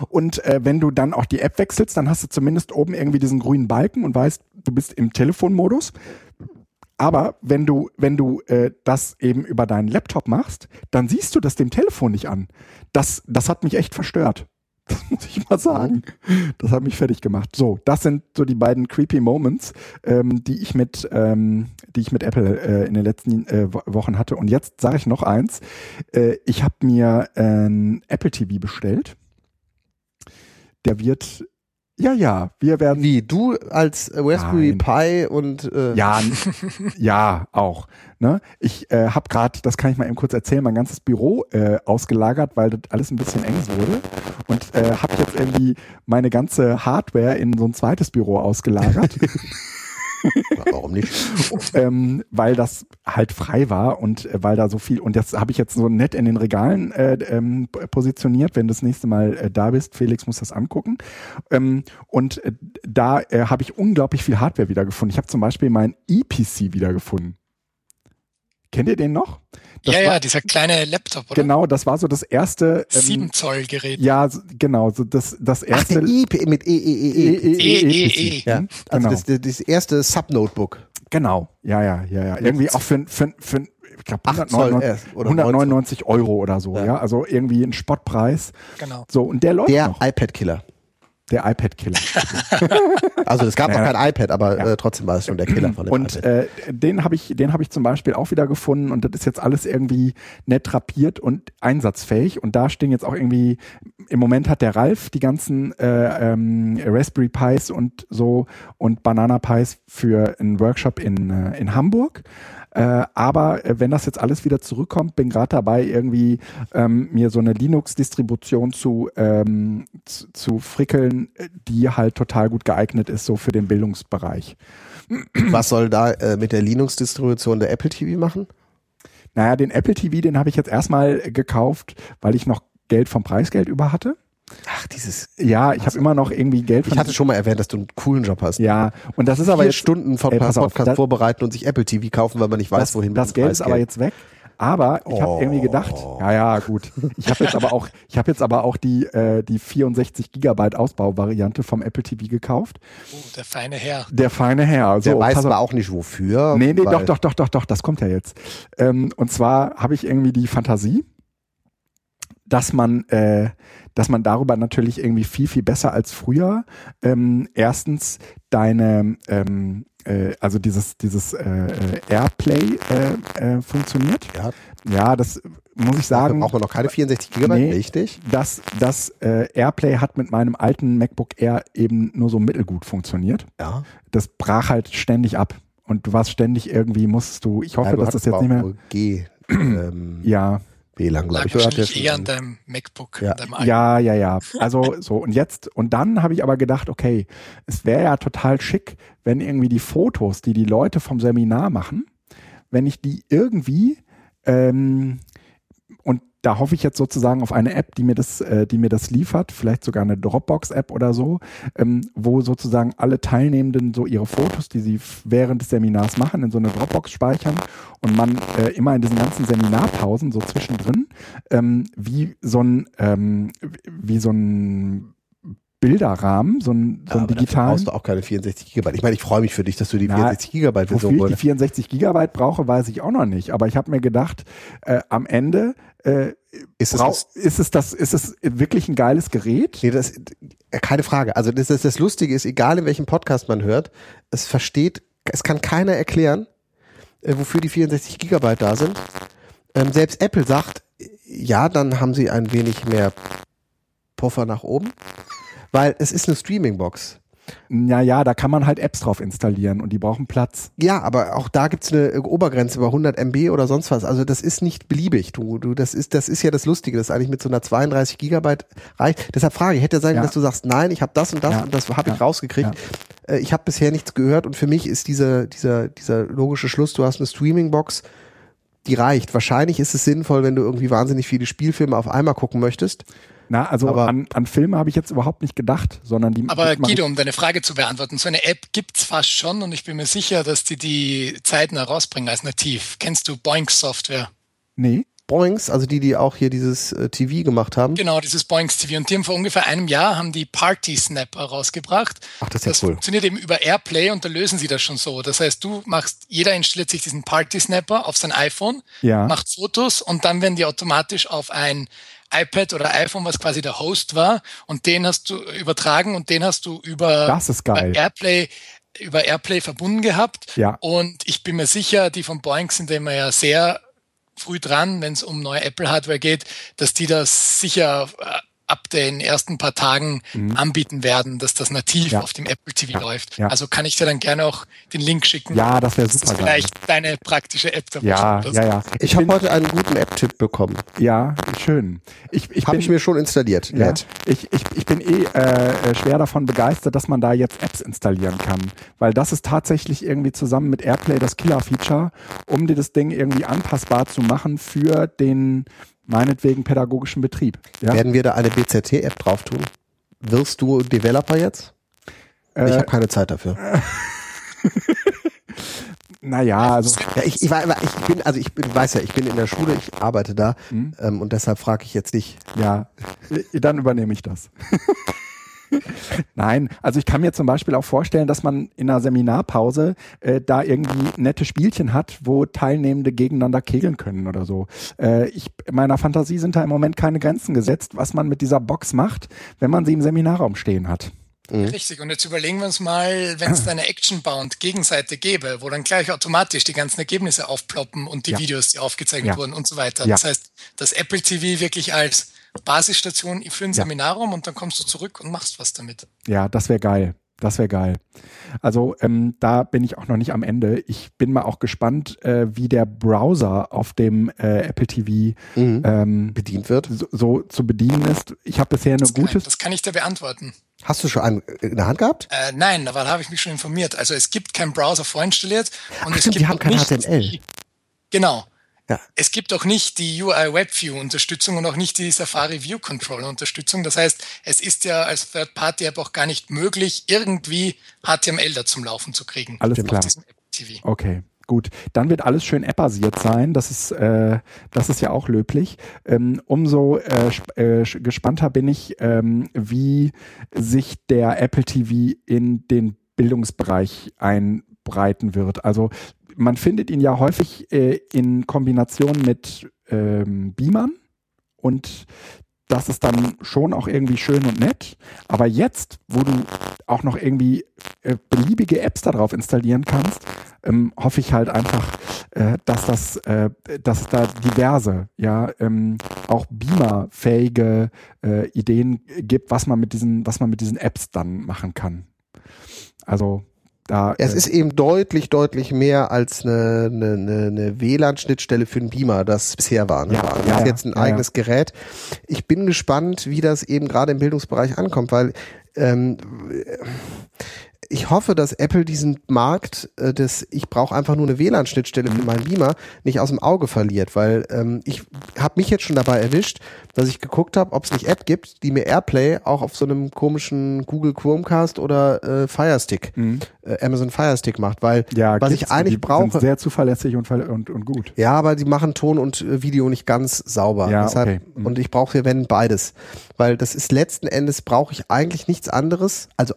Und äh, wenn du dann auch die App wechselst, dann hast du zumindest oben irgendwie diesen grünen Balken und weißt, du bist im Telefonmodus. Aber wenn du, wenn du äh, das eben über deinen Laptop machst, dann siehst du das dem Telefon nicht an. Das, das hat mich echt verstört. Das muss ich mal sagen. Das hat mich fertig gemacht. So, das sind so die beiden creepy Moments, ähm, die ich mit, ähm, die ich mit Apple äh, in den letzten äh, Wochen hatte. Und jetzt sage ich noch eins: äh, Ich habe mir ein Apple TV bestellt. Der wird ja, ja, wir werden. Wie, du als Raspberry Nein. Pi und äh Ja, ja, auch. Ne? Ich äh, habe gerade, das kann ich mal eben kurz erzählen, mein ganzes Büro äh, ausgelagert, weil das alles ein bisschen eng wurde. Und äh, habe jetzt irgendwie meine ganze Hardware in so ein zweites Büro ausgelagert. Warum nicht? ähm, weil das halt frei war und äh, weil da so viel, und das habe ich jetzt so nett in den Regalen äh, ähm, positioniert, wenn du das nächste Mal äh, da bist, Felix muss das angucken. Ähm, und äh, da äh, habe ich unglaublich viel Hardware wiedergefunden. Ich habe zum Beispiel mein EPC wiedergefunden. Kennt ihr den noch? Das ja, war, ja, dieser kleine Laptop, oder? Genau, das war so das erste. Ähm, 7 Zoll Gerät. Ja, genau, so das, das erste. Ach, IP mit E, E, E, E. E, E, E. Ja, also genau. das, das erste Sub-Notebook. Genau, ja, ja, ja, ja. Irgendwie auch für, für, für ich glaube 199, 199 Euro oder so, ja. ja. Also irgendwie ein Spottpreis. Genau. So, und der läuft Der noch. iPad-Killer. Der iPad-Killer. also es gab noch kein iPad, aber ja. äh, trotzdem war es schon der Killer von dem Und iPad. Äh, den habe ich, den habe ich zum Beispiel auch wieder gefunden und das ist jetzt alles irgendwie nett drapiert und einsatzfähig. Und da stehen jetzt auch irgendwie, im Moment hat der Ralf die ganzen äh, ähm, Raspberry Pis und so und Banana Pis für einen Workshop in, äh, in Hamburg. Äh, aber äh, wenn das jetzt alles wieder zurückkommt, bin gerade dabei, irgendwie ähm, mir so eine Linux-Distribution zu, ähm, zu, zu frickeln, die halt total gut geeignet ist, so für den Bildungsbereich. Was soll da äh, mit der Linux-Distribution der Apple TV machen? Naja, den Apple TV, den habe ich jetzt erstmal gekauft, weil ich noch Geld vom Preisgeld über hatte. Ach, dieses. Ja, ich habe immer noch irgendwie Geld Ich hatte schon mal erwähnt, dass du einen coolen Job hast. Ja, und das ist aber Vier jetzt Stunden von Ey, pass auf, Podcast das- vorbereiten und sich Apple TV kaufen, weil man nicht weiß, das, wohin das Geld ist aber jetzt weg. Aber ich habe irgendwie gedacht, ja, ja, gut. Ich habe jetzt aber auch, ich habe jetzt aber auch die äh, die 64 Gigabyte Ausbauvariante vom Apple TV gekauft. Oh, der feine Herr. Der feine Herr. So, Der weiß aber auch nicht wofür. Nee, nee, doch, doch, doch, doch, doch, das kommt ja jetzt. Ähm, und zwar habe ich irgendwie die Fantasie, dass man, äh, dass man darüber natürlich irgendwie viel, viel besser als früher ähm, erstens deine, ähm, äh, also dieses, dieses äh, äh, Airplay äh, äh, funktioniert. Ja, Ja, das muss ich sagen. braucht man noch keine 64 Gigabyte, Nee. richtig? Das, das äh, Airplay hat mit meinem alten MacBook Air eben nur so mittelgut funktioniert. Ja. Das brach halt ständig ab. Und du warst ständig irgendwie, musstest du, ich hoffe, ja, dass das jetzt nicht mehr. G ähm, Ja, WLAN, glaube ich. Oder hat der wahrscheinlich eher an deinem MacBook, Ja. an deinem ja, ja, ja. Also so und jetzt und dann habe ich aber gedacht, okay, es wäre ja total schick, wenn irgendwie die Fotos, die die Leute vom Seminar machen, wenn ich die irgendwie ähm, da hoffe ich jetzt sozusagen auf eine App, die mir das, äh, die mir das liefert, vielleicht sogar eine Dropbox-App oder so, ähm, wo sozusagen alle Teilnehmenden so ihre Fotos, die sie während des Seminars machen, in so eine Dropbox speichern und man äh, immer in diesen ganzen Seminarpausen so zwischendrin ähm, wie so ein ähm, wie so ein Bilderrahmen, so ein, so ein digitalen. brauchst du auch keine 64 Gigabyte. Ich meine, ich freue mich für dich, dass du die Na, 64 Gigabyte Wofür Version ich die wolltest. 64 Gigabyte brauche, weiß ich auch noch nicht. Aber ich habe mir gedacht, äh, am Ende äh, Ist es das, ist es das, ist es wirklich ein geiles Gerät? nee, das, äh, keine Frage. Also das, das, das Lustige ist, egal in welchem Podcast man hört, es versteht, es kann keiner erklären, äh, wofür die 64 Gigabyte da sind. Ähm, selbst Apple sagt, äh, ja, dann haben sie ein wenig mehr Puffer nach oben, weil es ist eine Streaming-Box. Ja, ja, da kann man halt Apps drauf installieren und die brauchen Platz. Ja, aber auch da gibt's eine Obergrenze über 100 MB oder sonst was. Also das ist nicht beliebig. Du, du, das ist, das ist ja das Lustige, dass eigentlich mit so einer 32 Gigabyte reicht. Deshalb frage ich, hätte ja sein Ja. dass du sagst, nein, ich habe das und das Ja. und das habe ich Ja. rausgekriegt. Äh, Ich habe bisher nichts gehört und für mich ist dieser, dieser, dieser logische Schluss, du hast eine Streaming-Box, die reicht. Wahrscheinlich ist es sinnvoll, wenn du irgendwie wahnsinnig viele Spielfilme auf einmal gucken möchtest. Na, also Aber- an, an Filme habe ich jetzt überhaupt nicht gedacht, sondern die. Aber Guido, um deine Frage zu beantworten, so eine App gibt's fast schon und ich bin mir sicher, dass die die zeitnah rausbringen als nativ. Kennst du Boinks Software? Nee. Boings, also die, die auch hier dieses äh, TV gemacht haben. Genau, dieses Boinks TV. Und die haben vor ungefähr einem Jahr haben die Party Snapper rausgebracht. Ach, das ist ja das cool. funktioniert eben über Airplay und da lösen sie das schon so. Das heißt, du machst, jeder installiert sich diesen Party Snapper auf sein iPhone, Ja. macht Fotos und dann werden die automatisch auf ein iPad oder iPhone, was quasi der Host war, und den hast du übertragen und den hast du über, über Airplay über Airplay verbunden gehabt. Ja. Und ich bin mir sicher, die von Boeing sind immer ja sehr früh dran, wenn es um neue Apple-Hardware geht, dass die das sicher äh, ab den ersten paar Tagen anbieten werden, dass das nativ Mhm. Ja. auf dem Apple TV läuft. Ja. Also kann ich dir dann gerne auch den Link schicken. Ja, das wäre dass super das geil. vielleicht deine praktische App da Ja, ja, ja. Ich habe bin- heute einen guten App-Tipp bekommen. Ja, schön. Ich, ich Habe ich mir schon installiert. ja, Nett. ich, ich, ich bin eh äh, äh, schwer davon begeistert, dass man da jetzt Apps installieren kann. Weil das ist tatsächlich irgendwie zusammen mit Airplay das Killer-Feature, um dir das Ding irgendwie anpassbar zu machen für den meinetwegen pädagogischen Betrieb. Ja? Werden wir da eine BZT-App drauf tun? Wirst du Developer jetzt? ich Äh, habe keine Zeit dafür. naja, also Ja, ich, ich, war- ich bin, also ich bin, weiß ja, ich bin in der Schule, ich arbeite da Mhm. ähm, und deshalb frage ich jetzt dich. Ja, dann übernehme ich das. Nein, also ich kann mir zum Beispiel auch vorstellen, dass man in einer Seminarpause äh, da irgendwie nette Spielchen hat, wo Teilnehmende gegeneinander kegeln können oder so. Äh, ich, meiner Fantasie sind da im Moment keine Grenzen gesetzt, was man mit dieser Box macht, wenn man sie im Seminarraum stehen hat. Richtig, und jetzt überlegen wir uns mal, wenn es da eine Action-Bound-Gegenseite gäbe, wo dann gleich automatisch die ganzen Ergebnisse aufploppen und die Ja. Videos, die aufgezeichnet Ja. wurden und so weiter. Ja. Das heißt, das Apple TV wirklich als Basisstation für ein Ja. Seminarraum und dann kommst du zurück und machst was damit. Ja, das wäre geil. Das wäre geil. Also ähm, da bin ich auch noch nicht am Ende. Ich bin mal auch gespannt, äh, wie der Browser auf dem äh, Apple TV Mhm. ähm, Bedient wird. so, so zu bedienen ist. Ich habe bisher eine gute. das kann ich dir beantworten. Hast du schon einen in der Hand gehabt? Äh, nein, aber da habe ich mich schon informiert. Also es gibt keinen Browser vorinstalliert und Ach es stimmt, gibt die haben kein HTML. Genau. Ja. es gibt auch nicht die UI WebView Unterstützung und auch nicht die Safari View Controller Unterstützung. Das heißt, es ist ja als Third Party App auch gar nicht möglich, irgendwie HTML da zum Laufen zu kriegen. Alles klar. Okay. Gut, dann wird alles schön app-basiert sein. Das ist, äh, das ist ja auch löblich. Ähm, umso äh, äh, gespannter bin ich, ähm, wie sich der Apple TV in den Bildungsbereich einbreiten wird. Also man findet ihn ja häufig äh, in Kombination mit ähm, Beamern und das ist dann schon auch irgendwie schön und nett. Aber jetzt, wo du auch noch irgendwie äh, beliebige Apps darauf installieren kannst, ähm, hoffe ich halt einfach, äh, dass das, äh, dass da diverse, ja, ähm, auch Beamer-fähige äh, Ideen gibt, was man mit diesen, was man mit diesen Apps dann machen kann. Also da, es äh, ist eben deutlich, deutlich mehr als eine, eine, eine WLAN-Schnittstelle für einen Beamer, das bisher war. Ne? Ja, das ja, ist jetzt ein ja, eigenes Gerät. Ich bin gespannt, wie das eben gerade im Bildungsbereich ankommt, weil ähm, ich hoffe, dass Apple diesen Markt äh, des ich brauche einfach nur eine WLAN-Schnittstelle für meinen Beamer nicht aus dem Auge verliert, weil ähm, ich habe mich jetzt schon dabei erwischt, dass ich geguckt habe, ob es nicht App gibt, die mir AirPlay auch auf so einem komischen Google Chromecast oder äh, Fire Stick, mhm. äh, Amazon Fire Stick macht, weil ja, was ich eigentlich brauche, sind sehr zuverlässig und, und, und gut. Ja, aber die machen Ton und äh, Video nicht ganz sauber. Ja, Deshalb, okay. mhm. Und ich brauche hier wenn beides, weil das ist letzten Endes brauche ich eigentlich nichts anderes, also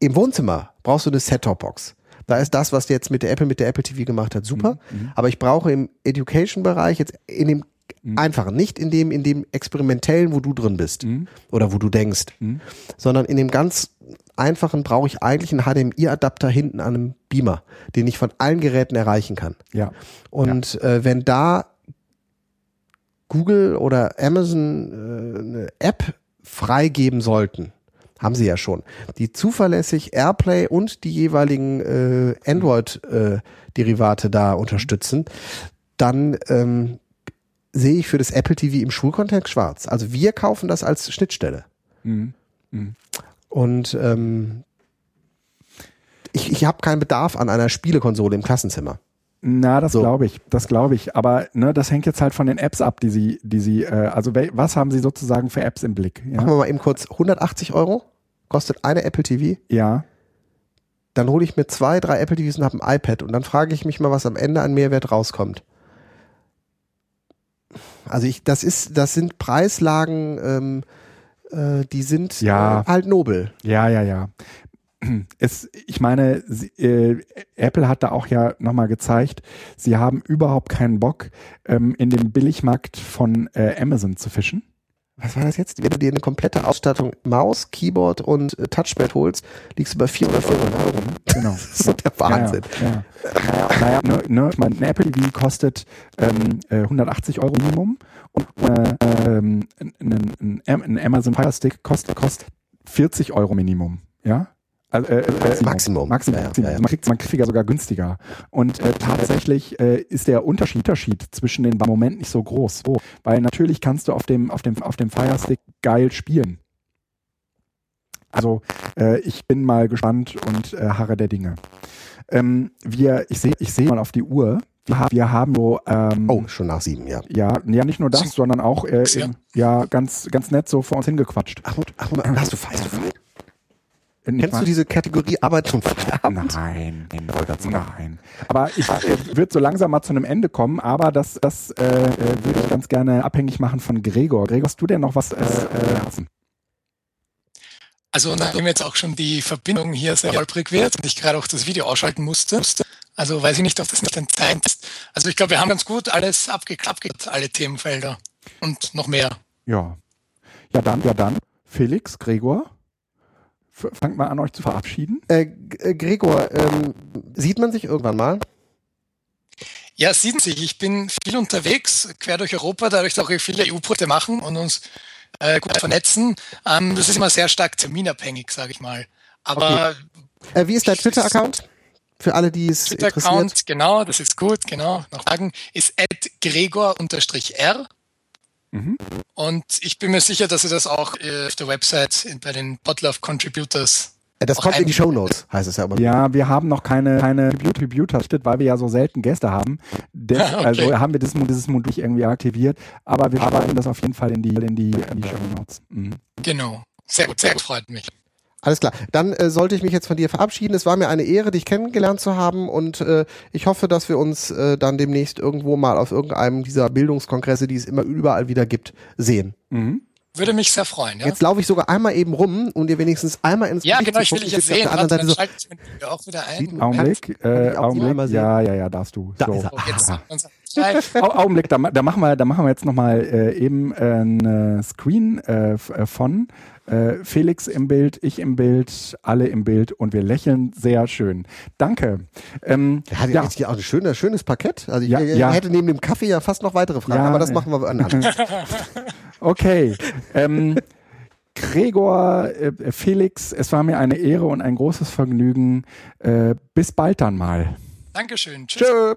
im Wohnzimmer brauchst du eine Set-Top-Box. Da ist das, was jetzt mit der Apple, mit der Apple TV gemacht hat, super. Mhm. mhm. Aber ich brauche im Education-Bereich jetzt in dem mhm. einfachen, nicht in dem, in dem experimentellen, wo du drin bist mhm. oder wo du denkst, mhm. sondern in dem ganz einfachen brauche ich eigentlich einen HDMI-Adapter hinten an einem Beamer, den ich von allen Geräten erreichen kann. Ja. Und ja. Äh, wenn da Google oder Amazon äh, eine App freigeben sollten, haben sie ja schon, die zuverlässig AirPlay und die jeweiligen äh, Android-Derivate äh, da unterstützen, dann ähm, sehe ich für das Apple TV im Schulkontext schwarz. Also wir kaufen das als Schnittstelle. Mhm. Mhm. Und ähm, ich, ich habe keinen Bedarf an einer Spielekonsole im Klassenzimmer. Na, das so. glaube ich, das glaube ich. Aber ne, das hängt jetzt halt von den Apps ab, die sie, die sie, äh, also was haben sie sozusagen für Apps im Blick? Ja? Machen wir mal eben kurz 180 Euro kostet eine Apple TV. Ja. Dann hole ich mir zwei, drei Apple TVs und habe ein iPad und dann frage ich mich mal, was am Ende an Mehrwert rauskommt. Also ich, das ist, das sind Preislagen, ähm, äh, die sind ja. äh, halt nobel. Ja, ja, ja es, ich meine, sie, äh, Apple hat da auch ja nochmal gezeigt, sie haben überhaupt keinen Bock, ähm, in dem Billigmarkt von äh, Amazon zu fischen. Was war das jetzt? Wenn du dir eine komplette Ausstattung Maus, Keyboard und äh, Touchpad holst, liegst du bei 400 Euro. Genau. das ist der Wahnsinn. Ja, ja. Naja, ne, ne, mein Apple TV kostet ähm, 180 äh, Euro Minimum und äh, ähm, ein, ein, ein Amazon Fire Stick kostet, kostet 40 Euro Minimum. Ja, also, äh, äh, Maximum. Maximum. Ja, ja, ja. Man kriegt man kriegt ja sogar günstiger. Und äh, tatsächlich äh, ist der Unterschied, Unterschied zwischen den Moment nicht so groß, weil natürlich kannst du auf dem auf dem auf dem Fire Stick geil spielen. Also äh, ich bin mal gespannt und äh, harre der Dinge. Ähm, wir, ich sehe ich sehe mal auf die Uhr. Wir, haben, wir haben so ähm, oh schon nach sieben ja ja ja nicht nur das, sondern auch äh, in, ja ganz ganz nett so vor uns hingequatscht. Ach, ach, hast du Feist, du Feist? Kennst du diese Kategorie Arbeit zum Feierabend? Nein, nein, nein. Aber ich äh, würde so langsam mal zu einem Ende kommen, aber das, das äh, äh würde ich ganz gerne abhängig machen von Gregor. Gregor, hast du denn noch was äh, äh, Also nachdem jetzt auch schon die Verbindung hier sehr holprig wird und ich gerade auch das Video ausschalten musste, also weiß ich nicht, ob das nicht ein Zeit ist. Also ich glaube, wir haben ganz gut alles abgeklappt, alle Themenfelder und noch mehr. Ja. Ja dann, ja dann. Felix, Gregor fangt mal an, euch zu verabschieden. Äh, äh, Gregor, ähm, sieht man sich irgendwann mal? Ja, sieht man sich. Ich bin viel unterwegs, quer durch Europa, dadurch, dass wir viele EU-Projekte machen und uns äh, gut vernetzen. Ähm, das ist immer sehr stark terminabhängig, sage ich mal. Aber okay. äh, wie ist dein Twitter-Account? Für alle, die es Twitter-Account, genau, das ist gut, genau. Noch sagen, ist gregor-r Mhm. Und ich bin mir sicher, dass ihr das auch äh, auf der Website bei den Podlove Contributors Das kommt in die Show Notes, heißt es ja immer. Ja, wir haben noch keine, keine Tribute weil wir ja so selten Gäste haben. Des, okay. Also haben wir dieses, dieses Modul irgendwie aktiviert, aber wir schreiben das auf jeden Fall in die, in die, in die Show Notes. Mhm. Genau. Sehr gut, sehr gut, freut mich. Alles klar. Dann äh, sollte ich mich jetzt von dir verabschieden. Es war mir eine Ehre, dich kennengelernt zu haben und äh, ich hoffe, dass wir uns äh, dann demnächst irgendwo mal auf irgendeinem dieser Bildungskongresse, die es immer überall wieder gibt, sehen. Mhm. Würde mich sehr freuen. Ja? Jetzt laufe ich sogar einmal eben rum und ihr wenigstens einmal ins Ja, Gesicht genau, ich will dich jetzt sehen. Warte, dann so, schalte ich auch wieder ein. Augenblick, äh, Augenblick. Ja, ja, ja, darfst du. Da so. ist er. Oh, jetzt. Augenblick, da, da, machen wir, da machen wir jetzt nochmal äh, eben äh, einen Screen äh, äh, von äh, Felix im Bild, ich im Bild, alle im Bild und wir lächeln sehr schön. Danke. Ähm, er hat ja. jetzt hier auch ein schönes, schönes Parkett. Also ich, ja, ich ja. hätte neben dem Kaffee ja fast noch weitere Fragen, aber das machen wir an. okay. Ähm, Gregor, äh, Felix, es war mir eine Ehre und ein großes Vergnügen. Äh, bis bald dann mal. Dankeschön. Tschüss. Tschö.